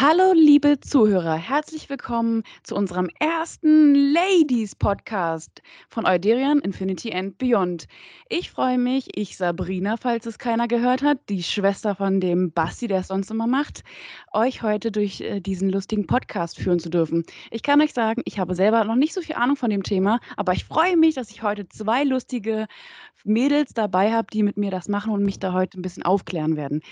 Hallo, liebe Zuhörer, herzlich willkommen zu unserem ersten Ladies Podcast von Euderian Infinity and Beyond. Ich freue mich, ich Sabrina, falls es keiner gehört hat, die Schwester von dem Basti, der es sonst immer macht, euch heute durch äh, diesen lustigen Podcast führen zu dürfen. Ich kann euch sagen, ich habe selber noch nicht so viel Ahnung von dem Thema, aber ich freue mich, dass ich heute zwei lustige Mädels dabei habe, die mit mir das machen und mich da heute ein bisschen aufklären werden.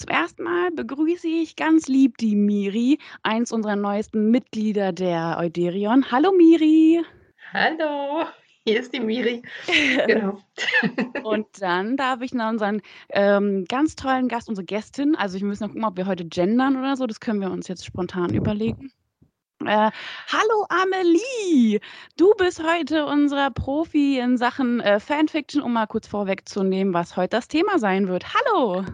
Zum ersten Mal begrüße ich ganz lieb die Miri, eins unserer neuesten Mitglieder der Euderion. Hallo Miri. Hallo, hier ist die Miri. genau. Und dann darf ich noch unseren ähm, ganz tollen Gast, unsere Gästin, also ich muss noch gucken, ob wir heute gendern oder so, das können wir uns jetzt spontan überlegen. Äh, hallo Amelie, du bist heute unser Profi in Sachen äh, Fanfiction, um mal kurz vorwegzunehmen, was heute das Thema sein wird. Hallo!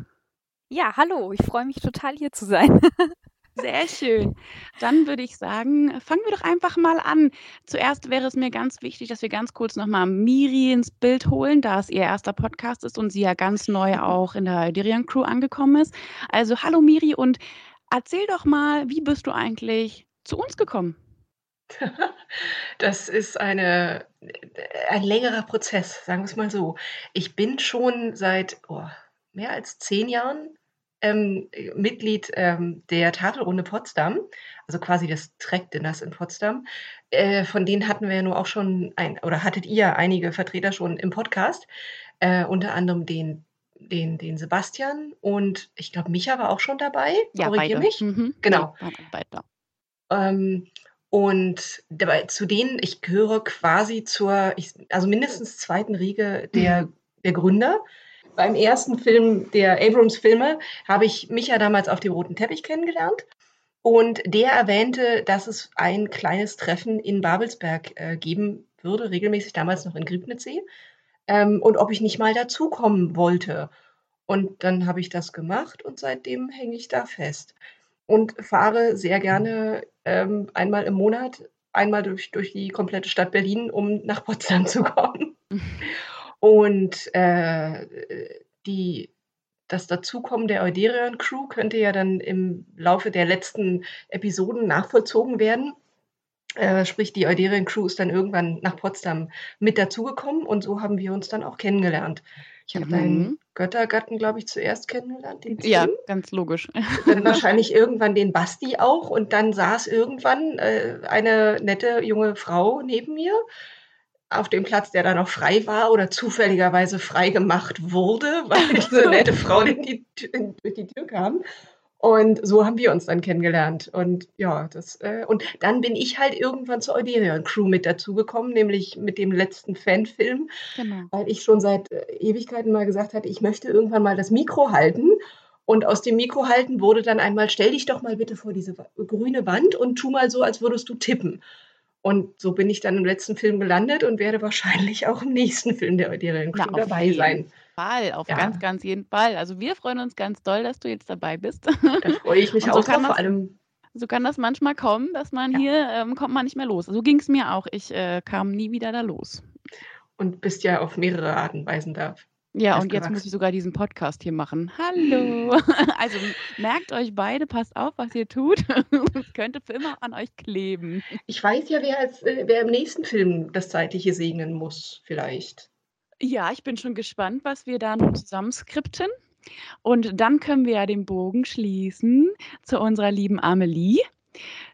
Ja, hallo, ich freue mich total hier zu sein. Sehr schön. Dann würde ich sagen, fangen wir doch einfach mal an. Zuerst wäre es mir ganz wichtig, dass wir ganz kurz nochmal Miri ins Bild holen, da es ihr erster Podcast ist und sie ja ganz neu auch in der Dirian Crew angekommen ist. Also hallo Miri und erzähl doch mal, wie bist du eigentlich zu uns gekommen? Das ist eine, ein längerer Prozess, sagen wir es mal so. Ich bin schon seit oh, mehr als zehn Jahren ähm, Mitglied ähm, der Tafelrunde Potsdam, also quasi des Track-Dinners in Potsdam. Äh, von denen hatten wir ja nur auch schon ein, oder hattet ihr einige Vertreter schon im Podcast, äh, unter anderem den den, den Sebastian und ich glaube, Micha war auch schon dabei. Ja, Korrigier mich. Mhm. Genau. Ja, beide. Ähm, und dabei, zu denen, ich gehöre quasi zur, ich, also mindestens zweiten Riege der, mhm. der Gründer beim ersten Film der Abrams-Filme habe ich mich ja damals auf dem roten Teppich kennengelernt. Und der erwähnte, dass es ein kleines Treffen in Babelsberg äh, geben würde, regelmäßig damals noch in Griebnitzsee. Ähm, und ob ich nicht mal dazukommen wollte. Und dann habe ich das gemacht und seitdem hänge ich da fest. Und fahre sehr gerne ähm, einmal im Monat, einmal durch, durch die komplette Stadt Berlin, um nach Potsdam zu kommen. Und äh, die, das Dazukommen der Euderion Crew könnte ja dann im Laufe der letzten Episoden nachvollzogen werden. Äh, sprich, die Euderion Crew ist dann irgendwann nach Potsdam mit dazugekommen und so haben wir uns dann auch kennengelernt. Ich habe mhm. deinen Göttergatten, glaube ich, zuerst kennengelernt. ja, ganz logisch. Dann wahrscheinlich irgendwann den Basti auch und dann saß irgendwann äh, eine nette junge Frau neben mir auf dem Platz, der da noch frei war oder zufälligerweise frei gemacht wurde, weil diese nette Frau in die, durch die Tür kam. Und so haben wir uns dann kennengelernt. Und ja, das, äh, und dann bin ich halt irgendwann zur Euderion Crew mit dazugekommen, nämlich mit dem letzten Fanfilm, genau. weil ich schon seit äh, Ewigkeiten mal gesagt hatte, ich möchte irgendwann mal das Mikro halten. Und aus dem Mikro halten wurde dann einmal, stell dich doch mal bitte vor diese grüne Wand und tu mal so, als würdest du tippen. Und so bin ich dann im letzten Film gelandet und werde wahrscheinlich auch im nächsten Film der ja, dabei sein. Fall, auf ja. ganz, ganz jeden Fall. Also wir freuen uns ganz doll, dass du jetzt dabei bist. Da freue ich mich so auch drauf, vor allem. So kann das manchmal kommen, dass man ja. hier ähm, kommt man nicht mehr los. So ging es mir auch. Ich äh, kam nie wieder da los. Und bist ja auf mehrere Arten und Weisen da. Ja, und jetzt muss ich sogar diesen Podcast hier machen. Hallo. Also merkt euch beide, passt auf, was ihr tut. Es könnte für immer an euch kleben. Ich weiß ja, wer, als, äh, wer im nächsten Film das Zeitliche segnen muss, vielleicht. Ja, ich bin schon gespannt, was wir da nun zusammenskripten. Und dann können wir ja den Bogen schließen zu unserer lieben Amelie.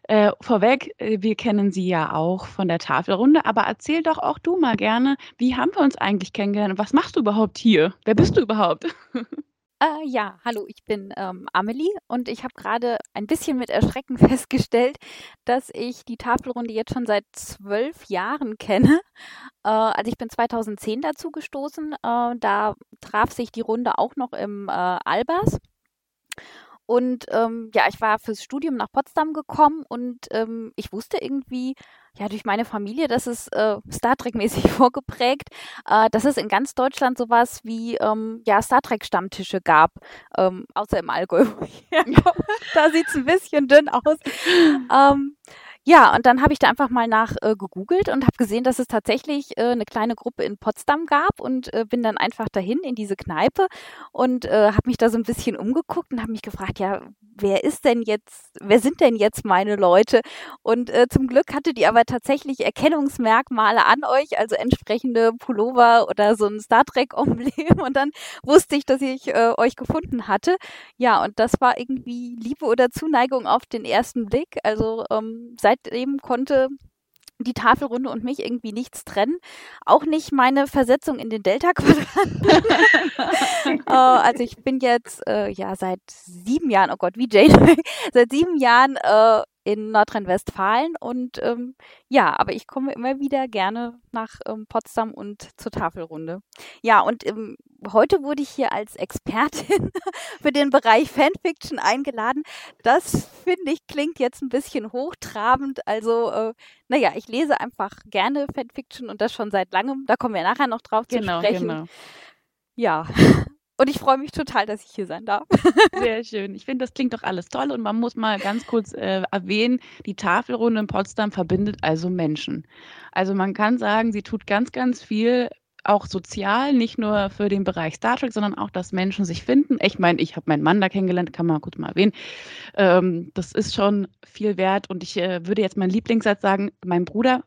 Äh, vorweg, äh, wir kennen sie ja auch von der Tafelrunde, aber erzähl doch auch du mal gerne, wie haben wir uns eigentlich kennengelernt? Was machst du überhaupt hier? Wer bist du überhaupt? Äh, ja, hallo, ich bin ähm, Amelie und ich habe gerade ein bisschen mit Erschrecken festgestellt, dass ich die Tafelrunde jetzt schon seit zwölf Jahren kenne. Äh, also ich bin 2010 dazu gestoßen. Äh, da traf sich die Runde auch noch im äh, Albers. Und ähm, ja, ich war fürs Studium nach Potsdam gekommen und ähm, ich wusste irgendwie, ja, durch meine Familie, das ist äh, Star Trek-mäßig vorgeprägt, äh, dass es in ganz Deutschland sowas wie ähm, ja, Star Trek-Stammtische gab, ähm, außer im Allgäu, wo ich da sieht es ein bisschen dünn aus. Ähm, ja, und dann habe ich da einfach mal nach äh, gegoogelt und habe gesehen, dass es tatsächlich äh, eine kleine Gruppe in Potsdam gab und äh, bin dann einfach dahin in diese Kneipe und äh, habe mich da so ein bisschen umgeguckt und habe mich gefragt, ja, wer ist denn jetzt, wer sind denn jetzt meine Leute? Und äh, zum Glück hattet ihr aber tatsächlich Erkennungsmerkmale an euch, also entsprechende Pullover oder so ein Star Trek-Emblem. Und dann wusste ich, dass ich äh, euch gefunden hatte. Ja, und das war irgendwie Liebe oder Zuneigung auf den ersten Blick. Also ähm, seitdem konnte die Tafelrunde und mich irgendwie nichts trennen. Auch nicht meine Versetzung in den Delta-Quadranten. äh, also ich bin jetzt äh, ja seit sieben Jahren, oh Gott, wie Jane, seit sieben Jahren äh, in Nordrhein-Westfalen und ähm, ja, aber ich komme immer wieder gerne nach ähm, Potsdam und zur Tafelrunde. Ja, und ähm, heute wurde ich hier als Expertin für den Bereich Fanfiction eingeladen. Das finde ich klingt jetzt ein bisschen hochtrabend. Also, äh, naja, ich lese einfach gerne Fanfiction und das schon seit langem. Da kommen wir nachher noch drauf genau, zu sprechen. Genau. Ja, und ich freue mich total, dass ich hier sein darf. Sehr schön. Ich finde, das klingt doch alles toll. Und man muss mal ganz kurz äh, erwähnen, die Tafelrunde in Potsdam verbindet also Menschen. Also man kann sagen, sie tut ganz, ganz viel auch sozial, nicht nur für den Bereich Star Trek, sondern auch, dass Menschen sich finden. Ich meine, ich habe meinen Mann da kennengelernt, kann man kurz mal erwähnen. Ähm, das ist schon viel wert. Und ich äh, würde jetzt meinen Lieblingssatz sagen, mein Bruder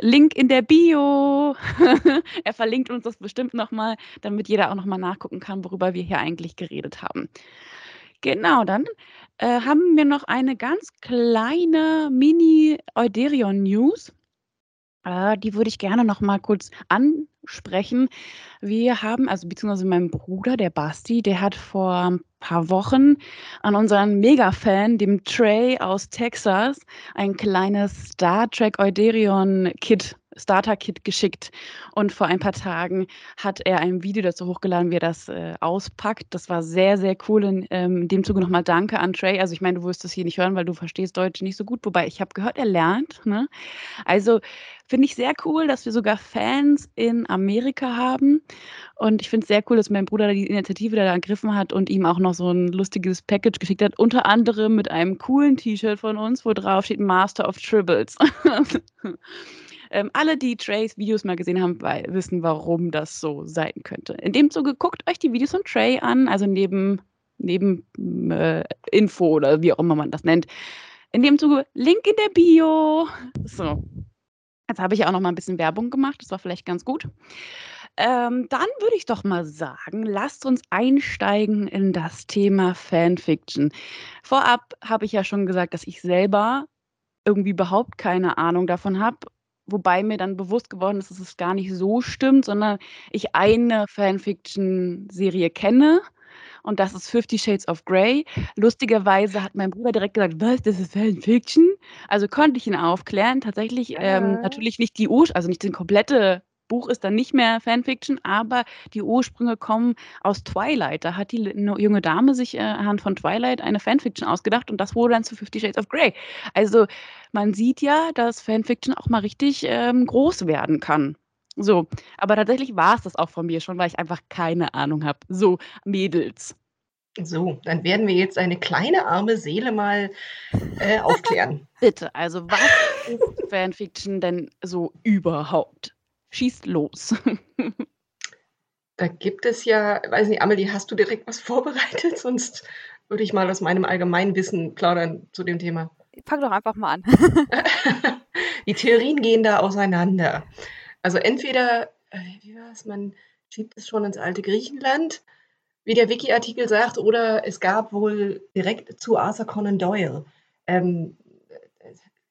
Link in der Bio. er verlinkt uns das bestimmt nochmal, damit jeder auch nochmal nachgucken kann, worüber wir hier eigentlich geredet haben. Genau, dann äh, haben wir noch eine ganz kleine Mini-Euderion-News. Äh, die würde ich gerne noch mal kurz ansprechen. Wir haben, also beziehungsweise mein Bruder, der Basti, der hat vor ein paar Wochen an unseren Mega-Fan, dem Trey aus Texas, ein kleines Star Trek Euderion-Kit Starter-Kit geschickt und vor ein paar Tagen hat er ein Video dazu hochgeladen, wie er das äh, auspackt. Das war sehr, sehr cool. In, ähm, in dem Zuge nochmal Danke an Trey. Also ich meine, du wirst das hier nicht hören, weil du verstehst Deutsch nicht so gut, wobei ich habe gehört, er lernt. Ne? Also finde ich sehr cool, dass wir sogar Fans in Amerika haben. Und ich finde es sehr cool, dass mein Bruder die Initiative da ergriffen hat und ihm auch noch so ein lustiges Package geschickt hat. Unter anderem mit einem coolen T-Shirt von uns, wo drauf steht Master of Tribbles. Ähm, alle, die Trays Videos mal gesehen haben, wissen, warum das so sein könnte. In dem Zuge guckt euch die Videos von Trey an, also neben, neben äh, Info oder wie auch immer man das nennt. In dem Zuge Link in der Bio. So. Jetzt habe ich auch noch mal ein bisschen Werbung gemacht. Das war vielleicht ganz gut. Ähm, dann würde ich doch mal sagen, lasst uns einsteigen in das Thema Fanfiction. Vorab habe ich ja schon gesagt, dass ich selber irgendwie überhaupt keine Ahnung davon habe wobei mir dann bewusst geworden ist, dass es gar nicht so stimmt, sondern ich eine Fanfiction-Serie kenne und das ist Fifty Shades of Grey. Lustigerweise hat mein Bruder direkt gesagt, was, das ist Fanfiction? Also konnte ich ihn aufklären. Tatsächlich ähm, natürlich nicht die Ur also nicht den komplette Buch ist dann nicht mehr Fanfiction, aber die Ursprünge kommen aus Twilight. Da hat die junge Dame sich äh, anhand von Twilight eine Fanfiction ausgedacht und das wurde dann zu Fifty Shades of Grey. Also man sieht ja, dass Fanfiction auch mal richtig ähm, groß werden kann. So, aber tatsächlich war es das auch von mir schon, weil ich einfach keine Ahnung habe. So, Mädels. So, dann werden wir jetzt eine kleine arme Seele mal äh, aufklären. Bitte, also was ist Fanfiction denn so überhaupt? Schießt los. Da gibt es ja, weiß nicht, Amelie, hast du direkt was vorbereitet? Sonst würde ich mal aus meinem Allgemeinwissen plaudern zu dem Thema. Fang doch einfach mal an. Die Theorien gehen da auseinander. Also entweder, äh, wie war es, man schiebt es schon ins alte Griechenland, wie der Wiki-Artikel sagt, oder es gab wohl direkt zu Arthur Conan Doyle. Ähm,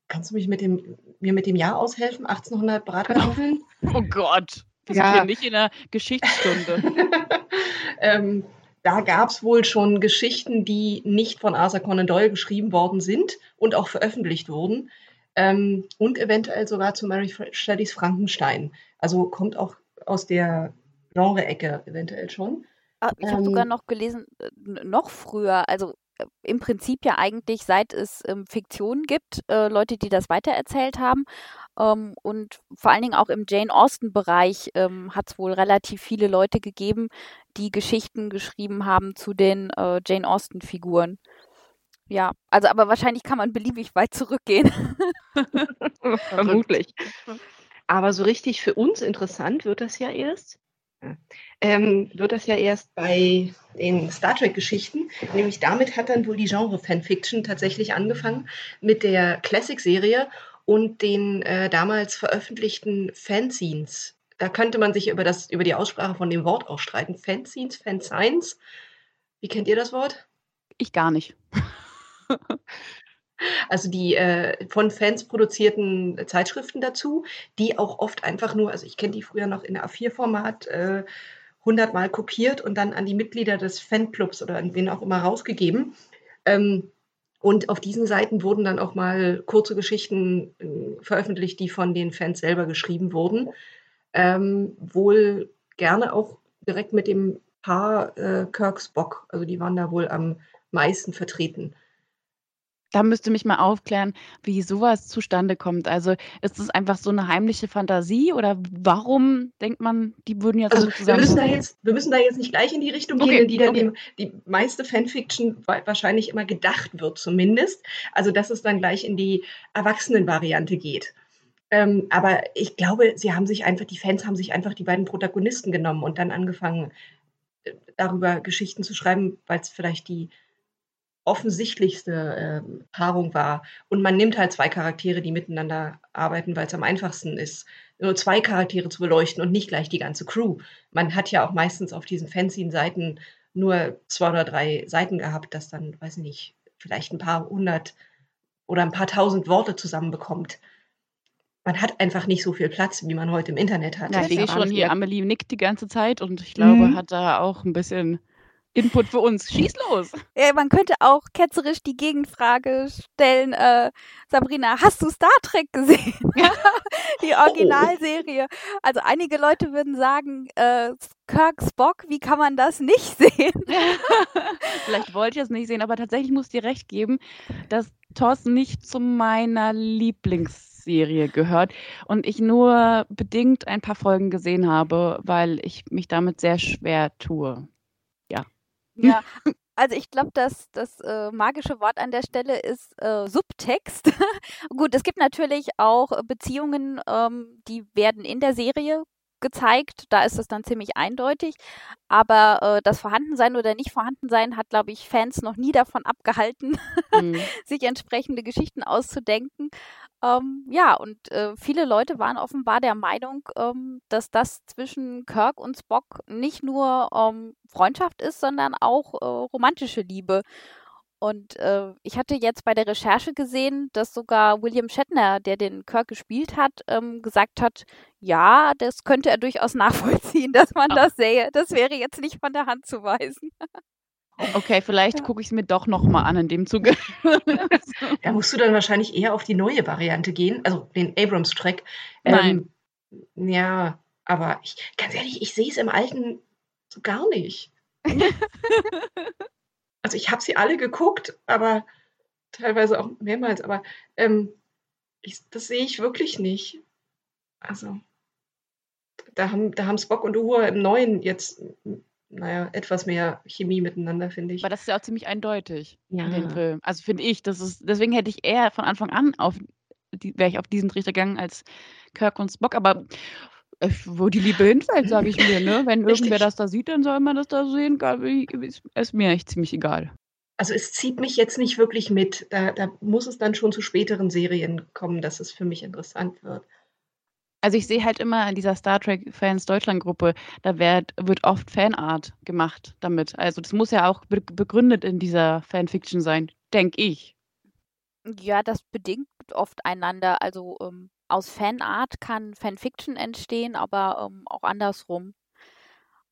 kannst du mich mit dem, mir mit dem Jahr aushelfen? 1800 Bratkartoffeln? Oh Gott, wir ja. sind hier nicht in der Geschichtsstunde. ähm, da gab es wohl schon Geschichten, die nicht von Arthur Conan Doyle geschrieben worden sind und auch veröffentlicht wurden. Ähm, und eventuell sogar zu Mary Shelleys Frankenstein. Also kommt auch aus der Genre-Ecke eventuell schon. Ah, ich habe ähm, sogar noch gelesen, äh, noch früher, also äh, im Prinzip ja eigentlich, seit es ähm, Fiktionen gibt, äh, Leute, die das weitererzählt haben. Ähm, und vor allen Dingen auch im Jane Austen-Bereich ähm, hat es wohl relativ viele Leute gegeben, die Geschichten geschrieben haben zu den äh, Jane Austen-Figuren. Ja, also aber wahrscheinlich kann man beliebig weit zurückgehen. Vermutlich. Aber so richtig für uns interessant wird das ja erst, ähm, wird das ja erst bei den Star Trek-Geschichten. Nämlich damit hat dann wohl die Genre-Fanfiction tatsächlich angefangen mit der Classic-Serie und den äh, damals veröffentlichten Fanzines. Da könnte man sich über, das, über die Aussprache von dem Wort auch streiten. Fanzines, Fansigns. Wie kennt ihr das Wort? Ich gar nicht. Also die äh, von Fans produzierten Zeitschriften dazu, die auch oft einfach nur, also ich kenne die früher noch in A4-Format, äh, 100 Mal kopiert und dann an die Mitglieder des Fanclubs oder an wen auch immer rausgegeben. Ähm, und auf diesen Seiten wurden dann auch mal kurze Geschichten äh, veröffentlicht, die von den Fans selber geschrieben wurden. Ähm, wohl gerne auch direkt mit dem Paar äh, Kirk Spock. Also die waren da wohl am meisten vertreten. Da müsste mich mal aufklären, wie sowas zustande kommt. Also ist es einfach so eine heimliche Fantasie oder warum denkt man, die würden jetzt also, zusammen? Wir müssen, da jetzt, wir müssen da jetzt nicht gleich in die Richtung okay, gehen, in die dann okay. die, die meiste Fanfiction wahrscheinlich immer gedacht wird, zumindest. Also dass es dann gleich in die Erwachsenenvariante geht. Ähm, aber ich glaube, sie haben sich einfach, die Fans haben sich einfach die beiden Protagonisten genommen und dann angefangen, äh, darüber Geschichten zu schreiben, weil es vielleicht die offensichtlichste äh, Paarung war. Und man nimmt halt zwei Charaktere, die miteinander arbeiten, weil es am einfachsten ist, nur zwei Charaktere zu beleuchten und nicht gleich die ganze Crew. Man hat ja auch meistens auf diesen Fanzine-Seiten nur zwei oder drei Seiten gehabt, dass dann, weiß ich nicht, vielleicht ein paar hundert oder ein paar tausend Worte zusammenbekommt. Man hat einfach nicht so viel Platz, wie man heute im Internet hat. Ja, ich sehe schon hier, Amelie nickt die ganze Zeit und ich glaube, mhm. hat da auch ein bisschen Input für uns. Schieß los. Ja, man könnte auch ketzerisch die Gegenfrage stellen, äh, Sabrina, hast du Star Trek gesehen? die Originalserie. Also einige Leute würden sagen, äh, Kirk Spock, wie kann man das nicht sehen? Vielleicht wollte ich es nicht sehen, aber tatsächlich muss ich dir recht geben, dass TOS nicht zu meiner Lieblingsserie gehört und ich nur bedingt ein paar Folgen gesehen habe, weil ich mich damit sehr schwer tue. Ja, also ich glaube, dass das äh, magische Wort an der Stelle ist äh, Subtext. Gut, es gibt natürlich auch Beziehungen, ähm, die werden in der Serie gezeigt. Da ist es dann ziemlich eindeutig. Aber äh, das Vorhandensein oder nicht Vorhandensein hat, glaube ich, Fans noch nie davon abgehalten, mhm. sich entsprechende Geschichten auszudenken. Ähm, ja, und äh, viele Leute waren offenbar der Meinung, ähm, dass das zwischen Kirk und Spock nicht nur ähm, Freundschaft ist, sondern auch äh, romantische Liebe. Und äh, ich hatte jetzt bei der Recherche gesehen, dass sogar William Shatner, der den Kirk gespielt hat, ähm, gesagt hat, ja, das könnte er durchaus nachvollziehen, dass man das sähe. Das wäre jetzt nicht von der Hand zu weisen. Okay, vielleicht gucke ich es mir doch nochmal an in dem Zuge. da musst du dann wahrscheinlich eher auf die neue Variante gehen, also den Abrams-Track. Nein. Ähm, ja, aber ich, ganz ehrlich, ich sehe es im Alten so gar nicht. also ich habe sie alle geguckt, aber teilweise auch mehrmals, aber ähm, ich, das sehe ich wirklich nicht. Also da haben, da haben Spock und Uhura im Neuen jetzt, naja, etwas mehr Chemie miteinander, finde ich. Aber das ist ja auch ziemlich eindeutig ja. in dem Film. Also finde ich, das ist, deswegen hätte ich eher von Anfang an auf, die, wäre ich auf diesen Trichter gegangen als Kirk und Spock, aber wo die Liebe hinfällt, sage ich mir, ne? Wenn Richtig. irgendwer das da sieht, dann soll man das da sehen. Ist mir echt ziemlich egal. Also es zieht mich jetzt nicht wirklich mit. Da, da muss es dann schon zu späteren Serien kommen, dass es für mich interessant wird. Also ich sehe halt immer in dieser Star Trek Fans Deutschland Gruppe, da wird, wird oft Fanart gemacht damit. Also das muss ja auch begründet in dieser Fanfiction sein, denke ich. Ja, das bedingt oft einander. Also ähm, aus Fanart kann Fanfiction entstehen, aber ähm, auch andersrum.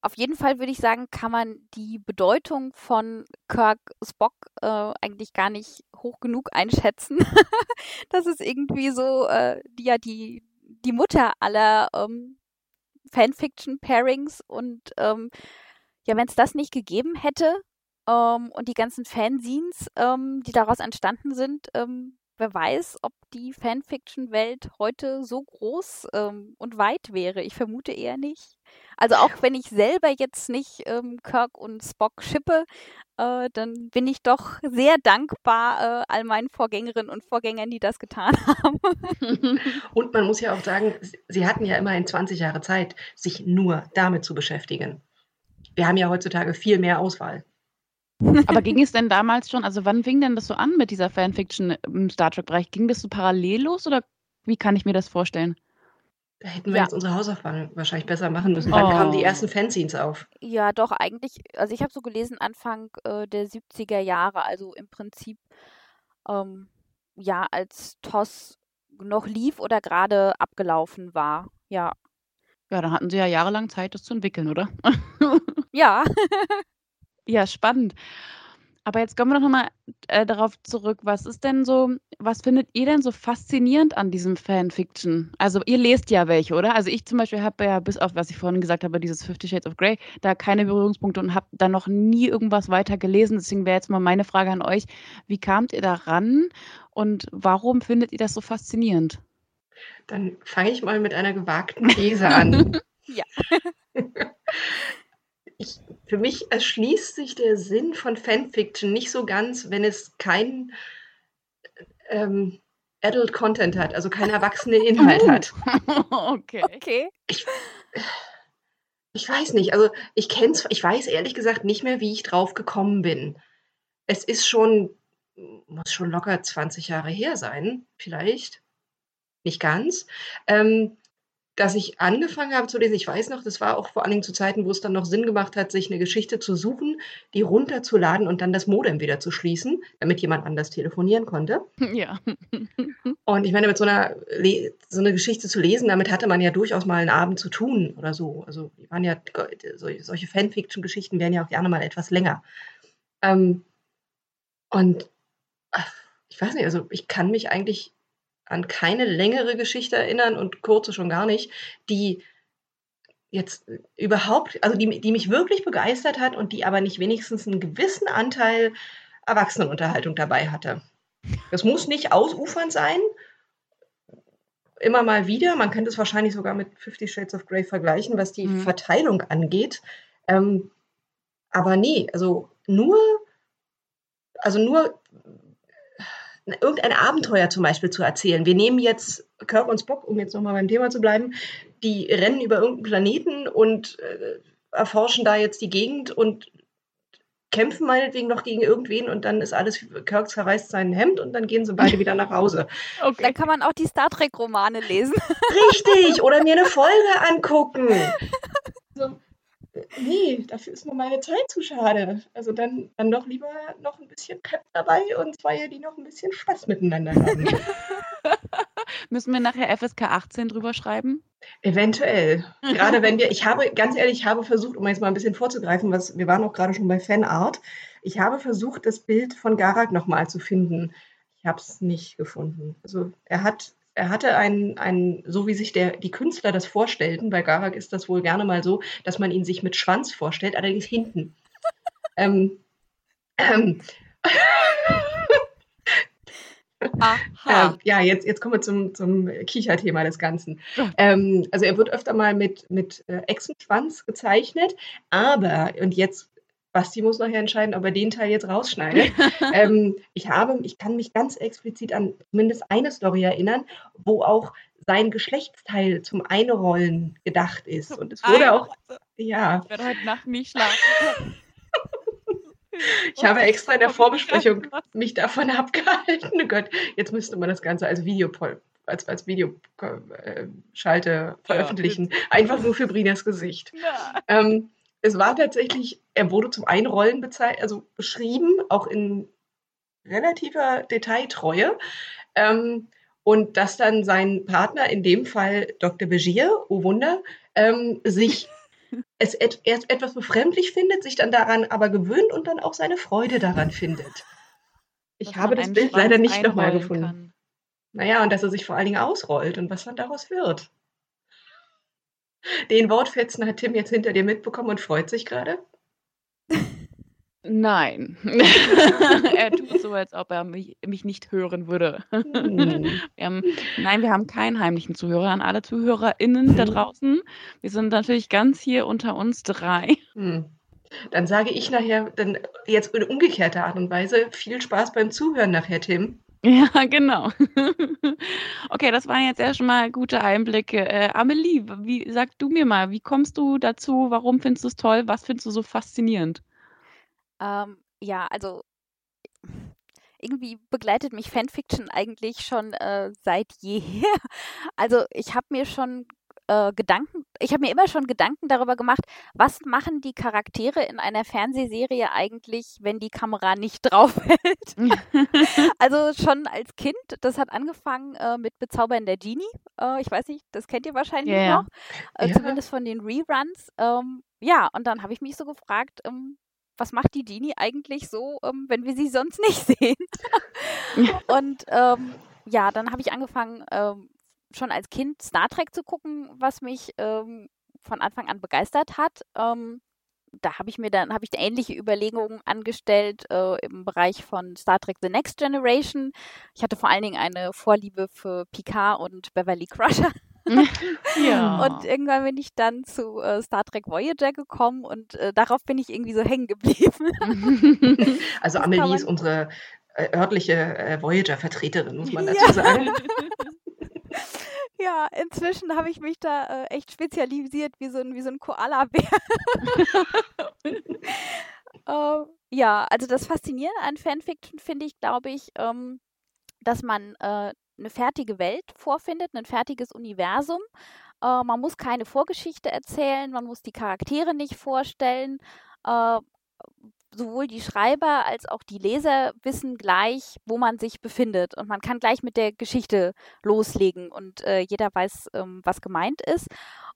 Auf jeden Fall würde ich sagen, kann man die Bedeutung von Kirk Spock äh, eigentlich gar nicht hoch genug einschätzen. das ist irgendwie so, äh, die, ja, die, die Mutter aller ähm, Fanfiction-Pairings und ähm, ja, wenn es das nicht gegeben hätte ähm, und die ganzen Fanzines, ähm, die daraus entstanden sind, ähm, wer weiß, ob die Fanfiction-Welt heute so groß ähm, und weit wäre. Ich vermute eher nicht. Also auch wenn ich selber jetzt nicht ähm, Kirk und Spock schippe, äh, dann bin ich doch sehr dankbar äh, all meinen Vorgängerinnen und Vorgängern, die das getan haben. und man muss ja auch sagen, sie hatten ja immerhin 20 Jahre Zeit, sich nur damit zu beschäftigen. Wir haben ja heutzutage viel mehr Auswahl. Aber ging es denn damals schon, also wann fing denn das so an mit dieser Fanfiction im Star Trek-Bereich? Ging das so parallel los oder wie kann ich mir das vorstellen? Da hätten wir ja. jetzt unsere Hausaufgaben wahrscheinlich besser machen müssen. Wann oh. kamen die ersten Fanzines auf? Ja, doch, eigentlich, also ich habe so gelesen, Anfang äh, der 70er Jahre, also im Prinzip, ähm, ja, als TOS noch lief oder gerade abgelaufen war, ja. Ja, dann hatten sie ja jahrelang Zeit, das zu entwickeln, oder? ja. Ja, spannend. Aber jetzt kommen wir noch mal äh, darauf zurück. Was ist denn so, was findet ihr denn so faszinierend an diesem Fanfiction? Also ihr lest ja welche, oder? Also ich zum Beispiel habe ja bis auf, was ich vorhin gesagt habe, dieses Fifty Shades of Grey, da keine Berührungspunkte und habe da noch nie irgendwas weiter gelesen. Deswegen wäre jetzt mal meine Frage an euch, wie kamt ihr daran und warum findet ihr das so faszinierend? Dann fange ich mal mit einer gewagten These an. ja. ich, für mich erschließt sich der Sinn von Fanfiction nicht so ganz, wenn es keinen ähm, Adult Content hat, also keinen erwachsenen Inhalt hat. okay. okay. Ich, ich weiß nicht, also ich kenne ich weiß ehrlich gesagt nicht mehr, wie ich drauf gekommen bin. Es ist schon, muss schon locker 20 Jahre her sein, vielleicht. Nicht ganz. Ähm, dass ich angefangen habe zu lesen, ich weiß noch, das war auch vor allen Dingen zu Zeiten, wo es dann noch Sinn gemacht hat, sich eine Geschichte zu suchen, die runterzuladen und dann das Modem wieder zu schließen, damit jemand anders telefonieren konnte. Ja. Und ich meine, mit so einer, so einer Geschichte zu lesen, damit hatte man ja durchaus mal einen Abend zu tun oder so. Also die waren ja, solche Fanfiction-Geschichten werden ja auch gerne mal etwas länger. Ähm, und ich weiß nicht, also ich kann mich eigentlich an keine längere Geschichte erinnern und kurze schon gar nicht, die jetzt überhaupt, also die, die mich wirklich begeistert hat und die aber nicht wenigstens einen gewissen Anteil Erwachsenenunterhaltung dabei hatte. Das muss nicht ausufernd sein, immer mal wieder. Man könnte es wahrscheinlich sogar mit Fifty Shades of Grey vergleichen, was die mhm. Verteilung angeht. Ähm, aber nee, also nur, also nur irgendein Abenteuer zum Beispiel zu erzählen. Wir nehmen jetzt Kirk und Spock, um jetzt nochmal beim Thema zu bleiben, die rennen über irgendeinen Planeten und äh, erforschen da jetzt die Gegend und kämpfen meinetwegen noch gegen irgendwen und dann ist alles, Kirk zerreißt sein Hemd und dann gehen sie beide wieder nach Hause. Okay. Dann kann man auch die Star Trek-Romane lesen. Richtig, oder mir eine Folge angucken. So, nee, dafür ist mir meine Zeit zu schade. Also dann, dann doch lieber noch ein bisschen Pep dabei und zwei, die noch ein bisschen Spaß miteinander haben. Müssen wir nachher FSK 18 drüber schreiben? Eventuell. Gerade wenn wir, ich habe, ganz ehrlich, ich habe versucht, um jetzt mal ein bisschen vorzugreifen, was wir waren auch gerade schon bei Fanart. Ich habe versucht, das Bild von Garak nochmal zu finden. Ich habe es nicht gefunden. Also er hat er hatte einen, einen, so wie sich der, die Künstler das vorstellten, bei Garak ist das wohl gerne mal so, dass man ihn sich mit Schwanz vorstellt, allerdings hinten. ähm, ähm, Aha. Äh, ja, jetzt, jetzt kommen wir zum, zum Kicherthema des Ganzen. Ähm, also er wird öfter mal mit, mit äh, Echsenschwanz gezeichnet, aber, und jetzt Basti muss nachher entscheiden, ob er den Teil jetzt rausschneidet. ähm, ich habe, ich kann mich ganz explizit an zumindest eine Story erinnern, wo auch sein Geschlechtsteil zum Einrollen gedacht ist. Und es wurde auch, ja. Ich werde heute Nacht nicht schlafen. Ich habe extra in der Vorbesprechung mich davon abgehalten. Oh Gott, jetzt müsste man das Ganze als Video als, als Videoschalte veröffentlichen. Ja, Einfach nur für Brinas Gesicht. Ähm, es war tatsächlich, er wurde zum Einrollen bezeichnet, also beschrieben, auch in relativer Detailtreue. Ähm, und dass dann sein Partner, in dem Fall Dr. Begier, oh Wunder, ähm, sich es et erst etwas befremdlich findet, sich dann daran aber gewöhnt und dann auch seine Freude daran findet. Ich dass habe das Bild leider nicht nochmal gefunden. Kann. Naja, und dass er sich vor allen Dingen ausrollt und was dann daraus wird. Den Wortfetzen hat Tim jetzt hinter dir mitbekommen und freut sich gerade. Nein. er tut so, als ob er mich, mich nicht hören würde. Hm. Wir haben, nein, wir haben keinen heimlichen Zuhörer an alle ZuhörerInnen da hm. draußen. Wir sind natürlich ganz hier unter uns drei. Hm. Dann sage ich nachher, dann jetzt in umgekehrter Art und Weise, viel Spaß beim Zuhören nachher, Tim. Ja, genau. Okay, das waren jetzt schon mal gute Einblicke. Äh, Amelie, wie sag du mir mal, wie kommst du dazu? Warum findest du es toll? Was findest du so faszinierend? Ähm, ja, also irgendwie begleitet mich Fanfiction eigentlich schon äh, seit jeher. Also ich habe mir schon äh, Gedanken, ich habe mir immer schon Gedanken darüber gemacht, was machen die Charaktere in einer Fernsehserie eigentlich, wenn die Kamera nicht draufhält. also schon als Kind, das hat angefangen äh, mit Bezaubern der Genie. Äh, ich weiß nicht, das kennt ihr wahrscheinlich yeah. noch, äh, ja. zumindest von den Reruns. Ähm, ja, und dann habe ich mich so gefragt, ähm, was macht die Genie eigentlich so, ähm, wenn wir sie sonst nicht sehen? und ähm, ja, dann habe ich angefangen, ähm, schon als Kind Star Trek zu gucken, was mich ähm, von Anfang an begeistert hat. Ähm, da habe ich mir dann habe ich ähnliche Überlegungen angestellt äh, im Bereich von Star Trek The Next Generation. Ich hatte vor allen Dingen eine Vorliebe für Picard und Beverly Crusher. ja. Und irgendwann bin ich dann zu äh, Star Trek Voyager gekommen und äh, darauf bin ich irgendwie so hängen geblieben. also Amelie ist unsere äh, örtliche äh, Voyager-Vertreterin, muss man dazu ja. sagen. Ja, inzwischen habe ich mich da äh, echt spezialisiert wie so ein, wie so ein Koala-Bär. äh, ja, also das Faszinierende an Fanfiction finde ich, glaube ich, ähm, dass man äh, eine fertige Welt vorfindet, ein fertiges Universum. Äh, man muss keine Vorgeschichte erzählen, man muss die Charaktere nicht vorstellen. Sowohl die Schreiber als auch die Leser wissen gleich, wo man sich befindet. Und man kann gleich mit der Geschichte loslegen und äh, jeder weiß, ähm, was gemeint ist.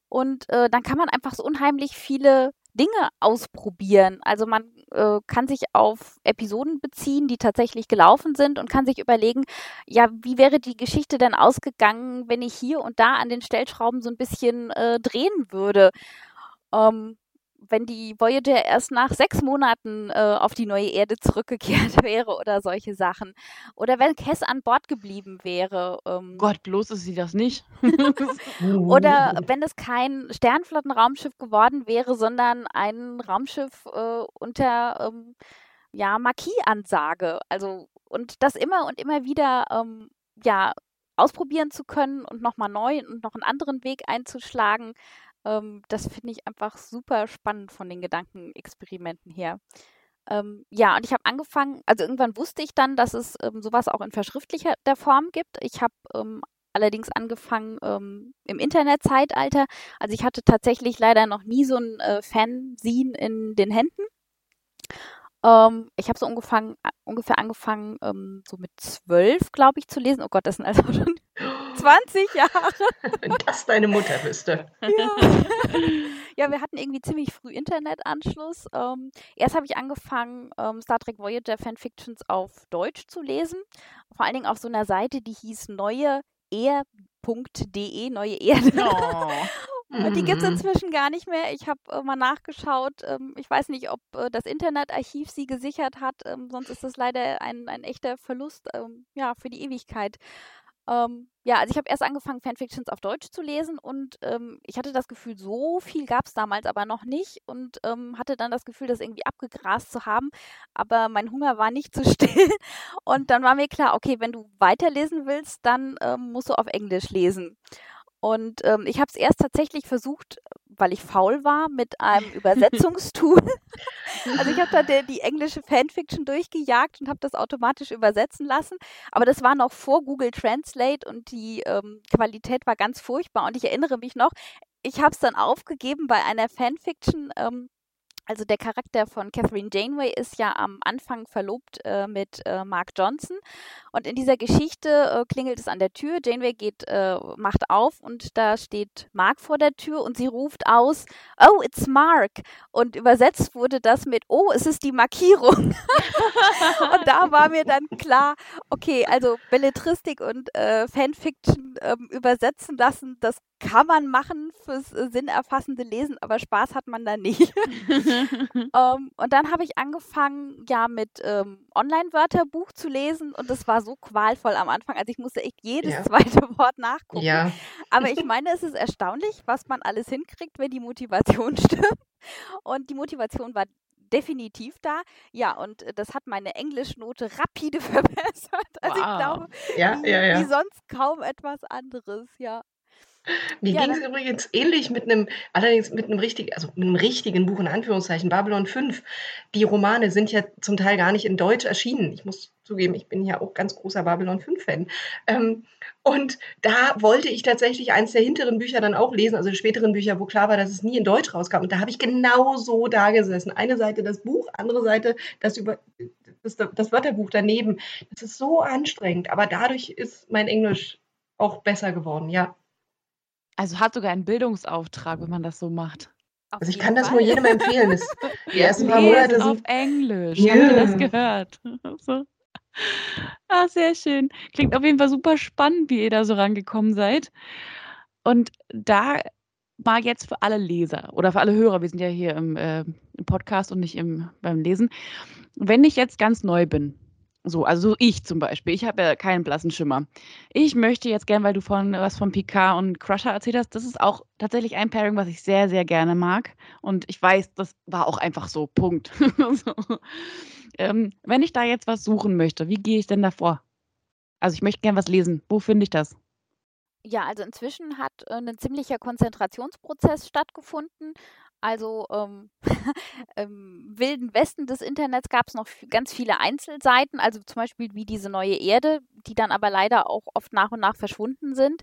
Und äh, dann kann man einfach so unheimlich viele Dinge ausprobieren. Also man äh, kann sich auf Episoden beziehen, die tatsächlich gelaufen sind und kann sich überlegen, ja, wie wäre die Geschichte denn ausgegangen, wenn ich hier und da an den Stellschrauben so ein bisschen äh, drehen würde. Ähm, wenn die Voyager erst nach sechs Monaten äh, auf die neue Erde zurückgekehrt wäre oder solche Sachen. Oder wenn Cass an Bord geblieben wäre. Ähm, Gott, bloß ist sie das nicht. oder wenn es kein Sternflottenraumschiff geworden wäre, sondern ein Raumschiff äh, unter ähm, ja, Marquis-Ansage. Also, und das immer und immer wieder ähm, ja, ausprobieren zu können und nochmal neu und noch einen anderen Weg einzuschlagen. Ähm, das finde ich einfach super spannend von den Gedankenexperimenten her. Ähm, ja, und ich habe angefangen, also irgendwann wusste ich dann, dass es ähm, sowas auch in verschriftlicher Form gibt. Ich habe ähm, allerdings angefangen ähm, im Internetzeitalter. Also ich hatte tatsächlich leider noch nie so ein äh, Fanzine in den Händen. Ähm, ich habe so ungefähr, ungefähr angefangen, ähm, so mit zwölf, glaube ich, zu lesen. Oh Gott, das sind also schon 20 Jahre. Wenn das deine Mutter wüsste. Ja. ja, wir hatten irgendwie ziemlich früh Internetanschluss. Ähm, erst habe ich angefangen, ähm, Star Trek Voyager Fanfictions auf Deutsch zu lesen. Vor allen Dingen auf so einer Seite, die hieß neue er.de, neue Erde. Oh. Die gibt es mhm. inzwischen gar nicht mehr. Ich habe äh, mal nachgeschaut. Ähm, ich weiß nicht, ob äh, das Internetarchiv sie gesichert hat. Ähm, sonst ist das leider ein, ein echter Verlust ähm, ja, für die Ewigkeit. Ähm, ja, also ich habe erst angefangen, Fanfictions auf Deutsch zu lesen und ähm, ich hatte das Gefühl, so viel gab es damals aber noch nicht und ähm, hatte dann das Gefühl, das irgendwie abgegrast zu haben, aber mein Hunger war nicht zu still und dann war mir klar, okay, wenn du weiterlesen willst, dann ähm, musst du auf Englisch lesen. Und ähm, ich habe es erst tatsächlich versucht, weil ich faul war, mit einem Übersetzungstool. also ich habe da die, die, englische Fanfiction durchgejagt und habe das automatisch übersetzen lassen. Aber das war noch vor Google Translate und die ähm, Qualität war ganz furchtbar. Und ich erinnere mich noch, ich habe es dann aufgegeben bei einer Fanfiction. Ähm, also der Charakter von Catherine Janeway ist ja am Anfang verlobt äh, mit äh, Mark Johnson und in dieser Geschichte äh, klingelt es an der Tür. Janeway geht, äh, macht auf und da steht Mark vor der Tür und sie ruft aus, "Oh, it's Mark!" Und übersetzt wurde das mit, "Oh, es ist die Markierung." und da war mir dann klar, okay, also Belletristik und äh, Fanfiction ähm, übersetzen lassen, das kann man machen fürs äh, sinnerfassende Lesen, aber Spaß hat man da nicht. ähm, und dann habe ich angefangen, ja, mit ähm, Online-Wörterbuch zu lesen und das war so qualvoll am Anfang. Also ich musste echt jedes ja. zweite Wort nachgucken. Ja. Aber ich meine, es ist erstaunlich, was man alles hinkriegt, wenn die Motivation stimmt. Und die Motivation war definitiv da. Ja, und äh, das hat meine Englischnote rapide verbessert. Also wow. ich glaube, ja, wie, ja, ja. wie sonst kaum etwas anderes, ja. Mir ja, ging es übrigens ähnlich mit einem, allerdings mit einem richtigen, also mit einem richtigen Buch in Anführungszeichen, Babylon 5. Die Romane sind ja zum Teil gar nicht in Deutsch erschienen. Ich muss zugeben, ich bin ja auch ganz großer Babylon 5-Fan. Ähm, und da wollte ich tatsächlich eins der hinteren Bücher dann auch lesen, also die späteren Bücher, wo klar war, dass es nie in Deutsch rauskam. Und da habe ich genau so da gesessen. Eine Seite das Buch, andere Seite das, über, das, das Wörterbuch daneben. Das ist so anstrengend, aber dadurch ist mein Englisch auch besser geworden, ja. Also hat sogar einen Bildungsauftrag, wenn man das so macht. Auf also ich kann das nur jedem empfehlen. Das, die ersten paar Monate sind auf Englisch. Yeah. Habt ihr das gehört? so. Ah, sehr schön. Klingt auf jeden Fall super spannend, wie ihr da so rangekommen seid. Und da mal jetzt für alle Leser oder für alle Hörer, wir sind ja hier im, äh, im Podcast und nicht im, beim Lesen. Wenn ich jetzt ganz neu bin, so, also ich zum Beispiel. Ich habe ja keinen blassen Schimmer. Ich möchte jetzt gern, weil du von was von Picard und Crusher erzählt hast, das ist auch tatsächlich ein Pairing, was ich sehr, sehr gerne mag. Und ich weiß, das war auch einfach so. Punkt. so. ähm, wenn ich da jetzt was suchen möchte, wie gehe ich denn davor? Also ich möchte gern was lesen. Wo finde ich das? Ja, also inzwischen hat äh, ein ziemlicher Konzentrationsprozess stattgefunden. Also ähm, im wilden Westen des Internets gab es noch ganz viele Einzelseiten, also zum Beispiel wie diese neue Erde, die dann aber leider auch oft nach und nach verschwunden sind.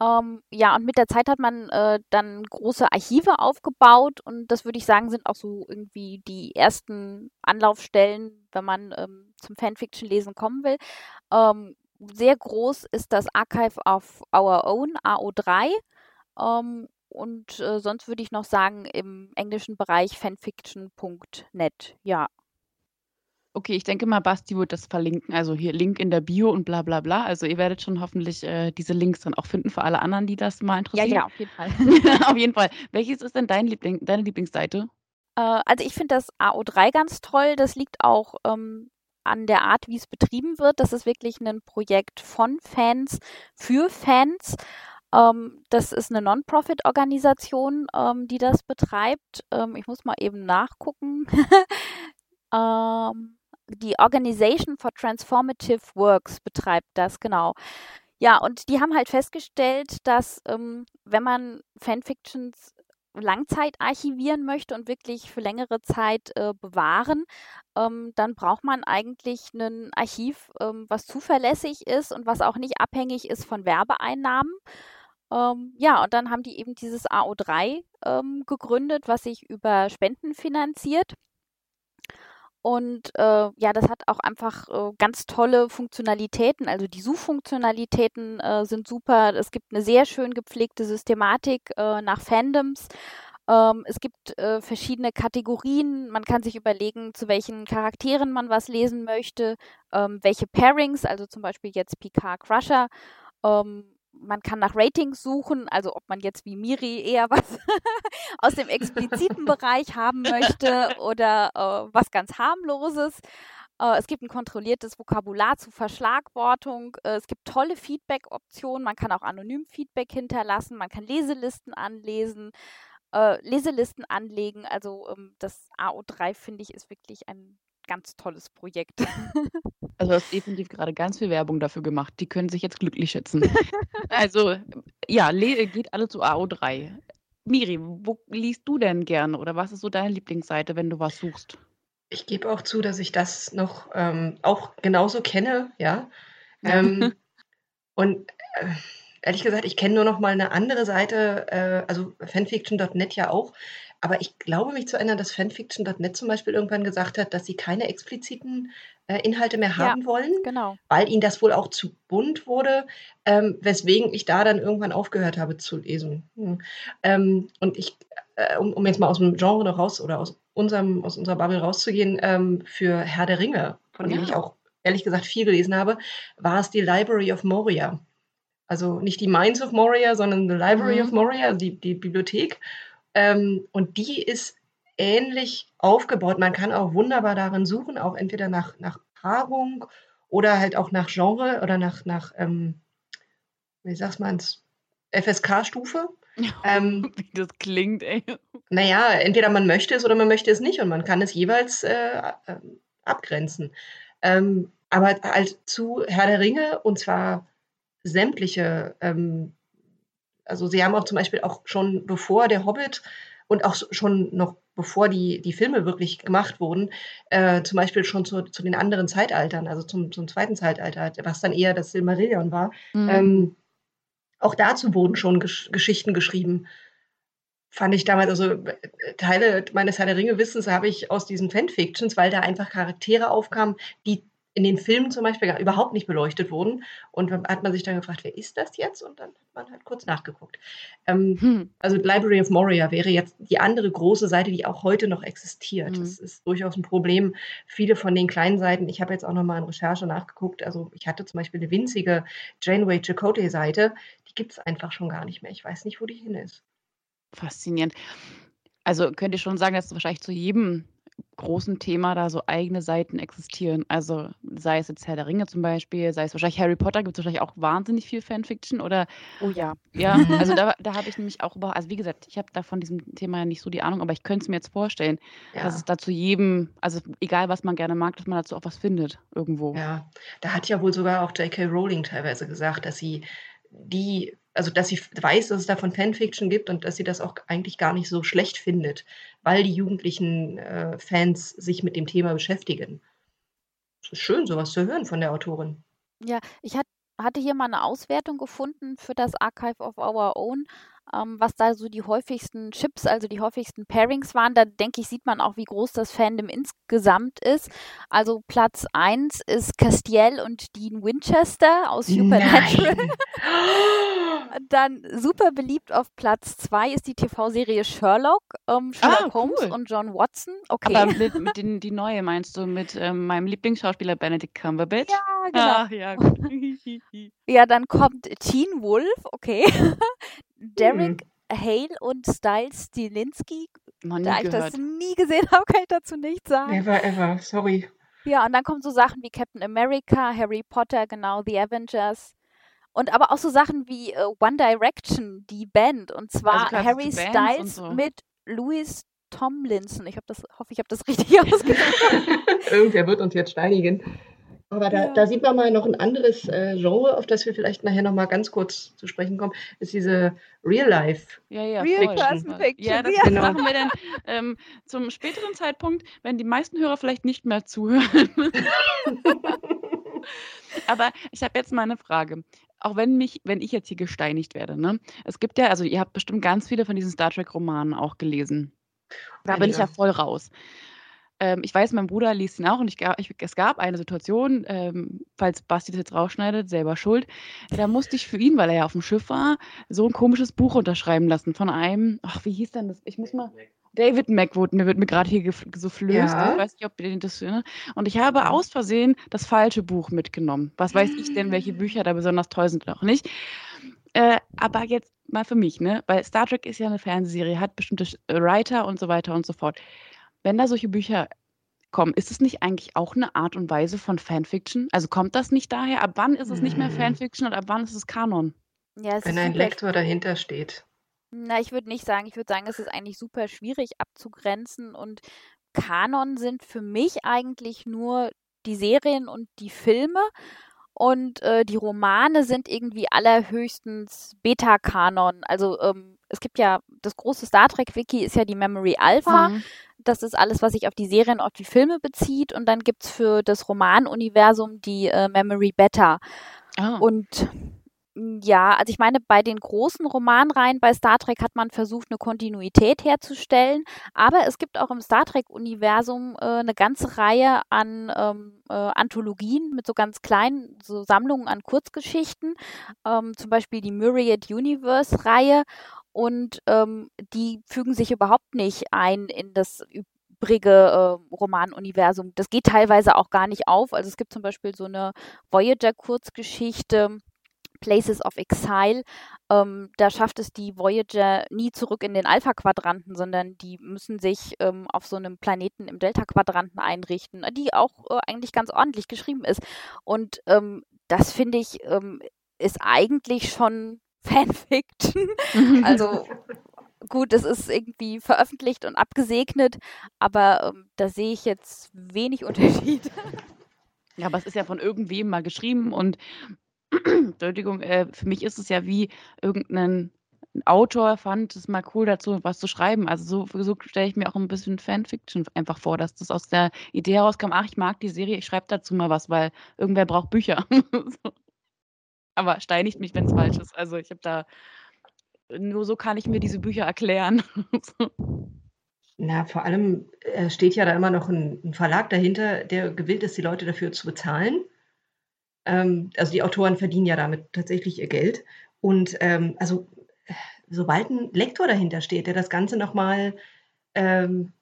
Ähm, ja, und mit der Zeit hat man äh, dann große Archive aufgebaut und das würde ich sagen, sind auch so irgendwie die ersten Anlaufstellen, wenn man ähm, zum Fanfiction-Lesen kommen will. Ähm, sehr groß ist das Archive of Our Own, AO3. Ähm, und äh, sonst würde ich noch sagen, im englischen Bereich fanfiction.net, ja. Okay, ich denke mal, Basti wird das verlinken. Also hier Link in der Bio und bla bla bla. Also ihr werdet schon hoffentlich äh, diese Links dann auch finden für alle anderen, die das mal interessieren. Ja, ja, auf jeden Fall. auf jeden Fall. Welches ist denn dein Liebling, deine Lieblingsseite? Äh, also ich finde das AO3 ganz toll. Das liegt auch ähm, an der Art, wie es betrieben wird. Das ist wirklich ein Projekt von Fans für Fans. Ähm, das ist eine Non-Profit-Organisation, ähm, die das betreibt. Ähm, ich muss mal eben nachgucken. Ähm, die Organization for Transformative Works betreibt das, genau. Ja, und die haben halt festgestellt, dass ähm, wenn man Fanfictions Langzeit archivieren möchte und wirklich für längere Zeit äh, bewahren, ähm, dann braucht man eigentlich ein Archiv, ähm, was zuverlässig ist und was auch nicht abhängig ist von Werbeeinnahmen. Ähm, ja, und dann haben die eben dieses AO3 ähm, gegründet, was sich über Spenden finanziert. Und äh, ja, das hat auch einfach äh, ganz tolle Funktionalitäten. Also die Suchfunktionalitäten äh, sind super. Es gibt eine sehr schön gepflegte Systematik äh, nach Fandoms. Ähm, es gibt äh, verschiedene Kategorien. Man kann sich überlegen, zu welchen Charakteren man was lesen möchte, ähm, welche Pairings, also zum Beispiel jetzt Picard Crusher. Ähm, man kann nach Ratings suchen, also ob man jetzt wie Miri eher was aus dem expliziten Bereich haben möchte oder äh, was ganz harmloses. Äh, es gibt ein kontrolliertes Vokabular zur Verschlagwortung. Äh, es gibt tolle Feedback-Optionen. Man kann auch anonym Feedback hinterlassen. Man kann Leselisten anlesen, äh, Leselisten anlegen. Also ähm, das AO3 finde ich ist wirklich ein ganz tolles Projekt. Also, du hast definitiv gerade ganz viel Werbung dafür gemacht. Die können sich jetzt glücklich schätzen. Also, ja, geht alle zu AO3. Miri, wo liest du denn gern oder was ist so deine Lieblingsseite, wenn du was suchst? Ich gebe auch zu, dass ich das noch ähm, auch genauso kenne, ja. Ähm, und äh, ehrlich gesagt, ich kenne nur noch mal eine andere Seite, äh, also fanfiction.net ja auch. Aber ich glaube mich zu erinnern, dass Fanfiction.net zum Beispiel irgendwann gesagt hat, dass sie keine expliziten äh, Inhalte mehr haben ja, wollen, genau. weil ihnen das wohl auch zu bunt wurde, ähm, weswegen ich da dann irgendwann aufgehört habe zu lesen. Hm. Ähm, und ich, äh, um, um, jetzt mal aus dem Genre noch raus oder aus unserem, aus unserer Bubble rauszugehen, ähm, für Herr der Ringe, von ja. dem ich auch ehrlich gesagt viel gelesen habe, war es die Library of Moria. Also nicht die Minds of Moria, sondern The Library mhm. of Moria, die, die Bibliothek. Ähm, und die ist ähnlich aufgebaut. Man kann auch wunderbar darin suchen, auch entweder nach, nach Paarung oder halt auch nach Genre oder nach, nach ähm, wie sagt man es, FSK-Stufe. Ähm, wie das klingt, ey. Naja, entweder man möchte es oder man möchte es nicht und man kann es jeweils äh, äh, abgrenzen. Ähm, aber halt zu Herr der Ringe und zwar sämtliche, ähm, also sie haben auch zum Beispiel auch schon bevor der Hobbit und auch schon noch bevor die, die Filme wirklich gemacht wurden, äh, zum Beispiel schon zu, zu den anderen Zeitaltern, also zum, zum zweiten Zeitalter, was dann eher das Silmarillion war. Mhm. Ähm, auch dazu wurden schon Gesch Geschichten geschrieben. Fand ich damals, also äh, Teile meines Herr der Ringe-Wissens habe ich aus diesen Fanfictions, weil da einfach Charaktere aufkamen, die in den Filmen zum Beispiel überhaupt nicht beleuchtet wurden. Und dann hat man sich dann gefragt, wer ist das jetzt? Und dann hat man halt kurz nachgeguckt. Ähm, hm. Also Library of Moria wäre jetzt die andere große Seite, die auch heute noch existiert. Hm. Das ist durchaus ein Problem. Viele von den kleinen Seiten, ich habe jetzt auch nochmal in Recherche nachgeguckt, also ich hatte zum Beispiel eine winzige Janeway Chakotay-Seite, die gibt es einfach schon gar nicht mehr. Ich weiß nicht, wo die hin ist. Faszinierend. Also könnt ihr schon sagen, dass wahrscheinlich zu jedem großen Thema da so eigene Seiten existieren. Also sei es jetzt Herr der Ringe zum Beispiel, sei es wahrscheinlich Harry Potter, gibt es wahrscheinlich auch wahnsinnig viel Fanfiction oder Oh ja. ja, also da, da habe ich nämlich auch über, also wie gesagt, ich habe da von diesem Thema ja nicht so die Ahnung, aber ich könnte es mir jetzt vorstellen, dass es da zu jedem, also egal was man gerne mag, dass man dazu auch was findet irgendwo. Ja, da hat ja wohl sogar auch J.K. Rowling teilweise gesagt, dass sie die also dass sie weiß, dass es davon Fanfiction gibt und dass sie das auch eigentlich gar nicht so schlecht findet, weil die jugendlichen äh, Fans sich mit dem Thema beschäftigen. Es ist schön, sowas zu hören von der Autorin. Ja, ich hat, hatte hier mal eine Auswertung gefunden für das Archive of Our Own was da so die häufigsten Chips, also die häufigsten Pairings waren. Da denke ich, sieht man auch, wie groß das Fandom insgesamt ist. Also Platz 1 ist Castiel und Dean Winchester aus Supernatural. Dann super beliebt auf Platz 2 ist die TV-Serie Sherlock, ähm, Sherlock ah, Holmes cool. und John Watson. Okay. Aber mit, mit den, die neue meinst du, mit ähm, meinem Lieblingsschauspieler Benedict Cumberbatch? Ja, genau. Ah, ja, ja, dann kommt Teen Wolf, okay. Derek hm. Hale und Styles Stilinski. Noch da ich das nie gesehen habe, kann ich dazu nichts sagen. Never ever, sorry. Ja, und dann kommen so Sachen wie Captain America, Harry Potter, genau, The Avengers. Und aber auch so Sachen wie uh, One Direction, die Band. Und zwar also Harry Styles so. mit Louis Tomlinson. Ich das, hoffe, ich habe das richtig ausgesprochen. Irgendwer wird uns jetzt steinigen. Aber da, ja. da, sieht man mal noch ein anderes äh, Genre, auf das wir vielleicht nachher noch mal ganz kurz zu sprechen kommen, ist diese Real-Life. Ja, ja, Real Person Fiction. Ja, das genau. machen wir dann ähm, zum späteren Zeitpunkt, wenn die meisten Hörer vielleicht nicht mehr zuhören. Aber ich habe jetzt mal eine Frage. Auch wenn mich, wenn ich jetzt hier gesteinigt werde, ne? Es gibt ja, also ihr habt bestimmt ganz viele von diesen Star Trek-Romanen auch gelesen. Da bin ich ja voll raus. Ähm, ich weiß, mein Bruder liest ihn auch und ich, ich, es gab eine Situation, ähm, falls Basti das jetzt rausschneidet, selber schuld, da musste ich für ihn, weil er ja auf dem Schiff war, so ein komisches Buch unterschreiben lassen von einem, ach, wie hieß denn das? Ich muss mal. David Macwood, mir wird mir gerade hier so flößt. Ja. Ich weiß nicht, ob ihr das. Ne? Und ich habe aus Versehen das falsche Buch mitgenommen. Was weiß ich denn, welche Bücher da besonders toll sind oder auch nicht. Äh, aber jetzt mal für mich, ne? Weil Star Trek ist ja eine Fernsehserie, hat bestimmte Writer und so weiter und so fort wenn da solche Bücher kommen, ist es nicht eigentlich auch eine Art und Weise von Fanfiction? Also kommt das nicht daher? Ab wann ist es nicht mehr hm. Fanfiction und ab wann ist es Kanon? Ja, es Wenn ein Lektor dahinter steht. Na, ich würde nicht sagen, ich würde sagen, es ist eigentlich super schwierig abzugrenzen und Kanon sind für mich eigentlich nur die Serien und die Filme und äh, die Romane sind irgendwie allerhöchstens Beta-Kanon. Also ähm, es gibt ja, das große Star Trek-Wiki ist ja die Memory Alpha. Mhm. Das ist alles, was sich auf die Serien, auf die Filme bezieht. Und dann gibt es für das Romanuniversum die äh, Memory Beta. Oh. Und ja, also ich meine, bei den großen Romanreihen bei Star Trek hat man versucht, eine Kontinuität herzustellen, aber es gibt auch im Star Trek-Universum äh, eine ganze Reihe an ähm, äh, Anthologien mit so ganz kleinen so Sammlungen an Kurzgeschichten, ähm, zum Beispiel die Myriad Universe-Reihe und ähm, die fügen sich überhaupt nicht ein in das übrige äh, Romanuniversum. Das geht teilweise auch gar nicht auf. Also es gibt zum Beispiel so eine Voyager-Kurzgeschichte, Places of Exile. Ähm, da schafft es die Voyager nie zurück in den Alpha-Quadranten, sondern die müssen sich ähm, auf so einem Planeten im Delta-Quadranten einrichten, die auch äh, eigentlich ganz ordentlich geschrieben ist. Und ähm, das finde ich ähm, ist eigentlich schon Fanfiction. also gut, es ist irgendwie veröffentlicht und abgesegnet, aber ähm, da sehe ich jetzt wenig Unterschied. Ja, aber es ist ja von irgendwem mal geschrieben und Entschuldigung, äh, für mich ist es ja wie irgendein Autor fand es mal cool dazu, was zu schreiben. Also so, so stelle ich mir auch ein bisschen Fanfiction einfach vor, dass das aus der Idee herauskam, ach, ich mag die Serie, ich schreibe dazu mal was, weil irgendwer braucht Bücher. so. Aber steinigt mich, wenn es falsch ist. Also ich habe da, nur so kann ich mir diese Bücher erklären. Na, vor allem äh, steht ja da immer noch ein, ein Verlag dahinter, der gewillt ist, die Leute dafür zu bezahlen. Ähm, also die Autoren verdienen ja damit tatsächlich ihr Geld. Und ähm, also sobald ein Lektor dahinter steht, der das Ganze nochmal ähm,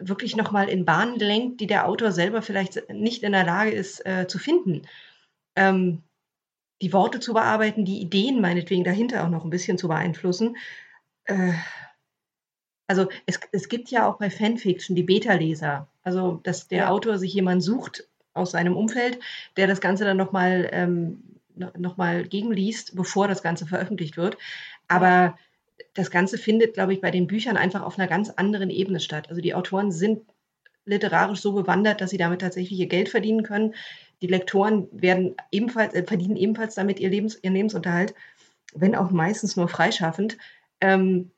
wirklich nochmal in Bahnen lenkt, die der Autor selber vielleicht nicht in der Lage ist äh, zu finden, ähm, die Worte zu bearbeiten, die Ideen meinetwegen dahinter auch noch ein bisschen zu beeinflussen. Äh, also es, es gibt ja auch bei Fanfiction die Beta-Leser. Also dass der ja. Autor sich jemanden sucht aus seinem Umfeld, der das Ganze dann nochmal ähm, noch gegenliest, bevor das Ganze veröffentlicht wird. Aber das Ganze findet, glaube ich, bei den Büchern einfach auf einer ganz anderen Ebene statt. Also die Autoren sind literarisch so bewandert, dass sie damit tatsächlich ihr Geld verdienen können. Die Lektoren werden ebenfalls, äh, verdienen ebenfalls damit ihr Lebens, ihren Lebensunterhalt, wenn auch meistens nur freischaffend. Ähm,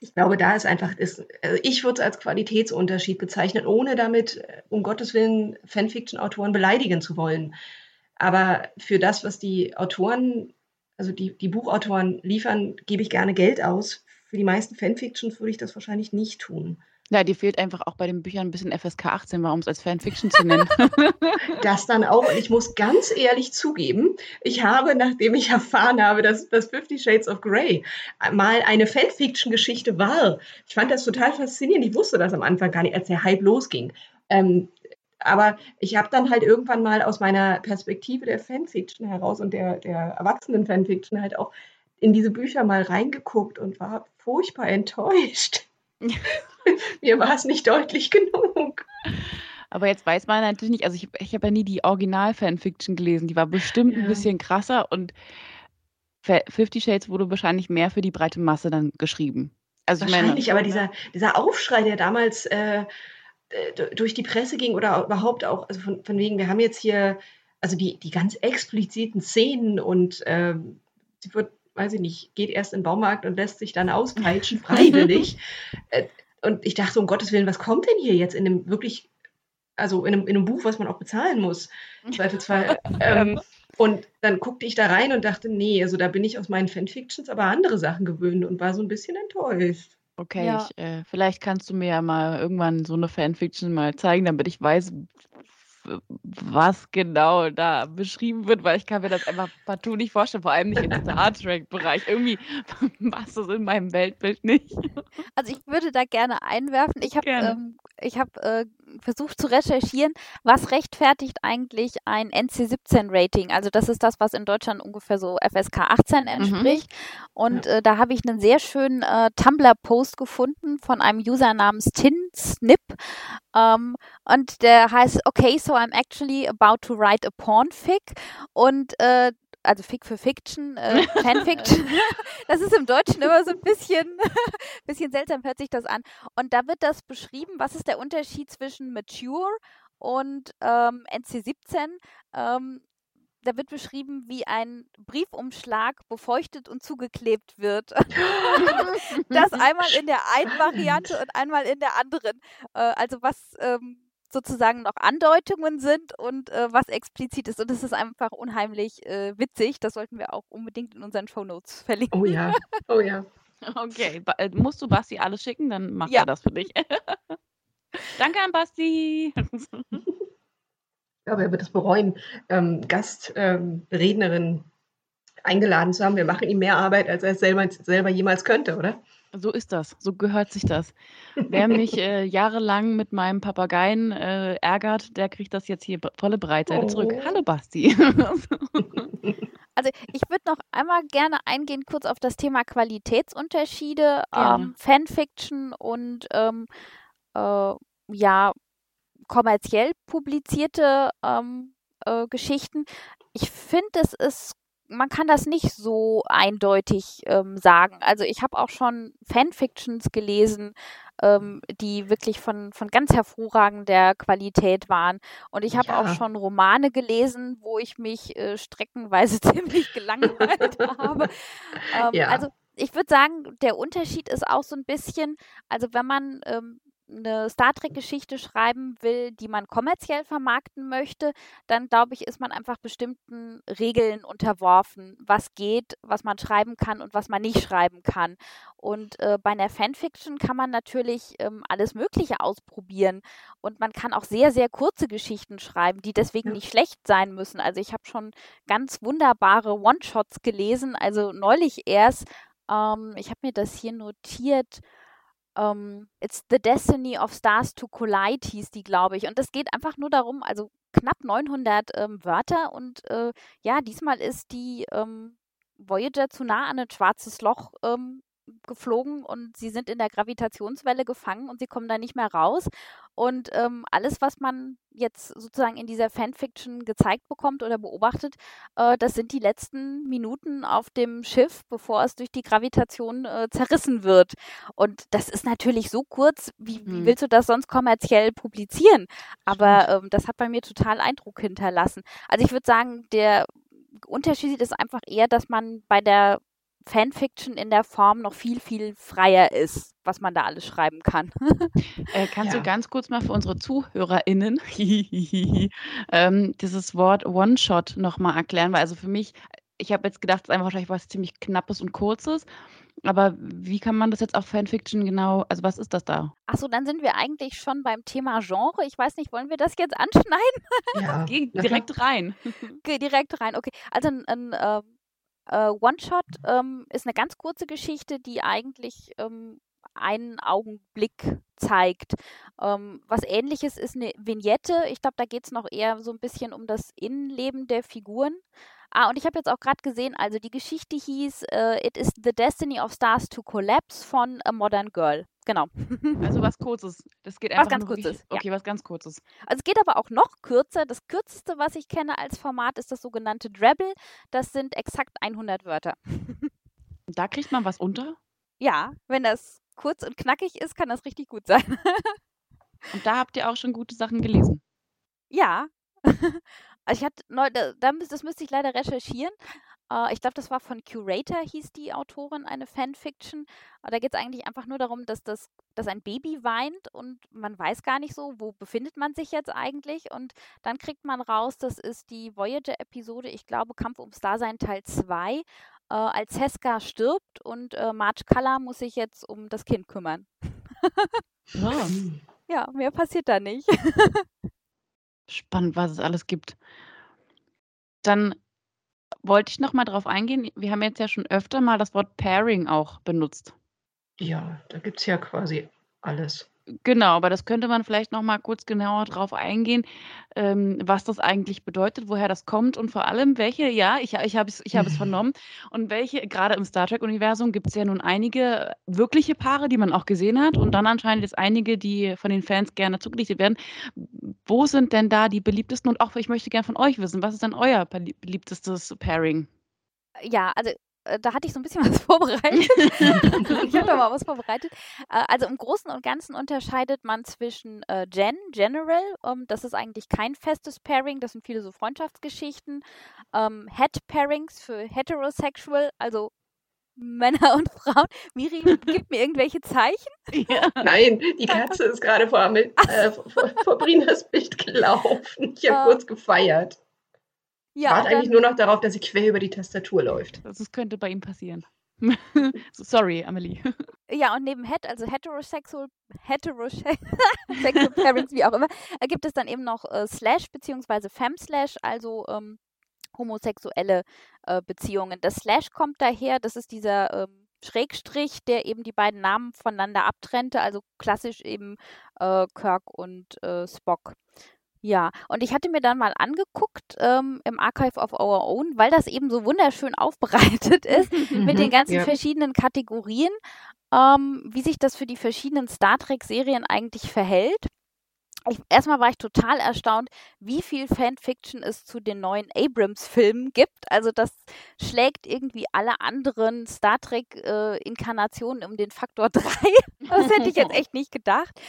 ich glaube, da ist einfach, ist, also ich würde es als Qualitätsunterschied bezeichnen, ohne damit, äh, um Gottes Willen, Fanfiction-Autoren beleidigen zu wollen. Aber für das, was die Autoren, also die, die Buchautoren liefern, gebe ich gerne Geld aus. Für die meisten Fanfictions würde ich das wahrscheinlich nicht tun. Ja, dir fehlt einfach auch bei den Büchern ein bisschen FSK 18, warum es als Fanfiction zu nennen. das dann auch. Ich muss ganz ehrlich zugeben, ich habe, nachdem ich erfahren habe, dass das Fifty Shades of Grey mal eine Fanfiction-Geschichte war, ich fand das total faszinierend. Ich wusste das am Anfang gar nicht, als der Hype losging. Ähm, aber ich habe dann halt irgendwann mal aus meiner Perspektive der Fanfiction heraus und der, der Erwachsenen-Fanfiction halt auch in diese Bücher mal reingeguckt und war furchtbar enttäuscht. Mir war es nicht deutlich genug. Aber jetzt weiß man natürlich nicht, also ich, ich habe ja nie die Original-Fanfiction gelesen, die war bestimmt ja. ein bisschen krasser und Fifty Shades wurde wahrscheinlich mehr für die breite Masse dann geschrieben. Also wahrscheinlich, meine, aber dieser, dieser Aufschrei, der damals äh, durch die Presse ging oder überhaupt auch, also von, von wegen, wir haben jetzt hier also die, die ganz expliziten Szenen und äh, sie wird weiß ich nicht, geht erst in den Baumarkt und lässt sich dann auspeitschen, freiwillig. Äh, und ich dachte, um Gottes Willen, was kommt denn hier jetzt in einem wirklich, also in einem, in einem Buch, was man auch bezahlen muss, zweifelsfall. ähm, und dann guckte ich da rein und dachte, nee, also da bin ich aus meinen Fanfictions aber andere Sachen gewöhnt und war so ein bisschen enttäuscht. Okay, ja. ich, äh, vielleicht kannst du mir ja mal irgendwann so eine Fanfiction mal zeigen, damit ich weiß, was genau da beschrieben wird, weil ich kann mir das einfach partout nicht vorstellen, vor allem nicht im Star Trek-Bereich. Irgendwie passt das in meinem Weltbild nicht. Also ich würde da gerne einwerfen. Ich habe ähm, hab, äh, versucht zu recherchieren, was rechtfertigt eigentlich ein NC17-Rating. Also das ist das, was in Deutschland ungefähr so FSK 18 mhm. entspricht. Mhm. Und äh, da habe ich einen sehr schönen äh, Tumblr-Post gefunden von einem User namens TinSnip. Ähm, und der heißt, okay, so I'm actually about to write a porn fic. Und äh, also Fic für Fiction, äh, Fanfiction. das ist im Deutschen immer so ein bisschen, bisschen seltsam, hört sich das an. Und da wird das beschrieben, was ist der Unterschied zwischen Mature und ähm, NC17. Ähm, da wird beschrieben, wie ein Briefumschlag befeuchtet und zugeklebt wird. das einmal in der einen Variante und einmal in der anderen. Äh, also was ähm, sozusagen noch Andeutungen sind und äh, was explizit ist. Und das ist einfach unheimlich äh, witzig. Das sollten wir auch unbedingt in unseren Show Notes verlinken. Oh ja, oh ja. Okay, ba äh, musst du Basti alles schicken, dann macht ja. er das für dich. Danke an Basti. ich glaube, er wird es bereuen, ähm, Gastrednerin ähm, eingeladen zu haben. Wir machen ihm mehr Arbeit, als er es selber, selber jemals könnte, oder? So ist das, so gehört sich das. Wer mich äh, jahrelang mit meinem Papageien äh, ärgert, der kriegt das jetzt hier volle Breitseite oh. zurück. Hallo Basti. Also ich würde noch einmal gerne eingehen kurz auf das Thema Qualitätsunterschiede, ähm, Fanfiction und ähm, äh, ja kommerziell publizierte ähm, äh, Geschichten. Ich finde, es ist man kann das nicht so eindeutig ähm, sagen. Also ich habe auch schon Fanfictions gelesen, ähm, die wirklich von, von ganz hervorragender Qualität waren. Und ich habe ja. auch schon Romane gelesen, wo ich mich äh, streckenweise ziemlich gelangweilt habe. Ähm, ja. Also ich würde sagen, der Unterschied ist auch so ein bisschen, also wenn man ähm, eine Star Trek-Geschichte schreiben will, die man kommerziell vermarkten möchte, dann glaube ich, ist man einfach bestimmten Regeln unterworfen, was geht, was man schreiben kann und was man nicht schreiben kann. Und äh, bei einer Fanfiction kann man natürlich ähm, alles Mögliche ausprobieren und man kann auch sehr, sehr kurze Geschichten schreiben, die deswegen ja. nicht schlecht sein müssen. Also ich habe schon ganz wunderbare One-Shots gelesen, also neulich erst. Ähm, ich habe mir das hier notiert ähm, It's the Destiny of Stars to Collide hieß die, glaube ich. Und es geht einfach nur darum, also knapp 900 ähm, Wörter und äh, ja, diesmal ist die ähm, Voyager zu nah an ein schwarzes Loch ähm, geflogen und sie sind in der Gravitationswelle gefangen und sie kommen da nicht mehr raus. Und ähm, alles, was man jetzt sozusagen in dieser Fanfiction gezeigt bekommt oder beobachtet, äh, das sind die letzten Minuten auf dem Schiff, bevor es durch die Gravitation äh, zerrissen wird. Und das ist natürlich so kurz, wie, wie hm. willst du das sonst kommerziell publizieren? Aber ähm, das hat bei mir total Eindruck hinterlassen. Also ich würde sagen, der Unterschied ist einfach eher, dass man bei der Fanfiction in der Form noch viel, viel freier ist, was man da alles schreiben kann. äh, kannst ja. du ganz kurz mal für unsere ZuhörerInnen ähm, dieses Wort One-Shot nochmal erklären? Weil also für mich, ich habe jetzt gedacht, es ist einfach wahrscheinlich was ziemlich Knappes und Kurzes. Aber wie kann man das jetzt auf Fanfiction genau, also was ist das da? Achso, dann sind wir eigentlich schon beim Thema Genre. Ich weiß nicht, wollen wir das jetzt anschneiden? Ja. Geh direkt rein. Geh direkt rein, okay. Also ein, ein äh, äh, One-Shot ähm, ist eine ganz kurze Geschichte, die eigentlich ähm, einen Augenblick zeigt. Ähm, was ähnliches ist eine Vignette. Ich glaube, da geht es noch eher so ein bisschen um das Innenleben der Figuren. Ah, und ich habe jetzt auch gerade gesehen, also die Geschichte hieß uh, It is the Destiny of Stars to Collapse von A Modern Girl. Genau. Also was kurzes. Das geht einfach was ganz kurzes. Okay, ja. was ganz kurzes. Also es geht aber auch noch kürzer. Das kürzeste, was ich kenne als Format, ist das sogenannte Drabble. Das sind exakt 100 Wörter. Da kriegt man was unter? Ja, wenn das kurz und knackig ist, kann das richtig gut sein. Und da habt ihr auch schon gute Sachen gelesen. Ja. Also ich hatte neu, da, das müsste ich leider recherchieren. Äh, ich glaube, das war von Curator, hieß die Autorin, eine Fanfiction. Äh, da geht es eigentlich einfach nur darum, dass, das, dass ein Baby weint und man weiß gar nicht so, wo befindet man sich jetzt eigentlich. Und dann kriegt man raus, das ist die Voyager-Episode, ich glaube, Kampf ums Dasein Teil 2, äh, als Heska stirbt und äh, Marge Kalla muss sich jetzt um das Kind kümmern. oh. Ja, mehr passiert da nicht. Spannend, was es alles gibt. Dann wollte ich noch mal drauf eingehen. Wir haben jetzt ja schon öfter mal das Wort Pairing auch benutzt. Ja, da gibt es ja quasi alles. Genau, aber das könnte man vielleicht noch mal kurz genauer drauf eingehen, ähm, was das eigentlich bedeutet, woher das kommt und vor allem welche, ja, ich, ich habe es ich hab es vernommen, und welche, gerade im Star Trek-Universum gibt es ja nun einige wirkliche Paare, die man auch gesehen hat und dann anscheinend jetzt einige, die von den Fans gerne zugelichtet werden. Wo sind denn da die beliebtesten und auch ich möchte gerne von euch wissen, was ist denn euer beliebtestes Pairing? Ja, also da hatte ich so ein bisschen was vorbereitet. ich habe da mal was vorbereitet. Äh, also im Großen und Ganzen unterscheidet man zwischen äh, Gen, General, ähm, das ist eigentlich kein festes Pairing, das sind viele so Freundschaftsgeschichten. Ähm, Het Pairings für Heterosexual, also Männer und Frauen. Miri, gibt mir irgendwelche Zeichen? Ja. Nein, die Katze ist gerade vor, äh, vor, vor Brinas Bild gelaufen. Ich habe uh, kurz gefeiert. Ja, Warte eigentlich nur noch darauf, dass sie quer über die Tastatur läuft. Das könnte bei ihm passieren. Sorry, Amelie. Ja, und neben Het, also heterosexual, heterosexual Parents, wie auch immer, gibt es dann eben noch äh, Slash bzw. Fem-Slash, also ähm, homosexuelle äh, Beziehungen. Das Slash kommt daher, das ist dieser ähm, Schrägstrich, der eben die beiden Namen voneinander abtrennte, also klassisch eben äh, Kirk und äh, Spock. Ja, und ich hatte mir dann mal angeguckt ähm, im Archive of Our Own, weil das eben so wunderschön aufbereitet ist mit den Mhm, ganzen ja. verschiedenen Kategorien, ähm, wie sich das für die verschiedenen Star Trek-Serien eigentlich verhält. Ich, erstmal war ich total erstaunt, wie viel Fanfiction es zu den neuen Abrams-Filmen gibt. Also das schlägt irgendwie alle anderen Star Trek-Inkarnationen um den Faktor 3. Das hätte ich jetzt echt nicht gedacht.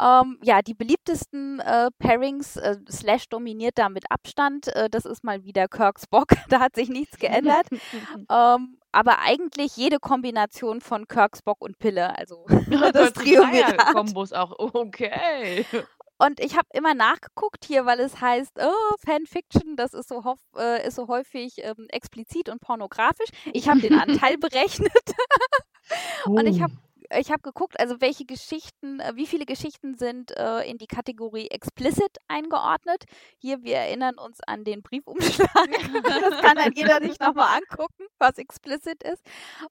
Ähm, ja, die beliebtesten äh, Pairings, äh, Slash dominiert da mit Abstand. Äh, das ist mal wieder Kirk Spock, da hat sich nichts geändert. ähm, aber eigentlich jede Kombination von Kirk, Spock und Pille, also das Triumvirat. Kombos auch, okay. Und ich habe immer nachgeguckt hier, weil es heißt, oh, Fanfiction, das ist so, äh, ist so häufig ähm, explizit und pornografisch. Ich habe den Anteil berechnet und ich habe ich habe geguckt, also welche Geschichten, äh, wie viele Geschichten sind äh, in die Kategorie explicit eingeordnet. Hier, wir erinnern uns an den Briefumschlag. das kann dann jeder sich nochmal angucken, was explicit ist.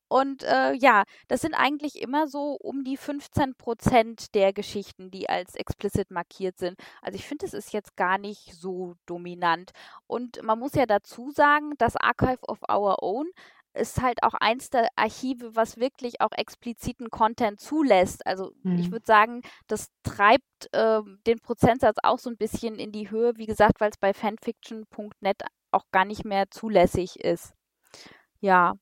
Und äh, ja, das sind eigentlich immer so um die 15 Prozent der Geschichten, die als explicit markiert sind. Also ich finde, es ist jetzt gar nicht so dominant. Und man muss ja dazu sagen, das Archive of Our Own ist halt auch eins der Archive, was wirklich auch expliziten Content zulässt. Also mhm. ich würde sagen, das treibt äh, den Prozentsatz auch so ein bisschen in die Höhe, wie gesagt, weil es bei fanfiction.net auch gar nicht mehr zulässig ist. Ja.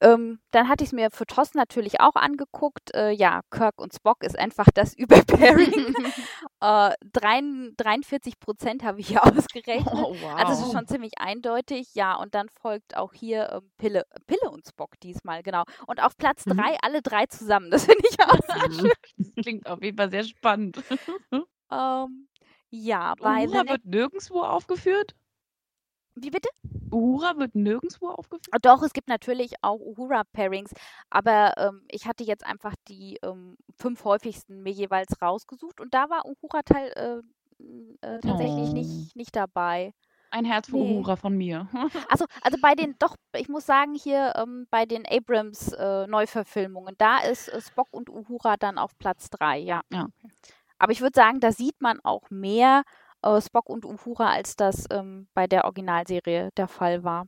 Ähm, dann hatte ich es mir für TOS natürlich auch angeguckt. Äh, ja, Kirk und Spock ist einfach das Überpairing. äh, 43 Prozent habe ich hier ausgerechnet. Oh, wow. Also es ist schon ziemlich eindeutig. Ja, und dann folgt auch hier ähm, Pille, Pille und Spock diesmal, genau. Und auf Platz Mhm. drei alle drei zusammen. Das finde ich auch sehr schön. Das klingt auf jeden Fall sehr spannend. Ähm, ja, bei Uhura wird nirgendwo aufgeführt? Wie bitte? Uhura wird nirgendwo aufgeführt? Doch, es gibt natürlich auch Uhura-Pairings, aber ähm, ich hatte jetzt einfach die ähm, fünf häufigsten mir jeweils rausgesucht und da war Uhura-Teil äh, äh, tatsächlich Oh. nicht, nicht dabei. Ein Herz für Nee. Uhura von mir. Also, also bei den, doch, ich muss sagen, hier ähm, bei den Abrams-Neuverfilmungen, da ist äh, Spock und Uhura dann auf Platz drei, ja. Ja. Aber ich würde sagen, da sieht man auch mehr äh, Spock und Uhura, als das ähm, bei der Originalserie der Fall war.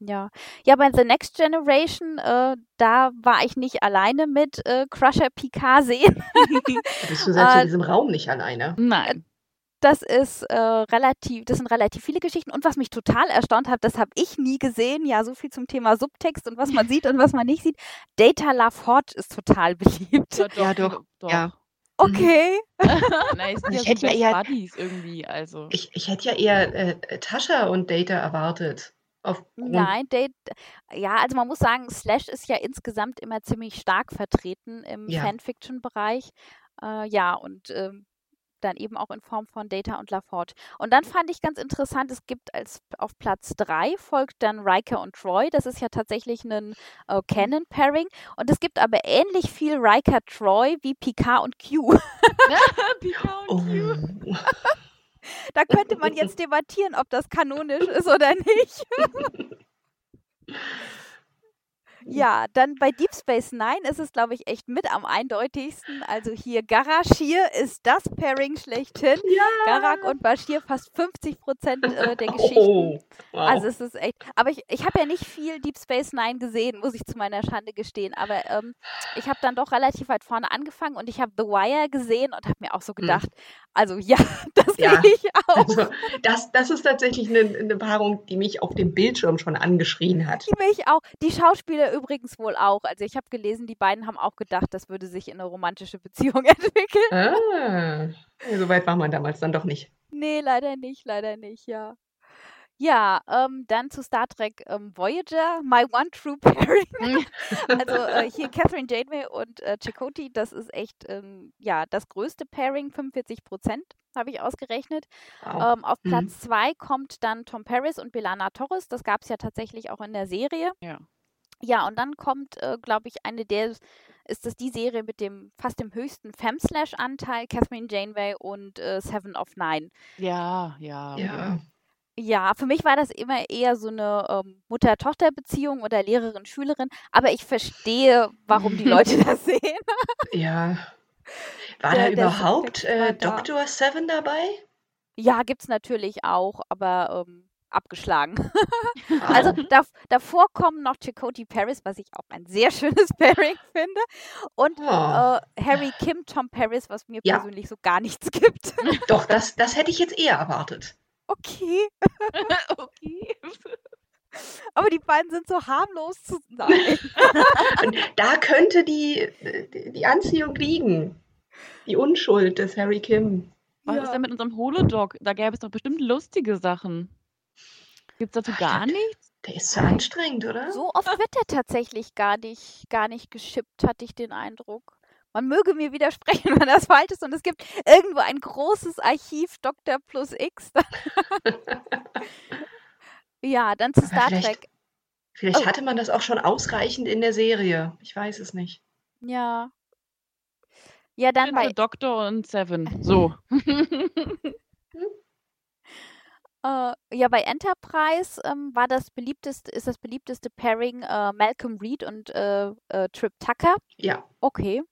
Ja. Ja, bei The Next Generation, äh, da war ich nicht alleine mit äh, Crusher Picard sehen. Bist du selbst Äh, in diesem Raum nicht alleine. Nein. Das ist äh, relativ, das sind relativ viele Geschichten. Und was mich total erstaunt hat, das habe ich nie gesehen. Ja, so viel zum Thema Subtext und was man sieht und was man nicht sieht. Data LaForge ist total beliebt. Ja, doch, ja. Okay. Nein, ich hätte ja eher- Buddies irgendwie, also. Ich, ich hätte ja eher äh, Tascha und Data erwartet. Nein, Date, ja, also man muss sagen, Slash ist ja insgesamt immer ziemlich stark vertreten im Ja. Fanfiction-Bereich. Äh, ja, und ähm, dann eben auch in Form von Data und LaForge. Und dann fand ich ganz interessant, es gibt als auf Platz 3 folgt dann Riker und Troy. Das ist ja tatsächlich ein äh, Canon-Pairing. Und es gibt aber ähnlich viel Riker-Troy wie Picard und Q. Picard Oh. und Q. da könnte man jetzt debattieren, ob das kanonisch ist oder nicht. Ja, dann bei Deep Space Nine ist es, glaube ich, echt mit am eindeutigsten. Also hier Garashir ist das Pairing schlechthin. Ja. Garak und Bashir fast 50 Prozent äh, der Geschichten. Oh, wow. Also es ist echt. Aber ich, ich habe ja nicht viel Deep Space Nine gesehen, muss ich zu meiner Schande gestehen. Aber ähm, ich habe dann doch relativ weit vorne angefangen und ich habe The Wire gesehen und habe mir auch so gedacht, also ja, das Ja. sehe ich auch. also, das, das ist tatsächlich eine, eine Paarung, die mich auf dem Bildschirm schon angeschrien hat. Die mich auch. Die Schauspieler übrigens wohl auch. Also ich habe gelesen, die beiden haben auch gedacht, das würde sich in eine romantische Beziehung entwickeln. Ah, so weit war man damals dann doch nicht. Nee, leider nicht, leider nicht, ja. Ja, ähm, dann zu Star Trek ähm, Voyager, My One True Pairing. Also äh, hier Catherine Janeway und äh, Chakotay, das ist echt ähm, ja das größte Pairing, 45 Prozent habe ich ausgerechnet. Wow. Ähm, auf Mhm. Platz zwei kommt dann Tom Paris und Belana Torres. Das gab es ja tatsächlich auch in der Serie. Ja. Ja, und dann kommt, äh, glaube ich, eine der, ist das die Serie mit dem fast dem höchsten Fem-Slash-Anteil, Catherine Janeway und äh, Seven of Nine. Ja, ja. ja. Ja, für mich war das immer eher so eine ähm, Mutter-Tochter-Beziehung oder Lehrerin-Schülerin, aber ich verstehe, warum die Leute das sehen. Ja. War Der- da überhaupt äh, da. Dr. Seven dabei? Ja, gibt's natürlich auch, aber ähm, abgeschlagen. also ah. da, davor kommen noch Chakotay Paris, was ich auch ein sehr schönes Pairing finde. Und oh. äh, Harry Kim, Tom Paris, was mir ja. persönlich so gar nichts gibt. Doch, das, das hätte ich jetzt eher erwartet. Okay. okay. Aber die beiden sind so harmlos zu sein. da könnte die, die Anziehung liegen. Die Unschuld des Harry Kim. Was ja. ist denn mit unserem Holodog? Da gäbe es doch bestimmt lustige Sachen. Gibt es dazu gar nichts? Der ist so anstrengend, oder? So oft wird der tatsächlich gar nicht, gar nicht geschippt, hatte ich den Eindruck. Man möge mir widersprechen, wenn das falsch ist. Und es gibt irgendwo ein großes Archiv Dr. Plus X. ja, dann zu Star vielleicht, Trek. Vielleicht oh. hatte man das auch schon ausreichend in der Serie. Ich weiß es nicht. Ja. Ja, dann bei Doktor und Seven. So. Äh, ja, bei Enterprise ähm, war das beliebteste, ist das beliebteste Pairing äh, Malcolm Reed und äh, äh Trip Tucker. Ja. Okay.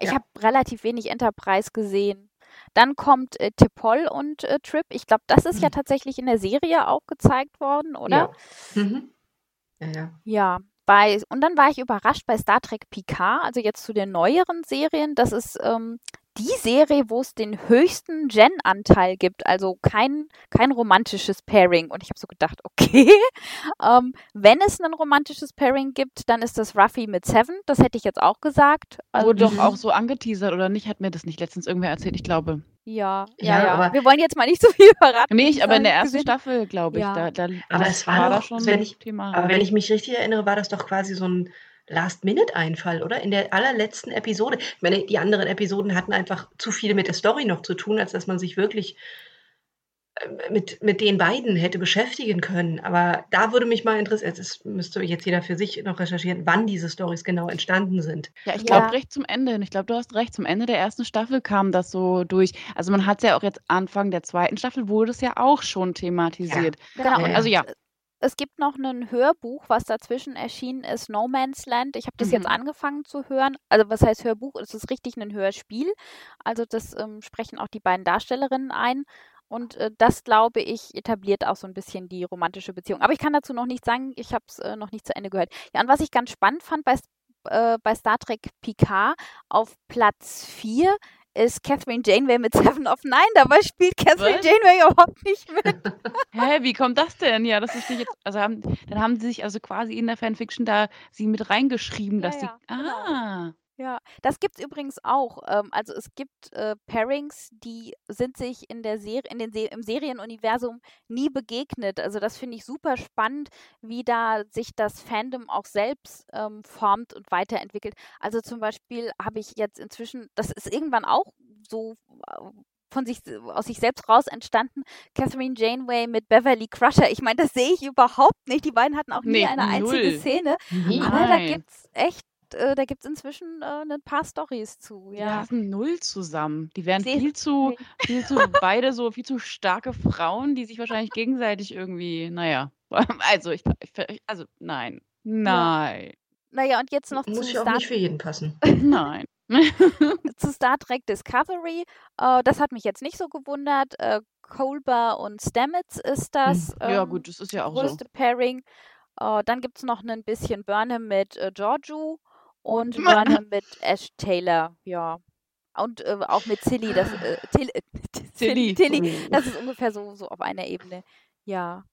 Ich ja. habe relativ wenig Enterprise gesehen. Dann kommt äh, Tipol und äh, Trip. Ich glaube, das ist mhm. ja tatsächlich in der Serie auch gezeigt worden, oder? Ja. Mhm. Ja, ja. Ja. Bei, und dann war ich überrascht bei Star Trek Picard, also jetzt zu den neueren Serien. Das ist ähm, die Serie, wo es den höchsten Gen-Anteil gibt, also kein, kein romantisches Pairing. Und ich habe so gedacht, okay, ähm, wenn es ein romantisches Pairing gibt, dann ist das Ruffy mit Seven. Das hätte ich jetzt auch gesagt. Also, Wurde doch auch so angeteasert, oder nicht? Hat mir das nicht letztens irgendwer erzählt, ich glaube. Ja, ja, ja. Aber Wir wollen jetzt mal nicht so viel verraten. Nee, aber in der ersten Staffel, glaube ich, ja. da, da, aber es war, war doch, schon wenn ich, Thema. Aber wenn ich mich richtig erinnere, war das doch quasi so ein Last-Minute-Einfall, oder? In der allerletzten Episode. Ich meine, die anderen Episoden hatten einfach zu viel mit der Story noch zu tun, als dass man sich wirklich äh, mit, mit den beiden hätte beschäftigen können. Aber da würde mich mal interessieren, das müsste jetzt jeder für sich noch recherchieren, wann diese Stories genau entstanden sind. Ja, ich glaube ja. recht zum Ende. Ich glaube, du hast recht. Zum Ende der ersten Staffel kam das so durch. Also man hat es ja auch jetzt Anfang der zweiten Staffel wurde es ja auch schon thematisiert. Ja. Genau. Also ja, es gibt noch ein Hörbuch, was dazwischen erschienen ist, No Man's Land. Ich habe das mhm. jetzt angefangen zu hören. Also was heißt Hörbuch? Es ist richtig ein Hörspiel. Also das ähm, sprechen auch die beiden Darstellerinnen ein. Und äh, das, glaube ich, etabliert auch so ein bisschen die romantische Beziehung. Aber ich kann dazu noch nichts sagen. Ich habe es äh, noch nicht zu Ende gehört. Ja, und was ich ganz spannend fand bei, äh, bei Star Trek Picard auf Platz 4 ist Catherine Janeway mit Seven of Nine. Dabei spielt Catherine Was? Janeway überhaupt nicht mit. Hä, wie kommt das denn? Ja, das verstehe ich jetzt. Also haben, dann haben sie sich also quasi in der Fanfiction da sie mit reingeschrieben, dass ja, sie. Genau. Ah. Ja, das gibt's übrigens auch. Ähm, also es gibt äh, Pairings, die sind sich in der Serie, in den Se im Serienuniversum nie begegnet. Also das finde ich super spannend, wie da sich das Fandom auch selbst ähm, formt und weiterentwickelt. Also zum Beispiel habe ich jetzt inzwischen, das ist irgendwann auch so äh, von sich aus sich selbst raus entstanden. Catherine Janeway mit Beverly Crusher. Ich meine, das sehe ich überhaupt nicht. Die beiden hatten auch nie nee, eine null. einzige Szene. Nein. Aber da gibt es echt äh, da gibt es inzwischen äh, ein paar Stories zu. Ja. Die passen null zusammen. Die wären viel zu, viel zu beide so viel zu starke Frauen, die sich wahrscheinlich gegenseitig irgendwie, naja. Also ich, ich also nein. Nein. Ja. Naja, und jetzt noch Muss zu ja auch nicht für jeden passen. Nein. zu Star Trek Discovery. Äh, das hat mich jetzt nicht so gewundert. Äh, Colber und Stamets ist das. Ähm, ja, gut, das ist ja auch größte so. Pairing. Äh, dann gibt es noch ein bisschen Burnham mit äh, Giorgio und Burnham mit Ash Taylor, ja. Und äh, auch mit Tilly, das äh, Till, Tilly. Tilly, das ist ungefähr so, so auf einer Ebene. Ja.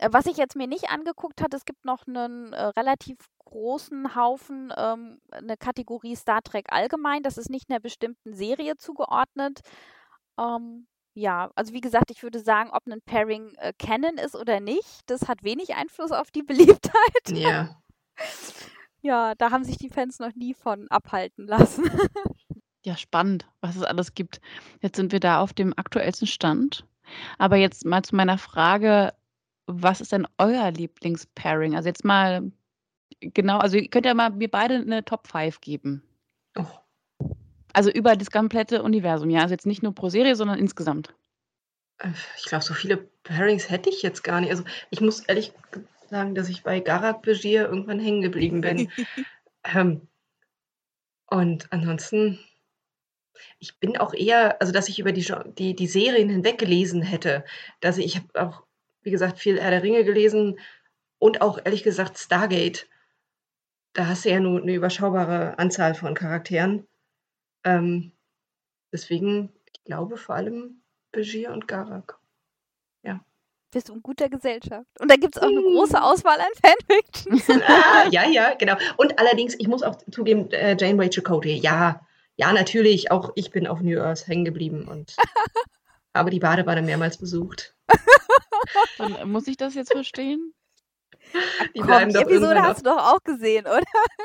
Äh, was ich jetzt mir nicht angeguckt hat, es gibt noch einen äh, relativ großen Haufen, ähm, eine Kategorie Star Trek allgemein. Das ist nicht einer bestimmten Serie zugeordnet. Ähm, ja, also wie gesagt, ich würde sagen, ob ein Pairing äh, Canon ist oder nicht, das hat wenig Einfluss auf die Beliebtheit. Ja. Ja, da haben sich die Fans noch nie von abhalten lassen. Ja, spannend, was es alles gibt. Jetzt sind wir da auf dem aktuellsten Stand. Aber jetzt mal zu meiner Frage, was ist denn euer Lieblingspairing? Also jetzt mal genau, also ihr könnt ja mal mir beide eine Top 5 geben. Oh. Also über das komplette Universum, ja. Also jetzt nicht nur pro Serie, sondern insgesamt. Äh, ich glaube, so viele Pairings hätte ich jetzt gar nicht. Also ich muss ehrlich sagen, dass ich bei Garak Begier irgendwann hängen geblieben bin. ähm, und ansonsten, Ich bin auch eher, also dass ich über die, die, die Serien hinweg gelesen hätte. Dass ich, ich habe auch, wie gesagt, viel Herr der Ringe gelesen und auch ehrlich gesagt Stargate. Da hast du ja nur eine überschaubare Anzahl von Charakteren. Ähm, deswegen, ich glaube vor allem Begier und Garak. Ja. Bist du in guter Gesellschaft. Und da gibt es auch eine große Auswahl an Fanfictions. ah, ja, ja, genau. Und allerdings, ich muss auch zugeben, äh, Janeway Chakotay, ja, ja, natürlich, auch ich bin auf New Earth hängen geblieben und habe die Badewanne mehrmals besucht. Dann muss ich das jetzt verstehen? Die, Komm, die Episode hast du doch auch gesehen, oder?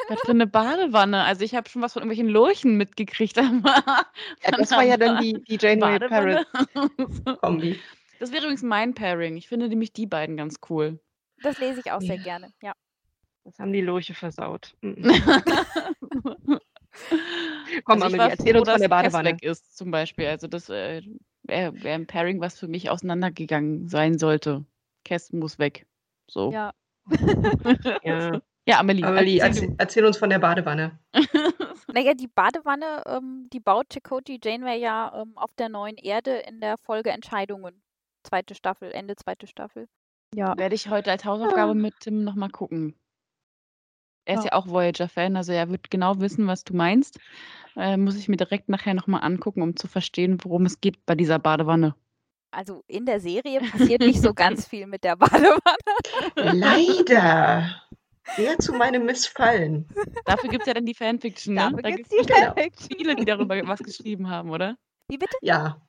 Was für eine Badewanne. Also ich habe schon was von irgendwelchen Lurchen mitgekriegt. ja, das war ja dann die, die Janeway Paris Kombi. Das wäre übrigens mein Pairing. Ich finde nämlich die beiden ganz cool. Das lese ich auch sehr gerne, ja. Das haben die Lurche versaut. Mhm. Komm, also Amelie, erzähl froh, uns von der Badewanne. weg ist zum Beispiel. Also das äh, wäre wär ein Pairing, was für mich auseinandergegangen sein sollte. Cass muss weg. So. Ja. ja. ja. Amelie. Amelie, erzähl, erzähl, uns von der Badewanne. naja, die Badewanne, ähm, die baut Chakotay Janeway ja ähm, auf der neuen Erde in der Folge Entscheidungen. Zweite Staffel, Ende zweite Staffel. Ja. Werde ich heute als Hausaufgabe mit Tim nochmal gucken. Er ist ja, ja auch Voyager-Fan, also er wird genau wissen, was du meinst. Äh, muss ich mir direkt nachher nochmal angucken, um zu verstehen, worum es geht bei dieser Badewanne. Also in der Serie passiert nicht so ganz viel mit der Badewanne. Leider. Sehr zu meinem Missfallen. Dafür gibt es ja dann die Fanfiction, ne? Dafür da gibt es die Fanfiction. viele, die darüber was geschrieben haben, oder? Wie bitte? Ja.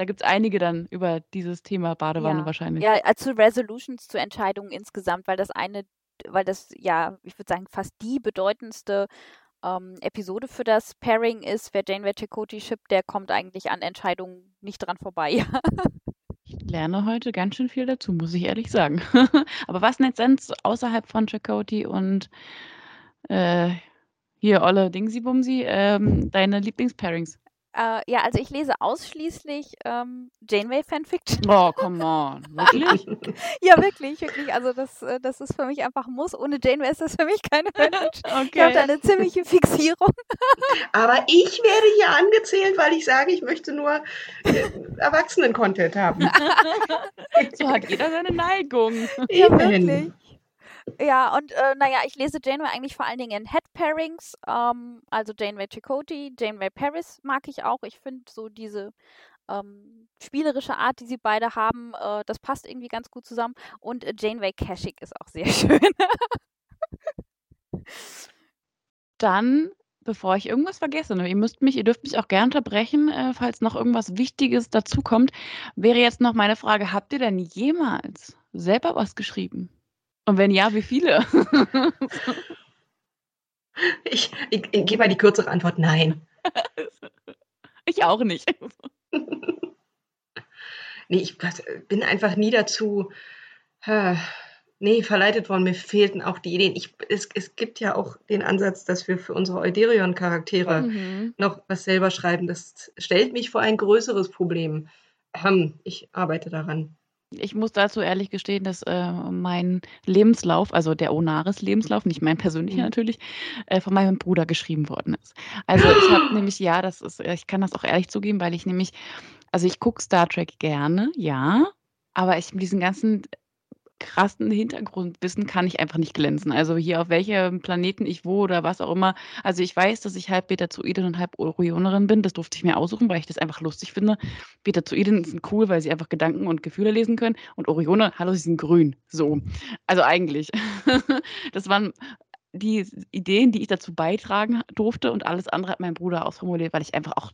Da gibt es einige dann über dieses Thema Badewanne ja. wahrscheinlich. Ja, zu Resolutions, zu Entscheidungen insgesamt, weil das eine weil das ja, ich würde sagen, fast die bedeutendste ähm, Episode für das Pairing ist. Wer Janeway Chakotay shippt, der kommt eigentlich an Entscheidungen nicht dran vorbei. ich lerne heute ganz schön viel dazu, muss ich ehrlich sagen. Aber was nennt Sens außerhalb von Chakotay und äh, hier, Olle Dingsy-Bumsy, ähm, deine Lieblingspairings? Äh, ja, also ich lese ausschließlich ähm, Janeway-Fanfiction. Oh, come on. Wirklich? ja, wirklich, wirklich. Also das, äh, das ist für mich einfach ein Muss. Ohne Janeway ist das für mich keine Fanfiction. Okay. Ich habe da eine ziemliche Fixierung. Aber ich werde hier angezählt, weil ich sage, ich möchte nur äh, Erwachsenen-Content haben. so hat jeder seine Neigung. Ja, wirklich. Ja, und äh, naja, ich lese Janeway eigentlich vor allen Dingen in Head-Pairings. Ähm, also Janeway Chakotay, Janeway Paris mag ich auch. Ich finde so diese ähm, spielerische Art, die sie beide haben, äh, das passt irgendwie ganz gut zusammen. Und äh, Janeway Kashyyyk ist auch sehr schön. Dann bevor ich irgendwas vergesse, ne, ihr müsst mich, ihr dürft mich auch gerne unterbrechen, äh, falls noch irgendwas Wichtiges dazukommt, wäre jetzt noch meine Frage: Habt ihr denn jemals selber was geschrieben? Und wenn ja, wie viele? ich, ich, ich gebe mal die kürzere Antwort: Nein. ich auch nicht. nee, ich bin einfach nie dazu. Nee, verleitet worden. Mir fehlten auch die Ideen. Ich, es, es gibt ja auch den Ansatz, dass wir für unsere Euderion-Charaktere mhm. noch was selber schreiben. Das stellt mich vor ein größeres Problem. Ähm, ich arbeite daran. Ich muss dazu ehrlich gestehen, dass äh, mein Lebenslauf, also der Onaris-Lebenslauf, nicht mein persönlicher mhm. natürlich, äh, von meinem Bruder geschrieben worden ist. Also ich habe nämlich, ja, das ist, ich kann das auch ehrlich zugeben, weil ich nämlich, also ich gucke Star Trek gerne, ja, aber ich diesen ganzen krassen Hintergrundwissen kann ich einfach nicht glänzen. Also hier auf welchem Planeten ich wo oder was auch immer. Also ich weiß, dass ich halb Beta-Zoidin und halb Orionerin bin. Das durfte ich mir aussuchen, weil ich das einfach lustig finde. Beta-Zoiden sind cool, weil sie einfach Gedanken und Gefühle lesen können. Und Orione, hallo, sie sind grün. So. Also eigentlich. das waren die Ideen, die ich dazu beitragen durfte und alles andere hat mein Bruder ausformuliert, weil ich einfach auch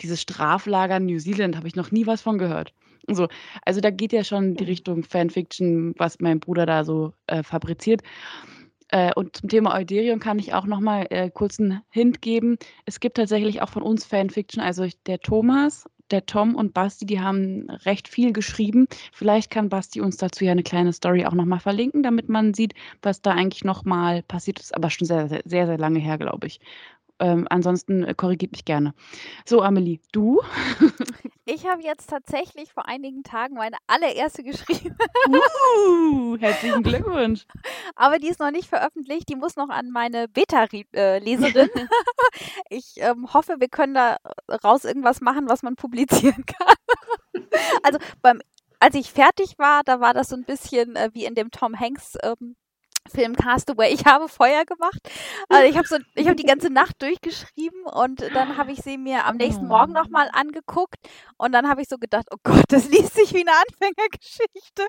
dieses Straflager New Zealand habe ich noch nie was von gehört. So, also da geht ja schon die Richtung Fanfiction, was mein Bruder da so äh, fabriziert. Äh, und zum Thema Euderion kann ich auch noch mal äh, kurz einen Hint geben. Es gibt tatsächlich auch von uns Fanfiction, also der Thomas, der Tom und Basti, die haben recht viel geschrieben. Vielleicht kann Basti uns dazu ja eine kleine Story auch noch mal verlinken, damit man sieht, was da eigentlich noch mal passiert ist. Aber schon sehr, sehr, sehr, sehr lange her, glaube ich. Ähm, ansonsten äh, korrigiert mich gerne. So, Amelie, du? Ich habe jetzt tatsächlich vor einigen Tagen meine allererste geschrieben. Uh, herzlichen Glückwunsch. Aber die ist noch nicht veröffentlicht. Die muss noch an meine Beta-Leserin. ich ähm, hoffe, wir können da raus irgendwas machen, was man publizieren kann. also beim, als ich fertig war, da war das so ein bisschen äh, wie in dem Tom Hanks ähm, Film Castaway. Ich habe Feuer gemacht. Also ich habe so, ich habe die ganze Nacht durchgeschrieben und dann habe ich sie mir am nächsten Morgen nochmal angeguckt und dann habe ich so gedacht, oh Gott, das liest sich wie eine Anfängergeschichte.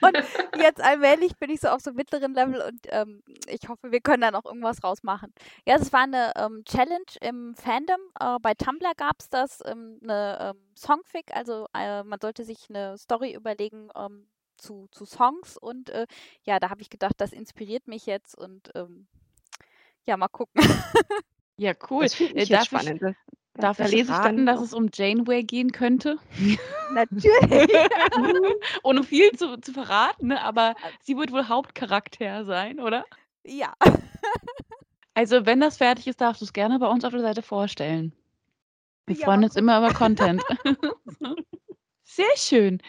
Und jetzt allmählich bin ich so auf so mittleren Level und ähm, ich hoffe, wir können da noch irgendwas rausmachen. Ja, es war eine ähm, Challenge im Fandom. Äh, bei Tumblr gab es das, ähm, eine ähm, Songfic, also äh, man sollte sich eine Story überlegen, ähm, zu, zu Songs und äh, ja, da habe ich gedacht, das inspiriert mich jetzt und ähm, ja, mal gucken. ja, cool. Das ich äh, darf spannend. Ich, darf da ich raten, dass es um Janeway gehen könnte? Natürlich. Ohne viel zu, zu verraten, ne? aber sie wird wohl Hauptcharakter sein, oder? Ja. also, wenn das fertig ist, darfst du es gerne bei uns auf der Seite vorstellen. Wir ja, freuen uns immer über Content. Sehr schön.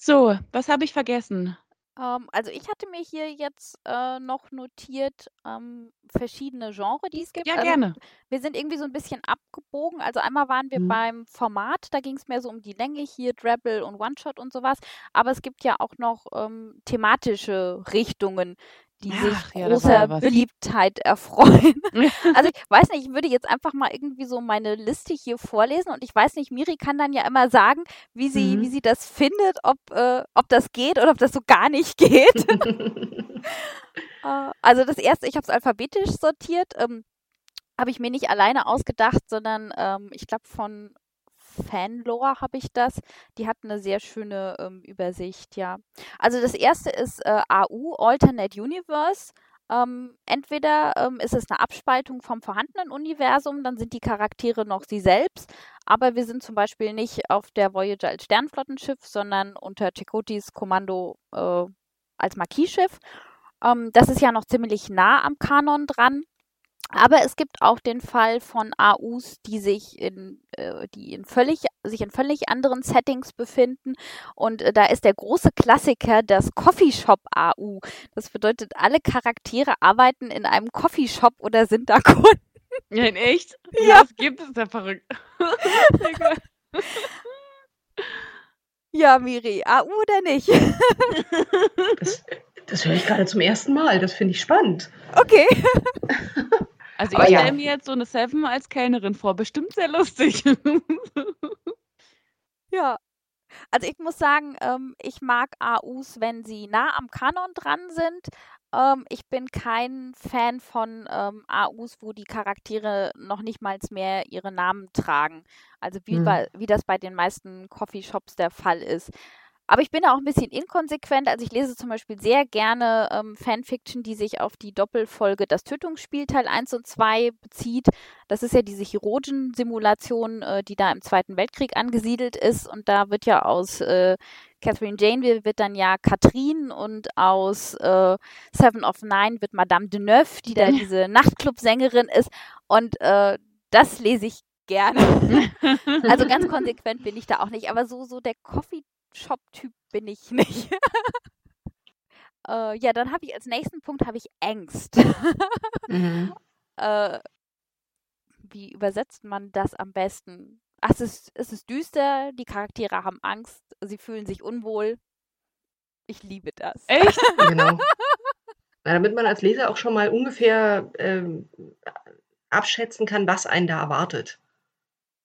So, was habe ich vergessen? Ähm, also ich hatte mir hier jetzt äh, noch notiert ähm, verschiedene Genres, die es gibt. Ja, also, gerne. Wir sind irgendwie so ein bisschen abgebogen. Also einmal waren wir mhm. beim Format, da ging es mehr so um die Länge hier, Drabble und One-Shot und sowas. Aber es gibt ja auch noch ähm, thematische Richtungen, die Ach, sich ja, großer Beliebtheit erfreuen. also ich weiß nicht, ich würde jetzt einfach mal irgendwie so meine Liste hier vorlesen und ich weiß nicht, Miri kann dann ja immer sagen, wie sie, mhm. wie sie das findet, ob, äh, ob das geht oder ob das so gar nicht geht. äh, also das erste, ich habe es alphabetisch sortiert, ähm, habe ich mir nicht alleine ausgedacht, sondern ähm, ich glaube von Fanlore habe ich das. Die hat eine sehr schöne ähm, Übersicht, ja. Also das erste ist äh, AU, Alternate Universe. Ähm, entweder ähm, ist es eine Abspaltung vom vorhandenen Universum, dann sind die Charaktere noch sie selbst, aber wir sind zum Beispiel nicht auf der Voyager als Sternflottenschiff, sondern unter Chakotys Kommando äh, als Marquis-Schiff. Ähm, das ist ja noch ziemlich nah am Kanon dran. Aber es gibt auch den Fall von AUs, die sich in, äh, die in völlig, sich in völlig anderen Settings befinden. Und äh, da ist der große Klassiker das Coffeeshop AU. Das bedeutet, alle Charaktere arbeiten in einem Coffeeshop oder sind da Kunden. Ja, in echt? Ja. ja das gibt es ja verrückt. ja, Miri, AU oder nicht? das, das höre ich gerade zum ersten Mal. Das finde ich spannend. Okay. Also ich stelle ja. mir jetzt so eine Seven als Kellnerin vor. Bestimmt sehr lustig. ja. Also ich muss sagen, ähm, ich mag AUs, wenn sie nah am Kanon dran sind. Ähm, ich bin kein Fan von ähm, AUs, wo die Charaktere noch nicht mal mehr ihre Namen tragen. Also wie, hm. bei, wie das bei den meisten Coffeeshops der Fall ist. Aber ich bin auch ein bisschen inkonsequent. Also ich lese zum Beispiel sehr gerne ähm, Fanfiction, die sich auf die Doppelfolge Das Tötungsspiel Teil 1 und 2 bezieht. Das ist ja diese Chirurgen-Simulation, äh, die da im Zweiten Weltkrieg angesiedelt ist. Und da wird ja aus äh, Catherine Janeville wird dann ja Katrin und aus äh, Seven of Nine wird Madame de Neuf, die da diese Nachtclub-Sängerin ist. Und äh, das lese ich gerne. also ganz konsequent bin ich da auch nicht. Aber so, so der Coffee Shop-Typ bin ich nicht. äh, ja, dann habe ich als nächsten Punkt habe ich Angst. mhm. äh, wie übersetzt man das am besten? Ach, es ist, es ist düster, die Charaktere haben Angst, sie fühlen sich unwohl. Ich liebe das. Echt? genau. Na, damit man als Leser auch schon mal ungefähr ähm, abschätzen kann, was einen da erwartet.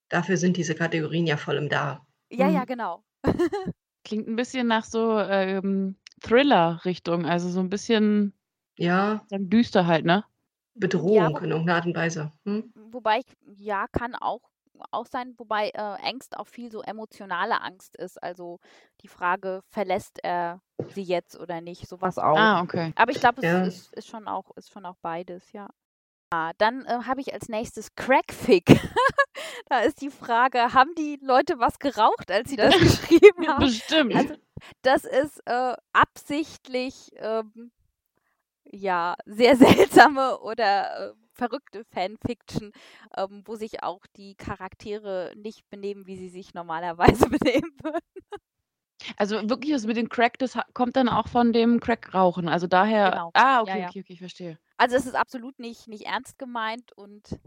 Dafür sind diese Kategorien ja voll im Da. Ja, mhm. ja, genau. Klingt ein bisschen nach so ähm, Thriller-Richtung, also so ein bisschen Ja. dann düster halt, ne? Bedrohung Ja, in irgendeiner Art und Weise. Hm? wobei ich, ja, kann auch, auch sein, wobei äh, Angst auch viel so emotionale Angst ist. Also die Frage, verlässt er sie jetzt oder nicht, sowas auch. Ah, okay. Aber ich glaube, es Ja. ist, ist schon auch, ist schon auch beides, ja. Dann äh, habe ich als nächstes Crackfic. da ist die Frage, haben die Leute was geraucht, als sie das geschrieben haben? Bestimmt. Also, das ist äh, absichtlich ähm, ja sehr seltsame oder äh, verrückte Fanfiction, ähm, wo sich auch die Charaktere nicht benehmen, wie sie sich normalerweise benehmen würden. Also wirklich, das mit dem Crack, das kommt dann auch von dem Crack-Rauchen. Also daher. Genau. Ah, okay, Ja, ja. okay, okay, ich verstehe. Also es ist absolut nicht, nicht ernst gemeint und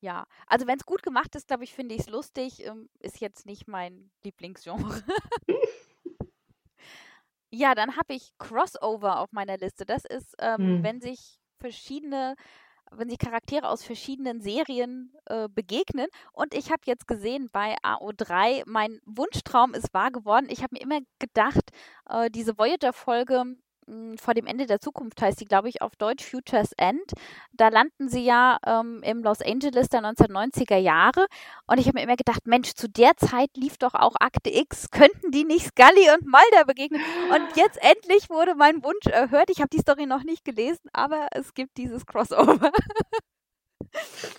ja, also wenn es gut gemacht ist, glaube ich, finde ich es lustig. Ähm, ist jetzt nicht mein Lieblingsgenre. ja, dann habe ich Crossover auf meiner Liste. Das ist, ähm, Hm. wenn sich verschiedene, wenn sich Charaktere aus verschiedenen Serien äh, begegnen. Und ich habe jetzt gesehen bei AO3, mein Wunschtraum ist wahr geworden. Ich habe mir immer gedacht, äh, diese Voyager-Folge vor dem Ende der Zukunft heißt die, glaube ich, auf Deutsch Futures End. Da landen sie ja ähm, im Los Angeles der 1990er Jahre. Und ich habe mir immer gedacht, Mensch, zu der Zeit lief doch auch Akte X. Könnten die nicht Scully und Mulder begegnen? Und jetzt endlich wurde mein Wunsch erhört. Ich habe die Story noch nicht gelesen, aber es gibt dieses Crossover.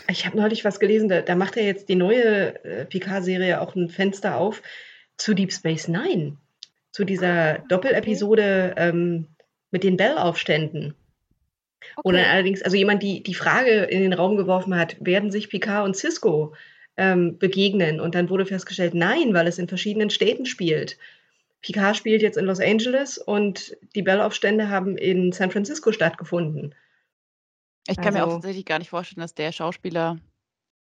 Ich habe neulich was gelesen, da, da macht ja jetzt die neue äh, Picard-Serie auch ein Fenster auf zu Deep Space Nine. Zu dieser Doppelepisode ähm, mit den Bell-Aufständen. Okay. allerdings, also jemand die, die Frage in den Raum geworfen hat, werden sich Picard und Cisco ähm, begegnen? Und dann wurde festgestellt, nein, weil es in verschiedenen Städten spielt. Picard spielt jetzt in Los Angeles und die Bell-Aufstände haben in San Francisco stattgefunden. Ich kann mir auch Also- tatsächlich gar nicht vorstellen, dass der Schauspieler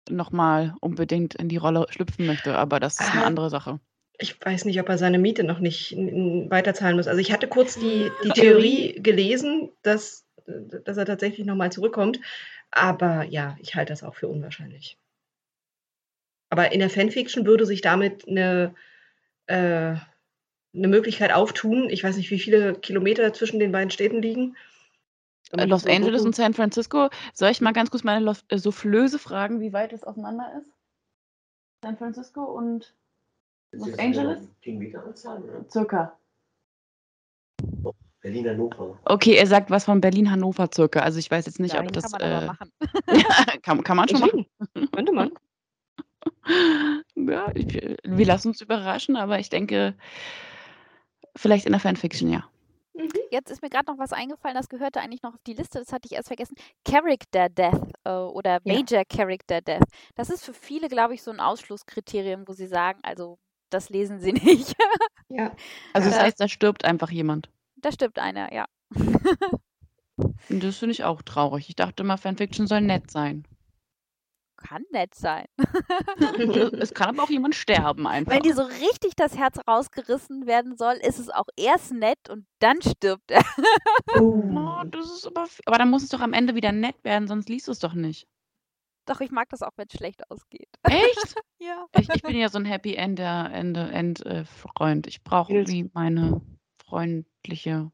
nochmal unbedingt in die Rolle schlüpfen möchte, aber das ist eine Ah. andere Sache. Ich weiß nicht, ob er seine Miete noch nicht weiterzahlen muss. Also ich hatte kurz die, die Theorie. Theorie gelesen, dass, dass er tatsächlich nochmal zurückkommt. Aber ja, ich halte das auch für unwahrscheinlich. Aber in der Fanfiction würde sich damit eine, äh, eine Möglichkeit auftun. Ich weiß nicht, wie viele Kilometer zwischen den beiden Städten liegen. Äh, Los Angeles und San Francisco. Soll ich mal ganz kurz meine Lof- äh, Soufflöse fragen, wie weit es auseinander ist? San Francisco und Los Angeles? Kilometeranzahl, oder? circa. Berlin, Hannover. Okay, er sagt was von Berlin-Hannover circa. Also ich weiß jetzt nicht, ja, ob das das. kann man aber äh, machen. kann, kann man schon machen. Könnte man. Ja, ich, wir lassen uns überraschen, aber ich denke, vielleicht in der Fanfiction, ja. Jetzt ist mir gerade noch was eingefallen, das gehörte eigentlich noch auf die Liste, das hatte ich erst vergessen. Character Death äh, oder Ja. Major Character Death. Das ist für viele, glaube ich, so ein Ausschlusskriterium, wo sie sagen, also das lesen sie nicht. Ja. Also das Ja. heißt, da stirbt einfach jemand. da stimmt einer, ja. Und das finde ich auch traurig. Ich dachte immer, Fanfiction soll nett sein. Kann nett sein. es kann aber auch jemand sterben einfach. Wenn dir so richtig das Herz rausgerissen werden soll, ist es auch erst nett und dann stirbt er. Oh, das ist aber, aber dann muss es doch am Ende wieder nett werden, sonst liest du es doch nicht. Doch, ich mag das auch, wenn es schlecht ausgeht. Echt? Ja. Ich, ich bin ja so ein Happy End, Ende, End äh, Freund. Ich brauche irgendwie meine freundliche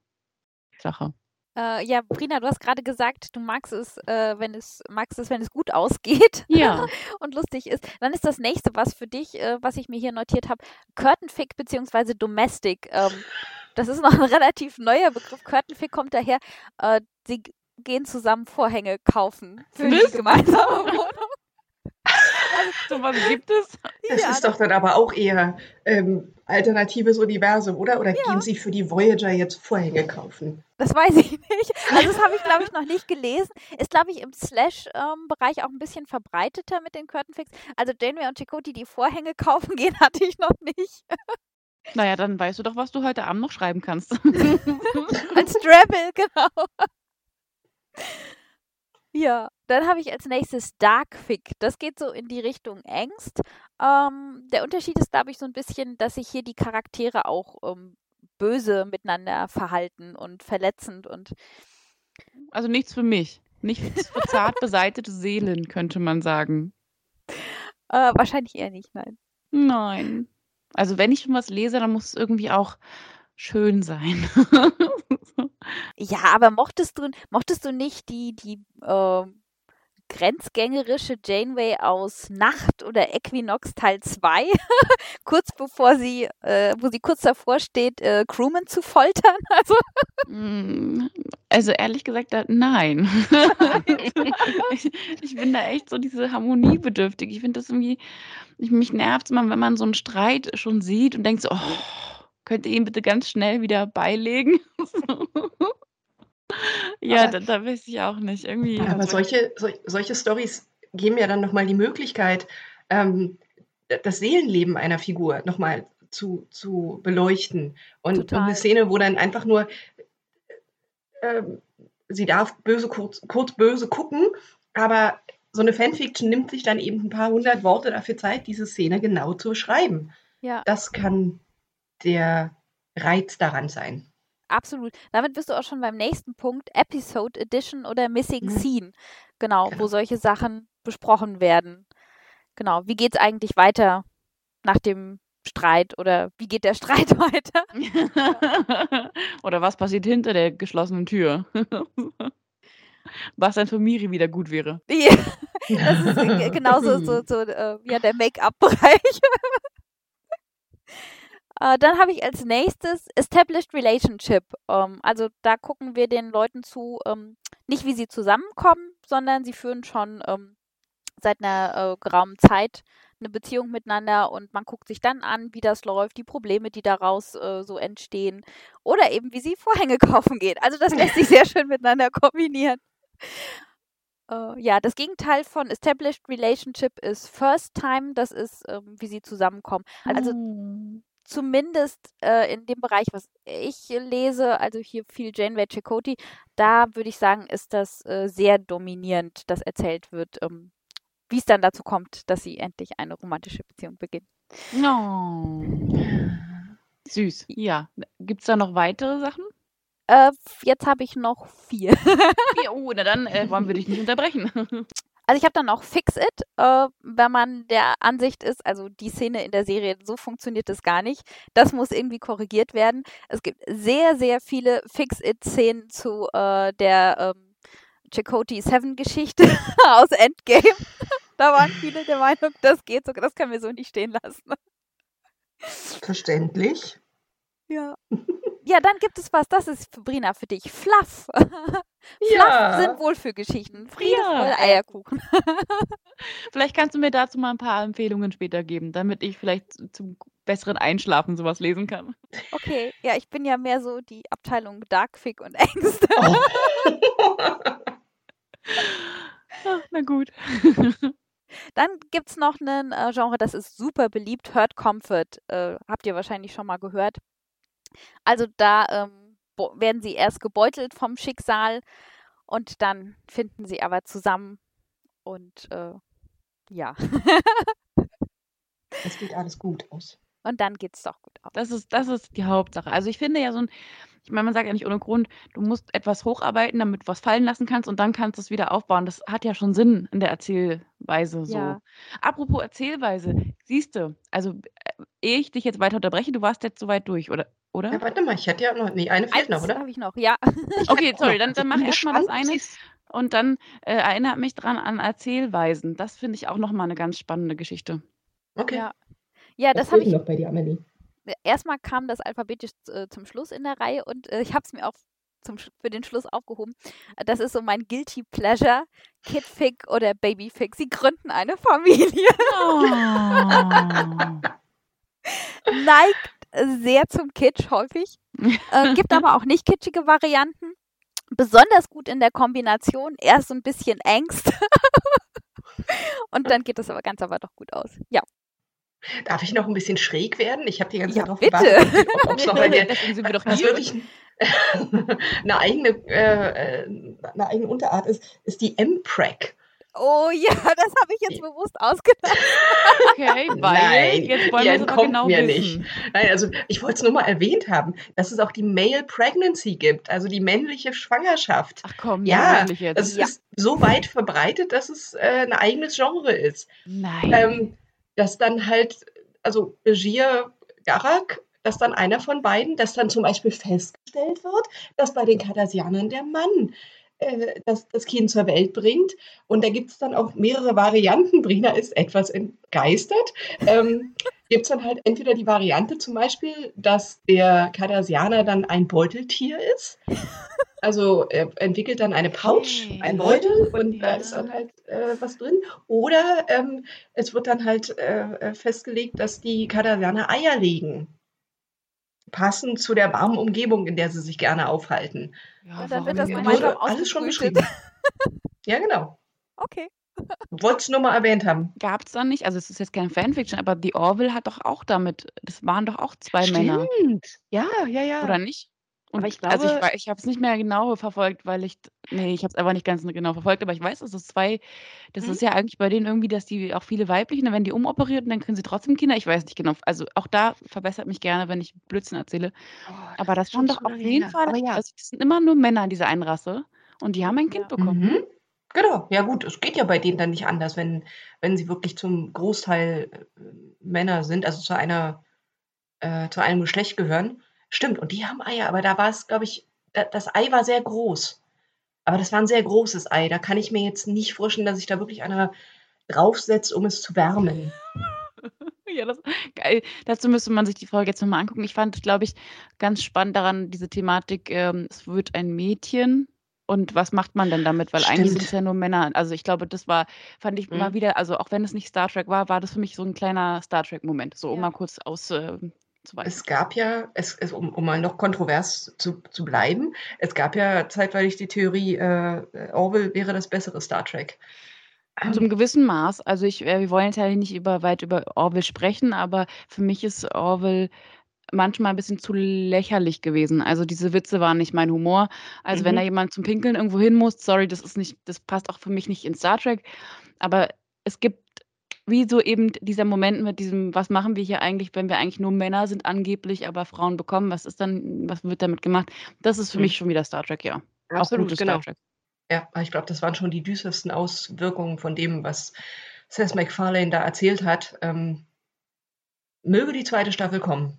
Sache. Äh, ja, Brina, du hast gerade gesagt, du magst es, äh, wenn es magst es, wenn es gut ausgeht Ja. und lustig ist. Dann ist das nächste, was für dich, äh, was ich mir hier notiert habe, Curtainfic bzw. Domestic. Ähm, das ist noch ein relativ neuer Begriff. Curtainfic kommt daher, äh, sie g- gehen zusammen Vorhänge kaufen für die gemeinsame Wohnung. so was gibt es? Das Ja, ist doch dann aber auch eher ähm, alternatives Universum, oder? Oder gehen Sie für die Voyager jetzt Vorhänge kaufen? Das weiß ich nicht. Also das habe ich, glaube ich, noch nicht gelesen. Ist, glaube ich, im Slash-Bereich auch ein bisschen verbreiteter mit den Curtainfix. Also Janeway und Chakotay, die Vorhänge kaufen gehen, hatte ich noch nicht. Naja, dann weißt du doch, was du heute Abend noch schreiben kannst. Als Drabble, genau. Ja, dann habe ich als nächstes Darkfic. Das geht so in die Richtung Angst. Ähm, der Unterschied ist, glaube ich, so ein bisschen, dass sich hier die Charaktere auch ähm, böse miteinander verhalten und verletzend und Also nichts für mich. Nichts für zart beseitete Seelen, könnte man sagen. äh, wahrscheinlich eher nicht, nein. Nein. Also wenn ich schon was lese, dann muss es irgendwie auch schön sein. Ja, aber mochtest du, mochtest du nicht die, die ähm, grenzgängerische Janeway aus Nacht oder Equinox Teil 2, kurz bevor sie, äh, wo sie kurz davor steht, äh, Crewman zu foltern? Also, Mm, Also ehrlich gesagt, da, nein. ich, ich bin da echt so diese harmoniebedürftig. Ich finde das irgendwie, ich, mich nervt es immer, wenn man so einen Streit schon sieht und denkt so, oh, könnt ihr ihn bitte ganz schnell wieder beilegen? Ja, da, da weiß ich auch nicht. Irgendwie. Aber solche, sol solche Stories geben ja dann nochmal die Möglichkeit, ähm, das Seelenleben einer Figur nochmal zu, zu beleuchten. Und, und, eine Szene, wo dann einfach nur äh, sie darf böse kurz, kurz böse gucken, aber so eine Fanfiction nimmt sich dann eben ein paar hundert Worte dafür Zeit, diese Szene genau zu schreiben. Ja. Das kann der Reiz daran sein. Absolut. Damit bist du auch schon beim nächsten Punkt, Episode Edition oder Missing mhm. Scene. Genau, genau, wo solche Sachen besprochen werden. Genau, wie geht es eigentlich weiter nach dem Streit oder wie geht der Streit weiter? oder was passiert hinter der geschlossenen Tür? was dann für Miri wieder gut wäre. Ja, das ist genauso so, so, äh, ja, der Make-up-Bereich. Äh, dann habe ich als nächstes Established Relationship. Ähm, also da gucken wir den Leuten zu, ähm, nicht wie sie zusammenkommen, sondern sie führen schon ähm, seit einer äh, geraumen Zeit eine Beziehung miteinander und man guckt sich dann an, wie das läuft, die Probleme, die daraus äh, so entstehen oder eben wie sie Vorhänge kaufen geht. Also das lässt sich sehr schön miteinander kombinieren. Äh, ja, das Gegenteil von Established Relationship ist First Time, das ist, ähm, wie sie zusammenkommen. Also mm. Zumindest äh, in dem Bereich, was ich lese, also hier viel Janeway Chakotay, da würde ich sagen, ist das äh, sehr dominierend, dass erzählt wird, ähm, wie es dann dazu kommt, dass sie endlich eine romantische Beziehung beginnen. Oh. Süß. Ja. Gibt es da noch weitere Sachen? Äh, jetzt habe ich noch vier. vier. Oh, na dann äh, wollen wir dich nicht unterbrechen. Also ich habe dann noch Fix It, äh, wenn man der Ansicht ist, also die Szene in der Serie, so funktioniert das gar nicht. Das muss irgendwie korrigiert werden. Es gibt sehr, sehr viele Fix It-Szenen zu äh, der ähm, Chakotay Seven Geschichte aus Endgame. da waren viele der Meinung, das geht so, das können wir so nicht stehen lassen. Verständlich. Ja. Ja, dann gibt es was, das ist Brina für dich. Fluff. Ja. Fluff sind Wohlfühlgeschichten. Friede, ja. Eierkuchen. vielleicht kannst du mir dazu mal ein paar Empfehlungen später geben, damit ich vielleicht zum besseren Einschlafen sowas lesen kann. Okay, ja, ich bin ja mehr so die Abteilung Darkfic und Ängste. Oh. Ach, na gut. Dann gibt es noch ein äh, Genre, das ist super beliebt, Hurt Comfort. Äh, habt ihr wahrscheinlich schon mal gehört. Also da ähm, werden sie erst gebeutelt vom Schicksal und dann finden sie aber zusammen und äh, ja. es geht alles gut aus. Und dann geht es doch gut aus. Das ist, das ist die Hauptsache. Also ich finde ja so ein, ich meine, man sagt ja nicht ohne Grund, du musst etwas hocharbeiten, damit du was fallen lassen kannst und dann kannst du es wieder aufbauen. Das hat ja schon Sinn in der Erzählweise so. Ja. Apropos Erzählweise, siehst du, also äh, ehe ich dich jetzt weiter unterbreche, du warst jetzt soweit durch, oder? oder? Ja, warte mal, ich hätte ja noch, nee, eine fehlt noch, oder? habe ich noch, ja. okay, sorry, dann, dann mach erstmal das eine und dann äh, erinnert mich dran an Erzählweisen. Das finde ich auch nochmal eine ganz spannende Geschichte. Okay. Ja, ja das habe ich. noch bei dir, Amelie? Erstmal kam das alphabetisch äh, zum Schluss in der Reihe und äh, ich habe es mir auch zum, für den Schluss aufgehoben. Das ist so mein Guilty Pleasure. Kidfig oder Babyfig. Sie gründen eine Familie. Oh. Neigt sehr zum Kitsch häufig. Äh, gibt aber auch nicht kitschige Varianten. Besonders gut in der Kombination. Erst so ein bisschen Angst. Und dann geht das aber ganz aber doch gut aus. Ja. Darf ich noch ein bisschen schräg werden? Ich habe die ganze ja, Zeit drauf gewartet, ob es noch eine, was wirklich eine eigene, äh, eine eigene Unterart ist, ist die M-Prac. Oh ja, das habe ich jetzt bewusst ausgedacht. Okay, weil Nein, jetzt wollen wir es genau mir wissen. nicht. Nein, also ich wollte es nur mal erwähnt haben, dass es auch die Male Pregnancy gibt, also die männliche Schwangerschaft. Ach komm, ja, es ja. ist so weit verbreitet, dass es äh, ein eigenes Genre ist. Nein. Ähm, dass dann halt, also Begier Garak, dass dann einer von beiden, dass dann zum Beispiel festgestellt wird, dass bei den Cardassianern der Mann äh, das, das Kind zur Welt bringt. Und da gibt es dann auch mehrere Varianten. Brina ist etwas entgeistert. Ähm, gibt es dann halt entweder die Variante zum Beispiel, dass der Cardassianer dann ein Beuteltier ist. Also er entwickelt dann eine Pouch, okay. ein Beutel und ja. da ist dann halt äh, was drin. Oder ähm, es wird dann halt äh, äh festgelegt, dass die Cardassianer Eier legen. passen zu der warmen Umgebung, in der sie sich gerne aufhalten. Ja, dann wird das gemeinsam alles schon beschrieben. ja, genau. Okay. Wollt's nur mal erwähnt haben. Gab es dann nicht, also es ist jetzt keine Fanfiction, aber The Orville hat doch auch damit, das waren doch auch zwei Männer, Stimmt. Ja, ja, ja. oder nicht? Aber ich also ich, glaube- ich habe es nicht mehr genau verfolgt, weil ich, nee, ich habe es einfach nicht ganz genau verfolgt, aber ich weiß, dass es zwei, das Mhm. ist ja eigentlich bei denen irgendwie, dass die auch viele weibliche, dann werden die umoperiert und dann kriegen sie trotzdem Kinder. Ich weiß nicht genau. Also auch da verbessert mich gerne, wenn ich Blödsinn erzähle. Oh, Aber das waren schon doch auf jeden. Fall, ja. also das sind immer nur Männer in dieser einen Rasse und die haben ein Kind Ja. bekommen. Mhm. Genau, ja gut, es geht ja bei denen dann nicht anders, wenn, wenn sie wirklich zum Großteil äh, Männer sind, also zu einer, äh, zu einem Geschlecht gehören. Stimmt, und die haben Eier, aber da war es, glaube ich, da, das Ei war sehr groß. Aber das war ein sehr großes Ei. Da kann ich mir jetzt nicht vorstellen, dass sich da wirklich einer draufsetzt, um es zu wärmen. Ja, das geil. Dazu müsste man sich die Folge jetzt nochmal angucken. Ich fand, glaube ich, ganz spannend daran, diese Thematik, ähm, es wird ein Mädchen. Und was macht man denn damit? Weil eigentlich sind Stimmt. es ja nur Männer. Also ich glaube, das war, fand ich immer Mhm. wieder, also auch wenn es nicht Star Trek war, war das für mich so ein kleiner Star Trek-Moment. So, um Ja. mal kurz auszuweisen. Es gab ja, es, es, um, um mal noch kontrovers zu, zu bleiben, es gab ja zeitweilig die Theorie, äh, Orwell wäre das bessere Star Trek. Ähm, Zum gewissen Maß. Also ich, äh, wir wollen jetzt ja nicht über, weit über Orwell sprechen, aber für mich ist Orwell manchmal ein bisschen zu lächerlich gewesen. Also diese Witze waren nicht mein Humor. Also wenn Mhm. da jemand zum Pinkeln irgendwo hin muss, sorry, das ist nicht, das passt auch für mich nicht in Star Trek. Aber es gibt wie so eben dieser Moment mit diesem, was machen wir hier eigentlich, wenn wir eigentlich nur Männer sind angeblich, aber Frauen bekommen, was ist dann, was wird damit gemacht? Das ist für Mhm. mich schon wieder Star Trek, ja. Absolut, genau. Star Trek. Ja, ich glaube, das waren schon die düstersten Auswirkungen von dem, was Seth MacFarlane da erzählt hat. Ähm, möge die zweite Staffel kommen.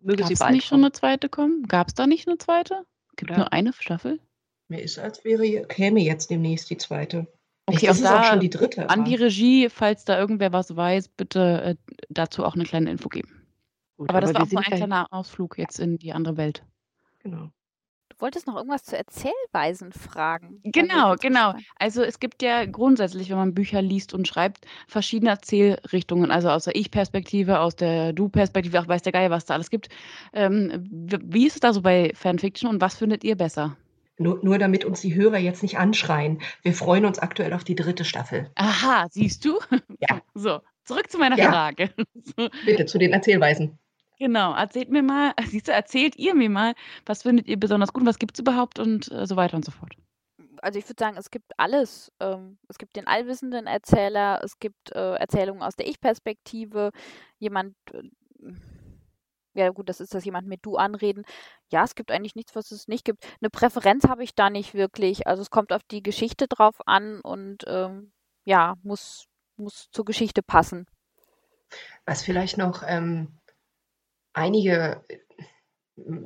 Möge Gab sie es bald nicht schon eine zweite kommen? Gab es da nicht eine zweite? Gibt Ja. nur eine Staffel? Mir ist, als wäre, käme jetzt demnächst die zweite. Okay, auch ist es auch da schon die dritte. an aber die Regie, falls da irgendwer was weiß, bitte äh, dazu auch eine kleine Info geben. gut, Aber das war auch nur ein kleiner Ausflug jetzt in die andere Welt. Genau. Du wolltest noch irgendwas zu Erzählweisen fragen. Genau, genau. Also es gibt ja grundsätzlich, wenn man Bücher liest und schreibt, verschiedene Erzählrichtungen, also aus der Ich-Perspektive, aus der Du-Perspektive, auch weiß der Geier, was da alles gibt. Ähm, wie ist es da so bei Fanfiction und was findet ihr besser? Nur, nur damit uns die Hörer jetzt nicht anschreien. Wir freuen uns aktuell auf die dritte Staffel. Aha, siehst du? Ja. So, zurück zu meiner Ja. Frage. Bitte zu den Erzählweisen. Genau, erzählt mir mal, siehst du, erzählt ihr mir mal, was findet ihr besonders gut, was gibt es überhaupt und äh, so weiter und so fort. Also ich würde sagen, es gibt alles. Ähm, es gibt den allwissenden Erzähler, es gibt äh, Erzählungen aus der Ich-Perspektive, jemand, äh, ja gut, das ist das jemand mit Du anreden. Ja, es gibt eigentlich nichts, was es nicht gibt. Eine Präferenz habe ich da nicht wirklich. Also es kommt auf die Geschichte drauf an und ähm, ja, muss, muss zur Geschichte passen. Was vielleicht noch ähm, einige, äh,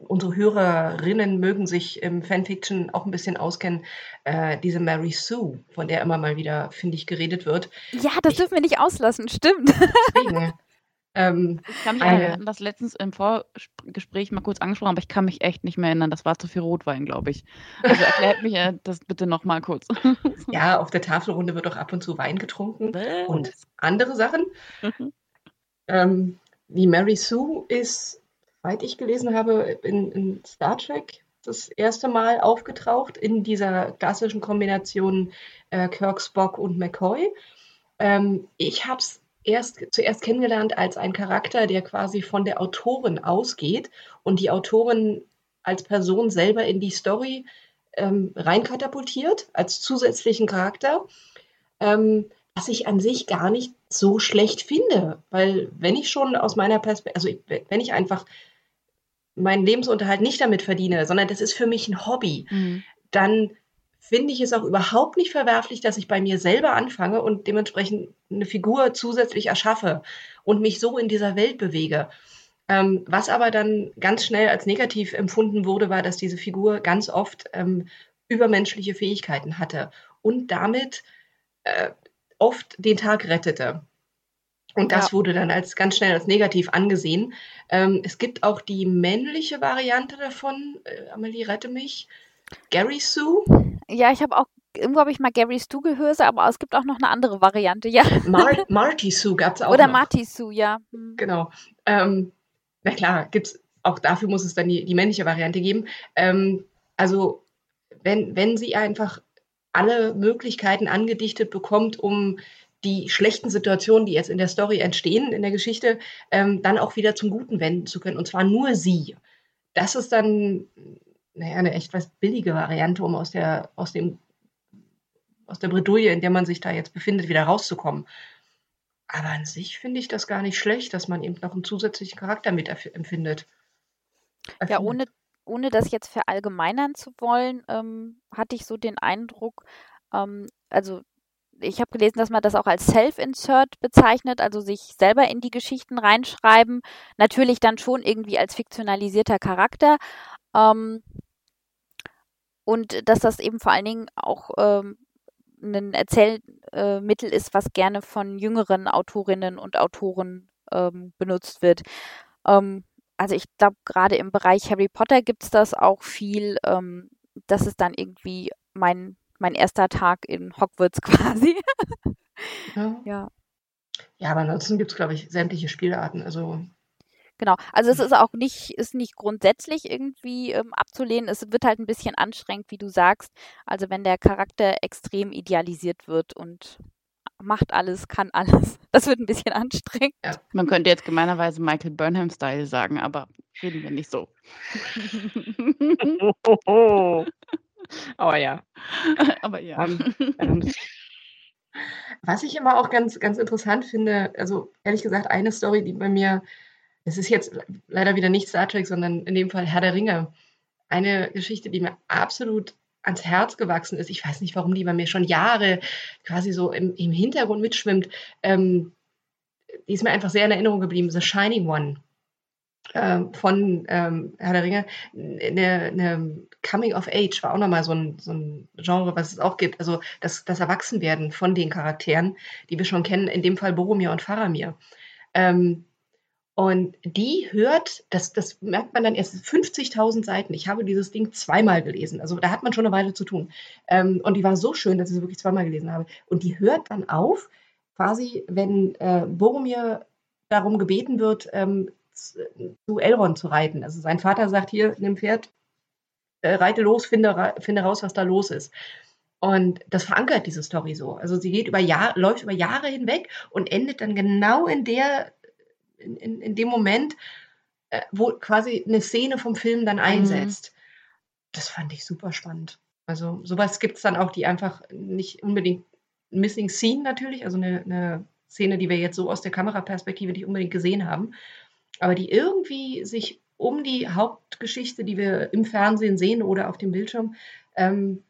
unsere Hörerinnen mögen sich im Fanfiction auch ein bisschen auskennen, äh, diese Mary Sue, von der immer mal wieder, finde ich, geredet wird. Ja, das Ich- dürfen wir nicht auslassen, stimmt. Deswegen, ähm, Ich kann mich Eine- erinnern, das letztens im Vorgespräch mal kurz angesprochen, aber ich kann mich echt nicht mehr erinnern. Das war zu viel Rotwein, glaube ich. Also erklärt mich äh, das bitte noch mal kurz. ja, auf der Tafelrunde wird auch ab und zu Wein getrunken Was? und andere Sachen. Ähm, die Mary Sue ist, soweit ich gelesen habe, in, in Star Trek das erste Mal aufgetaucht in dieser klassischen Kombination äh, Kirk, Spock und McCoy. Ähm, ich habe es erst zuerst kennengelernt als ein Charakter, der quasi von der Autorin ausgeht und die Autorin als Person selber in die Story ähm, reinkatapultiert, als zusätzlichen Charakter. Ähm, was ich an sich gar nicht so schlecht finde, weil wenn ich schon aus meiner Perspektive, also ich, wenn ich einfach meinen Lebensunterhalt nicht damit verdiene, sondern das ist für mich ein Hobby, Mhm. dann finde ich es auch überhaupt nicht verwerflich, dass ich bei mir selber anfange und dementsprechend eine Figur zusätzlich erschaffe und mich so in dieser Welt bewege. Ähm, was aber dann ganz schnell als negativ empfunden wurde, war, dass diese Figur ganz oft ähm, übermenschliche Fähigkeiten hatte und damit äh, oft den Tag rettete. Und das Ja. wurde dann als ganz schnell als negativ angesehen. Ähm, es gibt auch die männliche Variante davon. Äh, Amelie, rette mich. Gary Sue. Ja, ich habe auch, irgendwo habe ich mal Gary Stu gehört, aber es gibt auch noch eine andere Variante, ja. Mar Marty Sue gab es auch Oder noch. Marty Sue, ja. Hm. Genau. Ähm, na klar, gibt's auch dafür muss es dann die, die männliche Variante geben. Ähm, also wenn, wenn sie einfach alle Möglichkeiten angedichtet bekommt, um die schlechten Situationen, die jetzt in der Story entstehen, in der Geschichte, ähm, dann auch wieder zum Guten wenden zu können. Und zwar nur sie. Das ist dann naja, eine echt was billige Variante, um aus der, aus dem, aus der Bredouille, in der man sich da jetzt befindet, wieder rauszukommen. Aber an sich finde ich das gar nicht schlecht, dass man eben noch einen zusätzlichen Charakter mit empfindet. Ja, ohne, ohne das jetzt verallgemeinern zu wollen, ähm, hatte ich so den Eindruck, ähm, also ich habe gelesen, dass man das auch als Self-Insert bezeichnet, also sich selber in die Geschichten reinschreiben. Natürlich dann schon irgendwie als fiktionalisierter Charakter. Ähm, und dass das eben vor allen Dingen auch ähm, ein Erzählmittel äh, ist, was gerne von jüngeren Autorinnen und Autoren ähm, benutzt wird. Ähm, also ich glaube, gerade im Bereich Harry Potter gibt es das auch viel. Ähm, das ist dann irgendwie mein mein erster Tag in Hogwarts quasi. ja. ja. Ja, aber ansonsten gibt es, glaube ich, sämtliche Spielarten. Also Genau, also es ist auch nicht, ist nicht grundsätzlich irgendwie ähm, abzulehnen. Es wird halt ein bisschen anstrengend, wie du sagst. Also wenn der Charakter extrem idealisiert wird und macht alles, kann alles. Das wird ein bisschen anstrengend. Ja. Man könnte jetzt gemeinerweise Michael Burnham-Style sagen, aber reden wir nicht so. Aber ja. Aber ja. Ähm, ähm, was ich immer auch ganz, ganz interessant finde, also ehrlich gesagt, eine Story, die bei mir, es ist jetzt leider wieder nicht Star Trek, sondern in dem Fall Herr der Ringe. Eine Geschichte, die mir absolut ans Herz gewachsen ist. Ich weiß nicht, warum die bei mir schon Jahre quasi so im, im Hintergrund mitschwimmt. Ähm, die ist mir einfach sehr in Erinnerung geblieben. The Shining One ähm, von ähm, Herr der Ringe, eine, eine Coming of Age war auch nochmal so ein, so ein Genre, was es auch gibt. Also das, das Erwachsenwerden von den Charakteren, die wir schon kennen, in dem Fall Boromir und Faramir. Ähm, und die hört, das, das merkt man dann erst 50.000 Seiten. Ich habe dieses Ding zweimal gelesen. Also da hat man schon eine Weile zu tun. Ähm, und die war so schön, dass ich sie wirklich zweimal gelesen habe. Und die hört dann auf, quasi, wenn äh, Boromir darum gebeten wird, ähm, zu Elrond zu reiten. Also sein Vater sagt hier, nimm Pferd, äh, reite los, finde, finde raus, was da los ist. Und das verankert diese Story so. Also sie geht über Jahr, läuft über Jahre hinweg und endet dann genau in der, in, in, in dem Moment, äh, wo quasi eine Szene vom Film dann mhm. einsetzt. Mhm. Das fand ich super spannend. Also sowas gibt es dann auch, die einfach nicht unbedingt Missing Scene natürlich, also eine, eine Szene, die wir jetzt so aus der Kameraperspektive nicht unbedingt gesehen haben, aber die irgendwie sich um die Hauptgeschichte, die wir im Fernsehen sehen oder auf dem Bildschirm, ähm,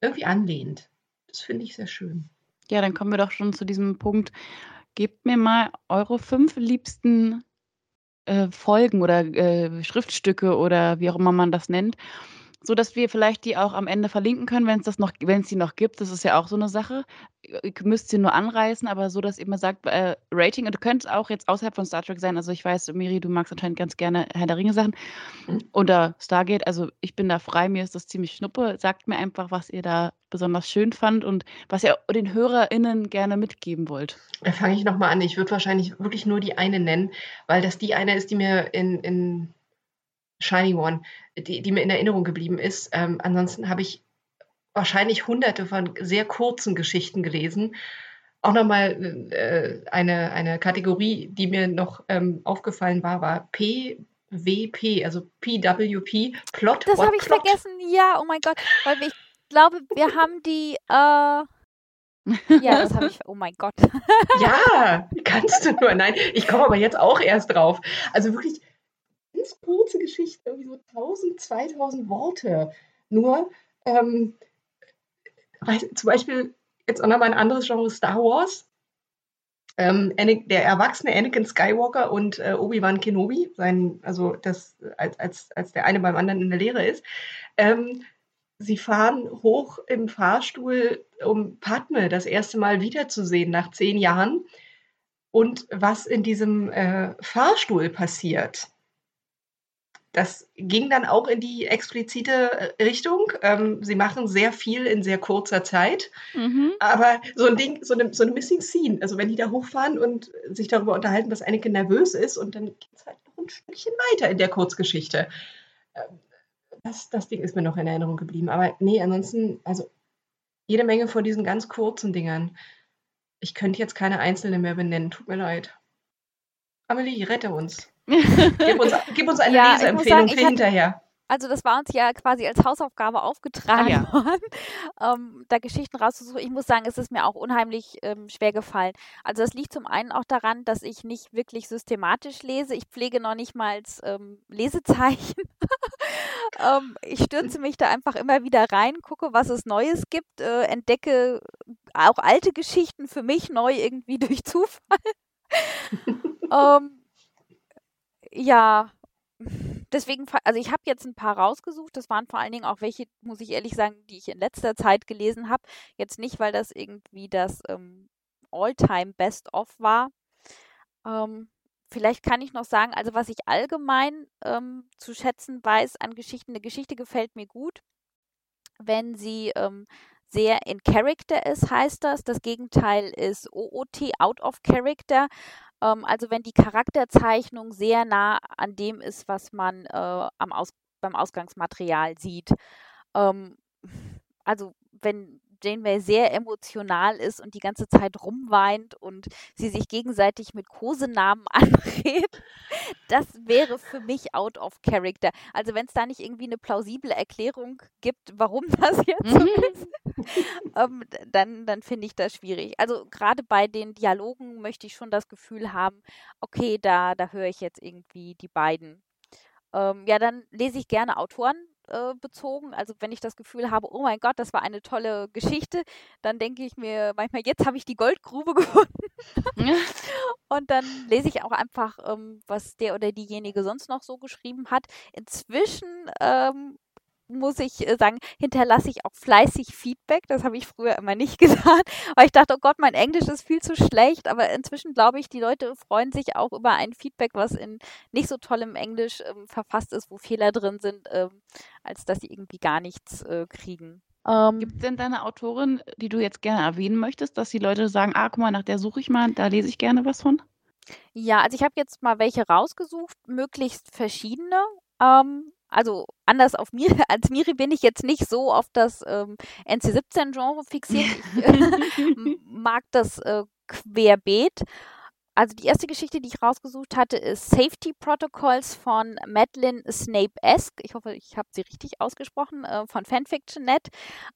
irgendwie anlehnt. Das finde ich sehr schön. Ja, dann kommen wir doch schon zu diesem Punkt. Gebt mir mal eure fünf liebsten äh, Folgen oder äh, Schriftstücke oder wie auch immer man das nennt, so dass wir vielleicht die auch am Ende verlinken können, wenn es das noch, wenn es die noch gibt. Das ist ja auch so eine Sache. Ihr müsst sie nur anreißen, aber so, dass ihr immer sagt, äh, Rating, und du könntest auch jetzt außerhalb von Star Trek sein. Also ich weiß, Miri, du magst anscheinend ganz gerne Herr der Ringe Sachen oder Stargate. Also ich bin da frei, mir ist das ziemlich schnuppe. Sagt mir einfach, was ihr da besonders schön fand und was ihr den HörerInnen gerne mitgeben wollt. Da fange ich nochmal an. Ich würde wahrscheinlich wirklich nur die eine nennen, weil das die eine ist, die mir in, in Shiny One, die, die mir in Erinnerung geblieben ist. Ähm, ansonsten habe ich wahrscheinlich hunderte von sehr kurzen Geschichten gelesen. Auch nochmal äh, eine, eine Kategorie, die mir noch ähm, aufgefallen war, war PWP, also PWP, Plot. Das habe ich Plot. vergessen, ja, oh mein Gott, weil ich glaube, wir haben die, äh, ja, das habe ich. Oh mein Gott. ja, kannst du nur. Nein, ich komme aber jetzt auch erst drauf. Also wirklich ganz kurze Geschichte, irgendwie so 1000, 2000 Worte. Nur, ähm, zum Beispiel jetzt auch nochmal ein anderes Genre, Star Wars. Ähm, der erwachsene Anakin Skywalker und äh, Obi-Wan Kenobi, sein, also das, als, als, als der eine beim anderen in der Lehre ist, ähm, sie fahren hoch im Fahrstuhl, um Padme das erste Mal wiederzusehen nach zehn Jahren. Und was in diesem äh, Fahrstuhl passiert, das ging dann auch in die explizite äh, Richtung. Ähm, sie machen sehr viel in sehr kurzer Zeit. Mhm. Aber so ein Ding, so eine, so eine Missing Scene, also wenn die da hochfahren und sich darüber unterhalten, dass Anakin nervös ist und dann gibt es halt noch einen Stückchen weiter in der Kurzgeschichte. Ähm, das, das Ding ist mir noch in Erinnerung geblieben. Aber nee, ansonsten, also jede Menge von diesen ganz kurzen Dingern. Ich könnte jetzt keine einzelne mehr benennen, tut mir leid. Amelie, rette uns. Gib, uns gib uns eine ja, Leseempfehlung für hinterher. Also das war uns ja quasi als Hausaufgabe aufgetragen ah, ja. worden, ähm, da Geschichten rauszusuchen. Ich muss sagen, es ist mir auch unheimlich ähm, schwer gefallen. Also das liegt zum einen auch daran, dass ich nicht wirklich systematisch lese. Ich pflege noch nicht mal ähm, Lesezeichen. Ähm, ich stürze mich da einfach immer wieder rein, gucke, was es Neues gibt, äh, entdecke auch alte Geschichten für mich neu irgendwie durch Zufall. Ähm, ja, deswegen, also ich habe jetzt ein paar rausgesucht. Das waren vor allen Dingen auch welche, muss ich ehrlich sagen, die ich in letzter Zeit gelesen habe. Jetzt nicht, weil das irgendwie das ähm, All-Time Best-of war. Ähm, vielleicht kann ich noch sagen, also was ich allgemein ähm, zu schätzen weiß an Geschichten, eine Geschichte gefällt mir gut, wenn sie ähm, sehr in Character ist, heißt das. Das Gegenteil ist OOT, out of Character. Ähm, also wenn die Charakterzeichnung sehr nah an dem ist, was man äh, am Aus beim Ausgangsmaterial sieht. Ähm, also wenn Janeway sehr emotional ist und die ganze Zeit rumweint und sie sich gegenseitig mit Kosenamen anredet, das wäre für mich out of character. Also wenn es da nicht irgendwie eine plausible Erklärung gibt, warum das jetzt so mhm. ist, ähm, dann, dann finde ich das schwierig. Also gerade bei den Dialogen möchte ich schon das Gefühl haben, okay, da, da höre ich jetzt irgendwie die beiden. Ähm, ja, dann lese ich gerne Autoren äh, bezogen. Also wenn ich das Gefühl habe, oh mein Gott, das war eine tolle Geschichte, dann denke ich mir manchmal, jetzt habe ich die Goldgrube gefunden. Und dann lese ich auch einfach, ähm, was der oder diejenige sonst noch so geschrieben hat. Inzwischen ähm, muss ich äh, sagen, hinterlasse ich auch fleißig Feedback. Das habe ich früher immer nicht getan, weil ich dachte, oh Gott, mein Englisch ist viel zu schlecht. Aber inzwischen glaube ich, die Leute freuen sich auch über ein Feedback, was in nicht so tollem Englisch ähm, verfasst ist, wo Fehler drin sind, ähm, als dass sie irgendwie gar nichts äh, kriegen. Ähm, Gibt es denn deine Autorin, die du jetzt gerne erwähnen möchtest, dass die Leute sagen, ah, guck mal, nach der suche ich mal, da lese ich gerne was von? Ja, also ich habe jetzt mal welche rausgesucht, möglichst verschiedene. Ähm, also anders auf mir, als Miri bin ich jetzt nicht so auf das ähm, NC17-Genre fixiert. Ich äh, mag das äh, querbeet. Also die erste Geschichte, die ich rausgesucht hatte, ist Safety Protocols von Madeline Snape-esque. Ich hoffe, ich habe sie richtig ausgesprochen, äh, von Fanfiction.net.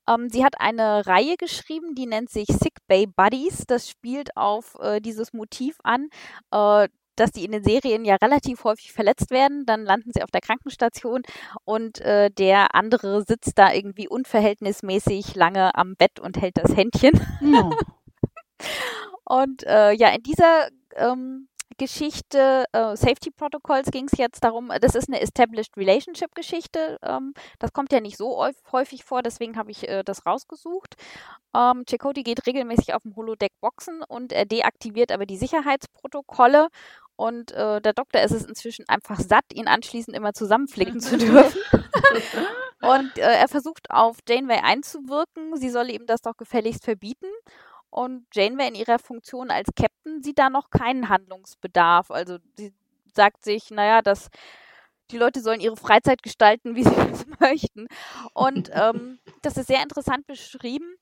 Ähm, sie hat eine Reihe geschrieben, die nennt sich Sick Bay Buddies. Das spielt auf äh, dieses Motiv an. Äh, dass die in den Serien ja relativ häufig verletzt werden. Dann landen sie auf der Krankenstation und äh, der andere sitzt da irgendwie unverhältnismäßig lange am Bett und hält das Händchen. Ja. und äh, ja, in dieser ähm, Geschichte äh, Safety Protocols ging es jetzt darum, das ist eine Established Relationship Geschichte. Ähm, das kommt ja nicht so häufig vor, deswegen habe ich äh, das rausgesucht. Ähm, Chakotay geht regelmäßig auf dem Holodeck boxen und er deaktiviert aber die Sicherheitsprotokolle und äh, der Doktor ist es inzwischen einfach satt, ihn anschließend immer zusammenflicken zu dürfen. und äh, er versucht auf Janeway einzuwirken, sie solle ihm das doch gefälligst verbieten. Und Janeway in ihrer Funktion als Captain sieht da noch keinen Handlungsbedarf. Also sie sagt sich, naja, dass die Leute sollen ihre Freizeit gestalten, wie sie es möchten. Und ähm, das ist sehr interessant beschrieben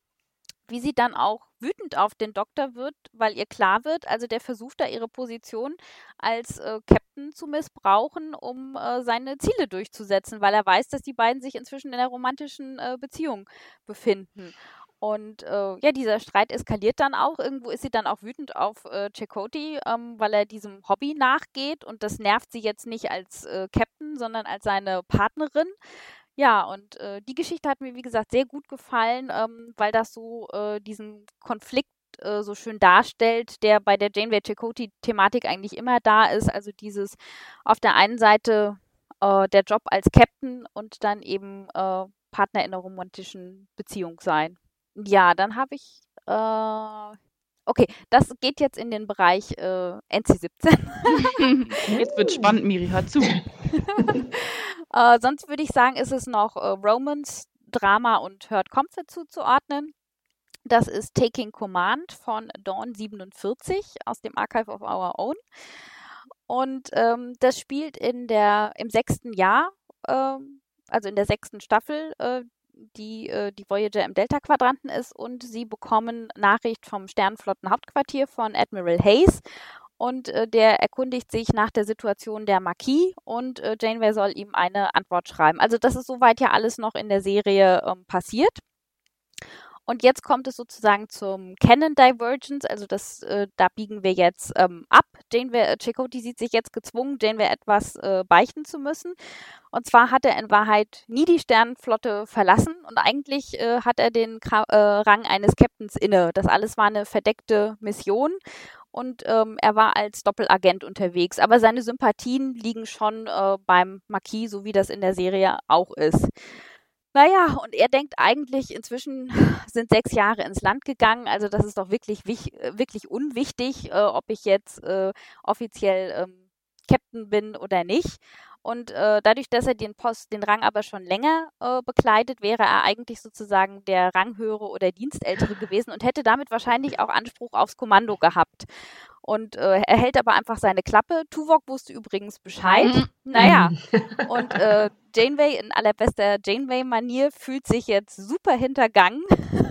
wie sie dann auch wütend auf den Doktor wird, weil ihr klar wird, also der versucht da ihre Position als äh, Captain zu missbrauchen, um äh, seine Ziele durchzusetzen, weil er weiß, dass die beiden sich inzwischen in einer romantischen äh, Beziehung befinden. Und äh, ja, dieser Streit eskaliert dann auch. Irgendwo ist sie dann auch wütend auf äh, Chakotay, ähm, weil er diesem Hobby nachgeht. Und das nervt sie jetzt nicht als äh, Captain, sondern als seine Partnerin. Ja, und äh, die Geschichte hat mir, wie gesagt, sehr gut gefallen, ähm, weil das so äh, diesen Konflikt äh, so schön darstellt, der bei der Janeway Chakotay-Thematik eigentlich immer da ist. Also dieses auf der einen Seite äh, der Job als Captain und dann eben äh, Partner in einer romantischen Beziehung sein. Ja, dann habe ich äh, Okay, das geht jetzt in den Bereich äh, NC17. jetzt wird spannend, Miri, hör zu. äh, sonst würde ich sagen, ist es noch äh, Romance, Drama und Hurt Comfort zuzuordnen. Das ist Taking Command von Dawn 47 aus dem Archive of Our Own. Und ähm, das spielt in der, im sechsten Jahr, äh, also in der sechsten Staffel, äh, die äh, die Voyager im Delta-Quadranten ist und sie bekommen Nachricht vom Sternenflottenhauptquartier von Admiral Hayes und äh, der erkundigt sich nach der Situation der Marquis und äh, Janeway soll ihm eine Antwort schreiben. Also das ist soweit ja alles noch in der Serie ähm, passiert. Und jetzt kommt es sozusagen zum Canon Divergence, also das, äh, da biegen wir jetzt ähm, ab. Janeway, äh, Chakotay sieht sich jetzt gezwungen, Janeway etwas äh, beichten zu müssen. Und zwar hat er in Wahrheit nie die Sternenflotte verlassen und eigentlich äh, hat er den Kra äh, Rang eines Captains inne. Das alles war eine verdeckte Mission und ähm, er war als Doppelagent unterwegs. Aber seine Sympathien liegen schon äh, beim Marquis, so wie das in der Serie auch ist. Naja, und er denkt eigentlich, inzwischen sind sechs Jahre ins Land gegangen, also das ist doch wirklich, äh, wirklich unwichtig, äh, ob ich jetzt äh, offiziell ähm, Captain bin oder nicht. Und äh, dadurch, dass er den Post, den Rang aber schon länger äh, bekleidet, wäre er eigentlich sozusagen der Ranghöhere oder Dienstältere gewesen und hätte damit wahrscheinlich auch Anspruch aufs Kommando gehabt. Und äh, er hält aber einfach seine Klappe. Tuvok wusste übrigens Bescheid. Mhm. Naja, und äh, Janeway in allerbester Janeway-Manier fühlt sich jetzt super hintergangen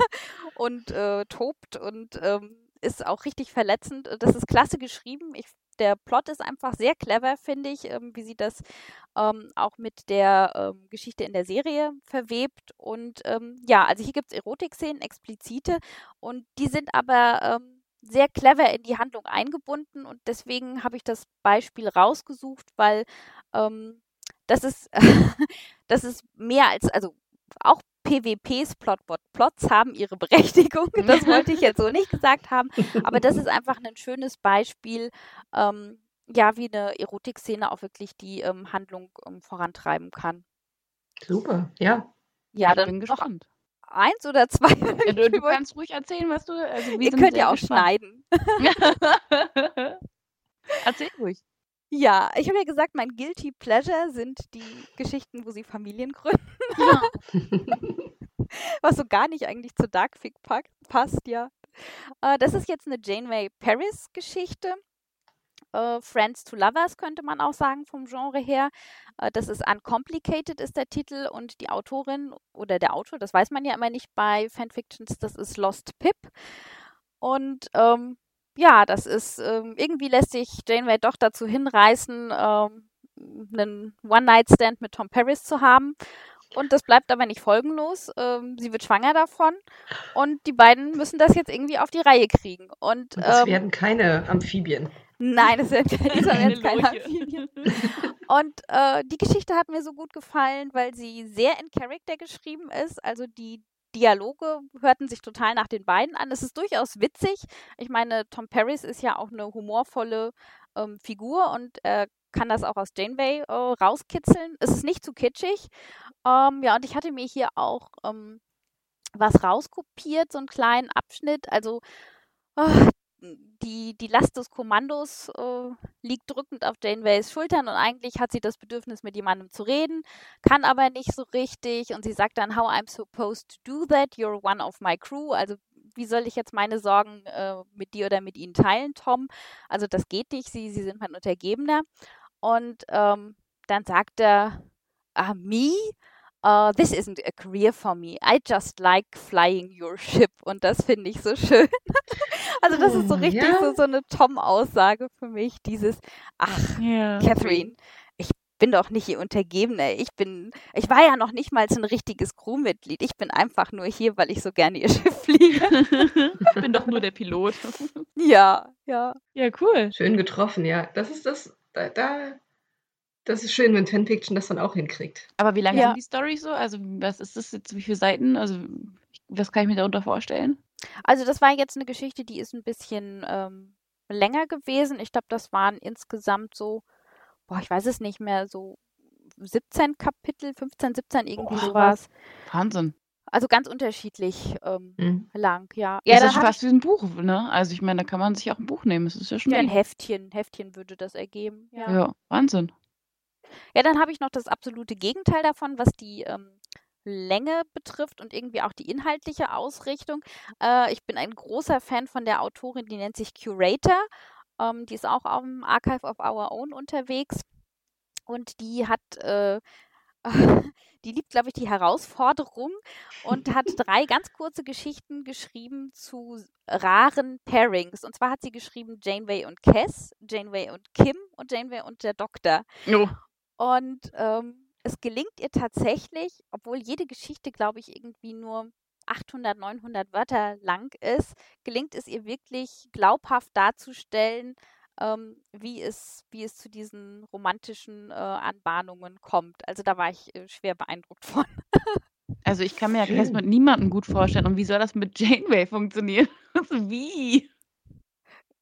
und äh, tobt und ähm, ist auch richtig verletzend. Das ist klasse geschrieben. Ich der Plot ist einfach sehr clever, finde ich, ähm, wie sie das ähm, auch mit der ähm, Geschichte in der Serie verwebt. Und ähm, ja, also hier gibt es Erotik-Szenen, explizite, und die sind aber ähm, sehr clever in die Handlung eingebunden. Und deswegen habe ich das Beispiel rausgesucht, weil ähm, das ist, das ist mehr als, also auch PWPs, Plotbot Plots haben ihre Berechtigung. Das wollte ich jetzt so nicht gesagt haben. Aber das ist einfach ein schönes Beispiel, ähm, ja, wie eine Erotikszene auch wirklich die ähm, Handlung ähm, vorantreiben kann. Super, ja. Ja, ich dann bin gespannt. Eins oder zwei? Ja, du, du kannst ruhig erzählen, was du. Also, Ihr könnt ja auch gespannt. schneiden. Erzähl ruhig. Ja, ich habe ja gesagt, mein Guilty Pleasure sind die Geschichten, wo sie Familien gründen. Ja. Was so gar nicht eigentlich zu Darkfic passt, ja. Äh, das ist jetzt eine Janeway Paris-Geschichte. Äh, Friends to Lovers könnte man auch sagen vom Genre her. Äh, das ist Uncomplicated ist der Titel und die Autorin oder der Autor, das weiß man ja immer nicht bei Fanfictions, das ist Lost Pip. Und ähm, ja, das ist, ähm, irgendwie lässt sich Janeway doch dazu hinreißen, ähm, einen One-Night-Stand mit Tom Paris zu haben. Und das bleibt aber nicht folgenlos. Ähm, sie wird schwanger davon und die beiden müssen das jetzt irgendwie auf die Reihe kriegen. Und, und es ähm, werden keine Amphibien. Nein, es werden keine, keine Amphibien. Und äh, die Geschichte hat mir so gut gefallen, weil sie sehr in Character geschrieben ist. Also die Dialoge hörten sich total nach den beiden an. Es ist durchaus witzig. Ich meine, Tom Paris ist ja auch eine humorvolle ähm, Figur und er kann das auch aus Janeway äh, rauskitzeln. Es ist nicht zu kitschig. Ähm, ja, und ich hatte mir hier auch ähm, was rauskopiert, so einen kleinen Abschnitt. Also oh, die, die Last des Kommandos äh, liegt drückend auf Janeways Schultern und eigentlich hat sie das Bedürfnis, mit jemandem zu reden, kann aber nicht so richtig und sie sagt dann, how I'm supposed to do that, you're one of my crew, also wie soll ich jetzt meine Sorgen äh, mit dir oder mit ihnen teilen, Tom? Also das geht nicht, sie, sie sind mein Untergebener. Und ähm, dann sagt er, ah, me? uh, this isn't a career for me. I just like flying your ship. Und das finde ich so schön. Also das ist so hm, richtig ja. so, so eine Tom-Aussage für mich. Dieses, ach, ja. Catherine, ich bin doch nicht ihr Untergebener. Ich bin, ich war ja noch nicht mal so ein richtiges Crewmitglied. Ich bin einfach nur hier, weil ich so gerne ihr Schiff fliege. ich bin doch nur der Pilot. ja, ja. Ja, cool. Schön getroffen, ja. Das ist das, da, da das ist schön, wenn Fanfiction das dann auch hinkriegt. Aber wie lange ja. sind die Storys so? Also, was ist das jetzt? Wie viele Seiten? Also, was kann ich mir darunter vorstellen? Also, das war jetzt eine Geschichte, die ist ein bisschen ähm, länger gewesen. Ich glaube, das waren insgesamt so, boah, ich weiß es nicht mehr, so 17 Kapitel, 15, 17, irgendwie boah, sowas. Wahnsinn. Also ganz unterschiedlich ähm, mhm. lang, ja. Ja, das ist fast wie ein Buch, ne? Also ich meine, da kann man sich auch ein Buch nehmen. Das ist ja schon. Ja, ein Heftchen, Heftchen würde das ergeben. Ja, ja Wahnsinn. Ja, dann habe ich noch das absolute Gegenteil davon, was die ähm, Länge betrifft und irgendwie auch die inhaltliche Ausrichtung. Äh, ich bin ein großer Fan von der Autorin, die nennt sich Curator. Ähm, die ist auch auf dem Archive of Our Own unterwegs. Und die hat äh, die liebt, glaube ich, die Herausforderung und hat drei ganz kurze Geschichten geschrieben zu raren Pairings. Und zwar hat sie geschrieben Janeway und Cass, Janeway und Kim und Janeway und der Doktor. Oh. Und ähm, es gelingt ihr tatsächlich, obwohl jede Geschichte, glaube ich, irgendwie nur 800, 900 Wörter lang ist, gelingt es ihr wirklich glaubhaft darzustellen, ähm, wie, es, wie es zu diesen romantischen äh, Anbahnungen kommt. Also da war ich äh, schwer beeindruckt von. Also ich kann mir ja Cass mit niemandem gut vorstellen. Und wie soll das mit Janeway funktionieren? wie?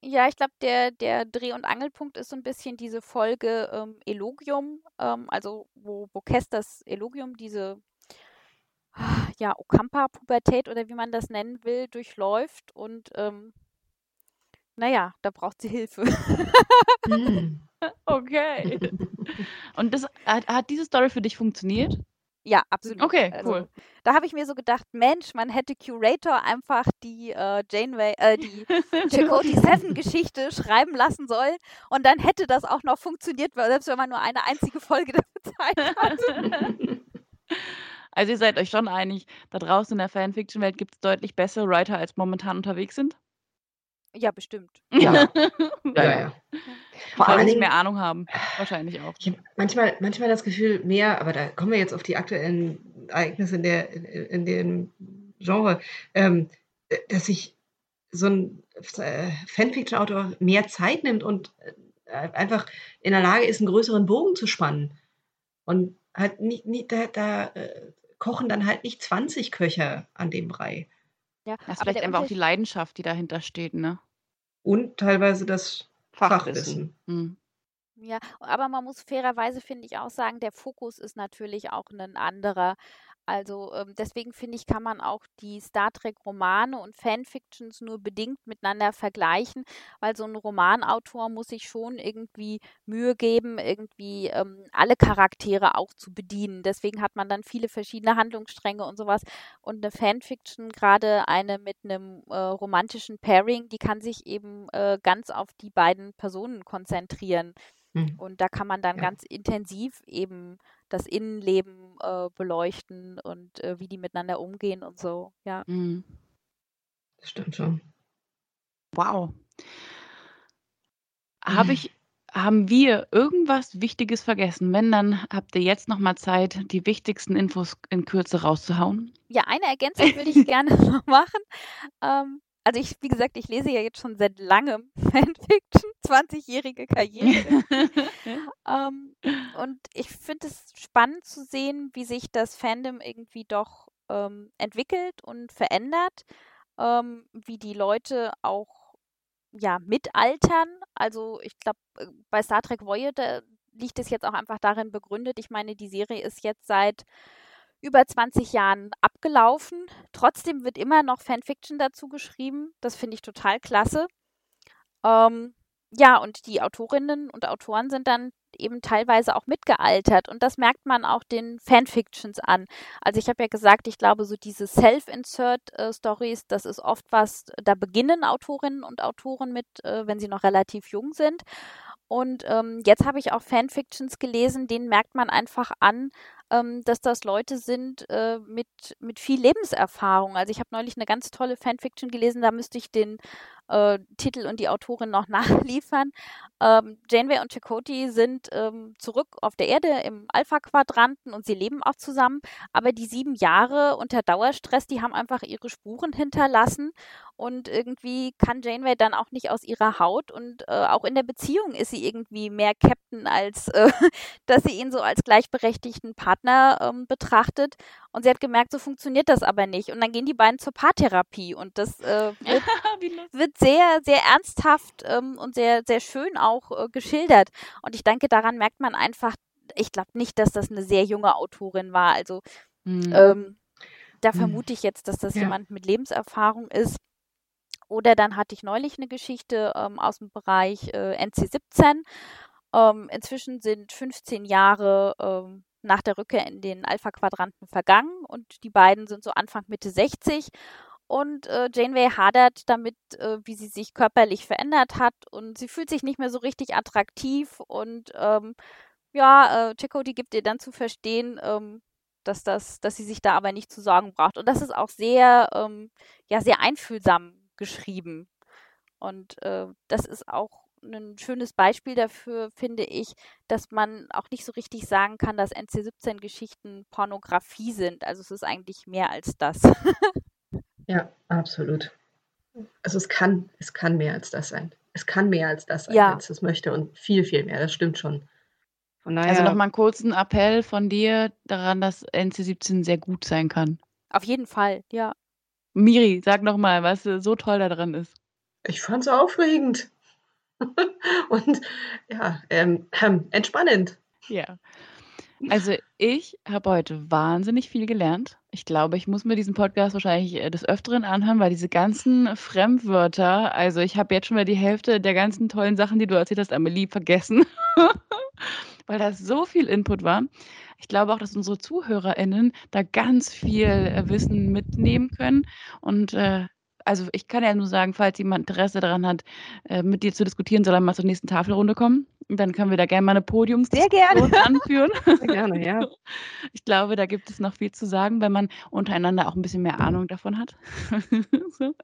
Ja, ich glaube, der, der Dreh- und Angelpunkt ist so ein bisschen diese Folge ähm, Elogium, ähm, also wo, wo das Elogium, diese ja, Okampa-Pubertät oder wie man das nennen will, durchläuft und ähm, naja, da braucht sie Hilfe. Hm. Okay. Und das hat, hat diese Story für dich funktioniert? Ja, absolut. Okay, Also, cool. da habe ich mir so gedacht, Mensch, man hätte Curator einfach die äh, Janeway, äh, die Chakotay Seven Geschichte schreiben lassen sollen und dann hätte das auch noch funktioniert, selbst wenn man nur eine einzige Folge dafür Zeit hat. Also ihr seid euch schon einig, da draußen in der Fanfiction-Welt gibt es deutlich bessere Writer, als momentan unterwegs sind? Ja, bestimmt. Ja. Ja, ja. Vor sie Dingen, mehr Ahnung haben. Wahrscheinlich auch. ich habe manchmal, manchmal das Gefühl, mehr, aber da kommen wir jetzt auf die aktuellen Ereignisse in, der, in, in dem Genre, ähm, dass sich so ein äh, Fanfiction-Autor mehr Zeit nimmt und äh, einfach in der Lage ist, einen größeren Bogen zu spannen. Und halt nicht, nicht da, da äh, kochen dann halt nicht 20 Köcher an dem Brei. Ja, Das ist vielleicht einfach auch die Leidenschaft, die dahinter steht, ne? Und teilweise das Fachwissen. Hm. ja, aber man muss fairerweise, finde ich, auch sagen, der Fokus ist natürlich auch ein anderer. Also ähm, deswegen finde ich, kann man auch die Star Trek-Romane und Fanfictions nur bedingt miteinander vergleichen, weil so ein Romanautor muss sich schon irgendwie Mühe geben, irgendwie ähm, alle Charaktere auch zu bedienen. Deswegen hat man dann viele verschiedene Handlungsstränge und sowas. Und eine Fanfiction, gerade eine mit einem äh, romantischen Pairing, die kann sich eben äh, ganz auf die beiden Personen konzentrieren. Hm. Und da kann man dann Ja. ganz intensiv eben das Innenleben äh, beleuchten und äh, wie die miteinander umgehen und so. Ja. Hm. Das stimmt schon. Wow. Habe ich, haben wir irgendwas Wichtiges vergessen? Wenn, dann habt ihr jetzt noch mal Zeit, die wichtigsten Infos in Kürze rauszuhauen. Ja, eine Ergänzung würde ich gerne noch machen. Ähm, also ich, wie gesagt, ich lese ja jetzt schon seit langem Fanfiction, 20-jährige Karriere. ähm, und ich finde es spannend zu sehen, wie sich das Fandom irgendwie doch ähm, entwickelt und verändert, ähm, wie die Leute auch ja mitaltern. Also ich glaube, bei Star Trek Voyager liegt es jetzt auch einfach darin begründet. Ich meine, die Serie ist jetzt seit über 20 Jahren abgelaufen. Trotzdem wird immer noch Fanfiction dazu geschrieben. Das finde ich total klasse. Ähm, ja, und die Autorinnen und Autoren sind dann eben teilweise auch mitgealtert und das merkt man auch den Fanfictions an. Also ich habe ja gesagt, ich glaube, so diese Self-Insert-Stories, das ist oft was, da beginnen Autorinnen und Autoren mit, äh, wenn sie noch relativ jung sind. Und ähm, jetzt habe ich auch Fanfictions gelesen, denen merkt man einfach an, ähm, dass das Leute sind äh, mit, mit viel Lebenserfahrung. Also ich habe neulich eine ganz tolle Fanfiction gelesen, da müsste ich den äh, Titel und die Autorin noch nachliefern. Ähm, Janeway und Chakotay sind ähm, zurück auf der Erde im Alpha-Quadranten und sie leben auch zusammen. Aber die sieben Jahre unter Dauerstress, die haben einfach ihre Spuren hinterlassen. Und irgendwie kann Janeway dann auch nicht aus ihrer Haut. Und äh, auch in der Beziehung ist sie irgendwie mehr Captain, als äh, dass sie ihn so als gleichberechtigten Partner ähm, betrachtet. Und sie hat gemerkt, so funktioniert das aber nicht. Und dann gehen die beiden zur Paartherapie. Und das äh, wird wird sehr, sehr ernsthaft ähm, und sehr, sehr schön auch äh, geschildert. Und ich denke, daran merkt man einfach, ich glaube nicht, dass das eine sehr junge Autorin war. Also Hm. ähm, da Hm. vermute ich jetzt, dass das Ja. jemand mit Lebenserfahrung ist. Oder dann hatte ich neulich eine Geschichte ähm, aus dem Bereich äh, NC17. Ähm, inzwischen sind 15 Jahre ähm, nach der Rückkehr in den Alpha-Quadranten vergangen und die beiden sind so Anfang Mitte 60. und äh, Janeway hadert damit, äh, wie sie sich körperlich verändert hat und sie fühlt sich nicht mehr so richtig attraktiv und ähm, ja, äh, Chakotay gibt ihr dann zu verstehen, ähm, dass das, dass sie sich da aber nicht zu sorgen braucht. Und das ist auch sehr, ähm, ja, sehr einfühlsam geschrieben. Und äh, das ist auch ein schönes Beispiel dafür, finde ich, dass man auch nicht so richtig sagen kann, dass NC-17-Geschichten Pornografie sind. Also es ist eigentlich mehr als das. ja, absolut. Also es kann, es kann mehr als das sein. Es kann mehr als das sein, Ja. wenn es das möchte und viel, viel mehr. Das stimmt schon. Von Also daher, nochmal einen kurzen Appell von dir daran, dass NC-17 sehr gut sein kann. Auf jeden Fall, ja. Miri, sag nochmal, was äh, so toll daran ist. ich fand es aufregend. und ja, ähm, ähm, entspannend. Ja. Also ich habe heute wahnsinnig viel gelernt. Ich glaube, ich muss mir diesen Podcast wahrscheinlich äh, des Öfteren anhören, weil diese ganzen Fremdwörter, also ich habe jetzt schon mal die Hälfte der ganzen tollen Sachen, die du erzählt hast, Amelie, vergessen, weil da so viel Input war. Ich glaube auch, dass unsere ZuhörerInnen da ganz viel äh, Wissen mitnehmen können. Und äh, also ich kann ja nur sagen, falls jemand Interesse daran hat, äh, mit dir zu diskutieren, soll er mal zur nächsten Tafelrunde kommen. Dann können wir da gerne mal eine Podiumsdiskussion anführen. Sehr gerne, ja. Ich glaube, da gibt es noch viel zu sagen, wenn man untereinander auch ein bisschen mehr Ahnung davon hat. so.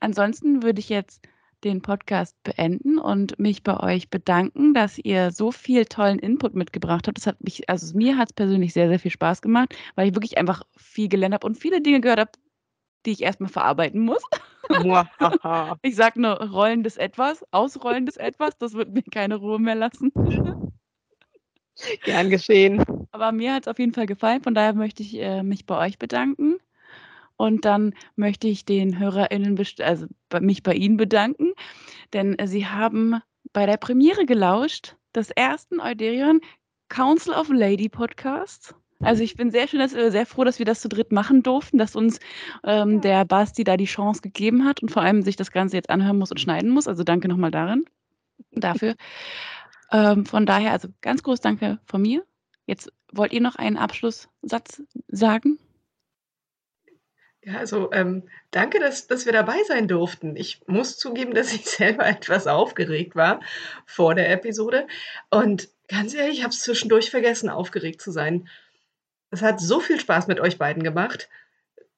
Ansonsten würde ich jetzt den Podcast beenden und mich bei euch bedanken, dass ihr so viel tollen Input mitgebracht habt. Das hat mich, also mir hat es persönlich sehr, sehr viel Spaß gemacht, weil ich wirklich einfach viel gelernt habe und viele Dinge gehört habe, die ich erstmal verarbeiten muss. Ich sage nur rollendes Etwas, ausrollendes Etwas, das wird mir keine Ruhe mehr lassen. Gern geschehen. Aber mir hat es auf jeden Fall gefallen, von daher möchte ich äh, mich bei euch bedanken. Und dann möchte ich den HörerInnen, also mich bei Ihnen bedanken, denn äh, Sie haben bei der Premiere gelauscht des ersten Euderion Council of Lady Podcasts. Also ich bin sehr schön, dass, äh, sehr froh, dass wir das zu dritt machen durften, dass uns ähm, der Basti da die Chance gegeben hat und vor allem sich das Ganze jetzt anhören muss und schneiden muss. Also danke nochmal daran, dafür. Ähm, von daher, also ganz groß Danke von mir. Jetzt wollt ihr noch einen Abschlusssatz sagen? Ja, also ähm, danke, dass, dass wir dabei sein durften. Ich muss zugeben, dass ich selber etwas aufgeregt war vor der Episode. Und ganz ehrlich, ich habe es zwischendurch vergessen, aufgeregt zu sein. Es hat so viel Spaß mit euch beiden gemacht.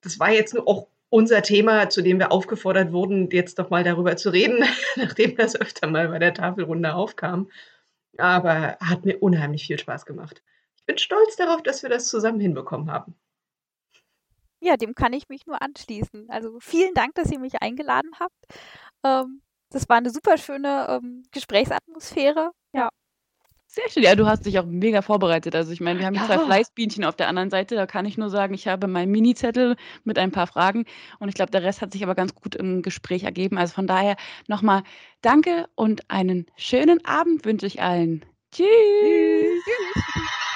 Das war jetzt nur auch unser Thema, zu dem wir aufgefordert wurden, jetzt doch mal darüber zu reden, nachdem das öfter mal bei der Tafelrunde aufkam. Aber hat mir unheimlich viel Spaß gemacht. Ich bin stolz darauf, dass wir das zusammen hinbekommen haben. Ja, dem kann ich mich nur anschließen. Also vielen Dank, dass ihr mich eingeladen habt. Ähm, das war eine super schöne ähm, Gesprächsatmosphäre. Ja. Sehr schön. Ja, du hast dich auch mega vorbereitet. Also ich meine, wir haben hier zwei Ja. Fleißbienchen auf der anderen Seite. Da kann ich nur sagen, ich habe meinen Mini-Zettel mit ein paar Fragen. Und ich glaube, der Rest hat sich aber ganz gut im Gespräch ergeben. Also von daher nochmal danke und einen schönen Abend wünsche ich allen. Tschüss. Tschüss.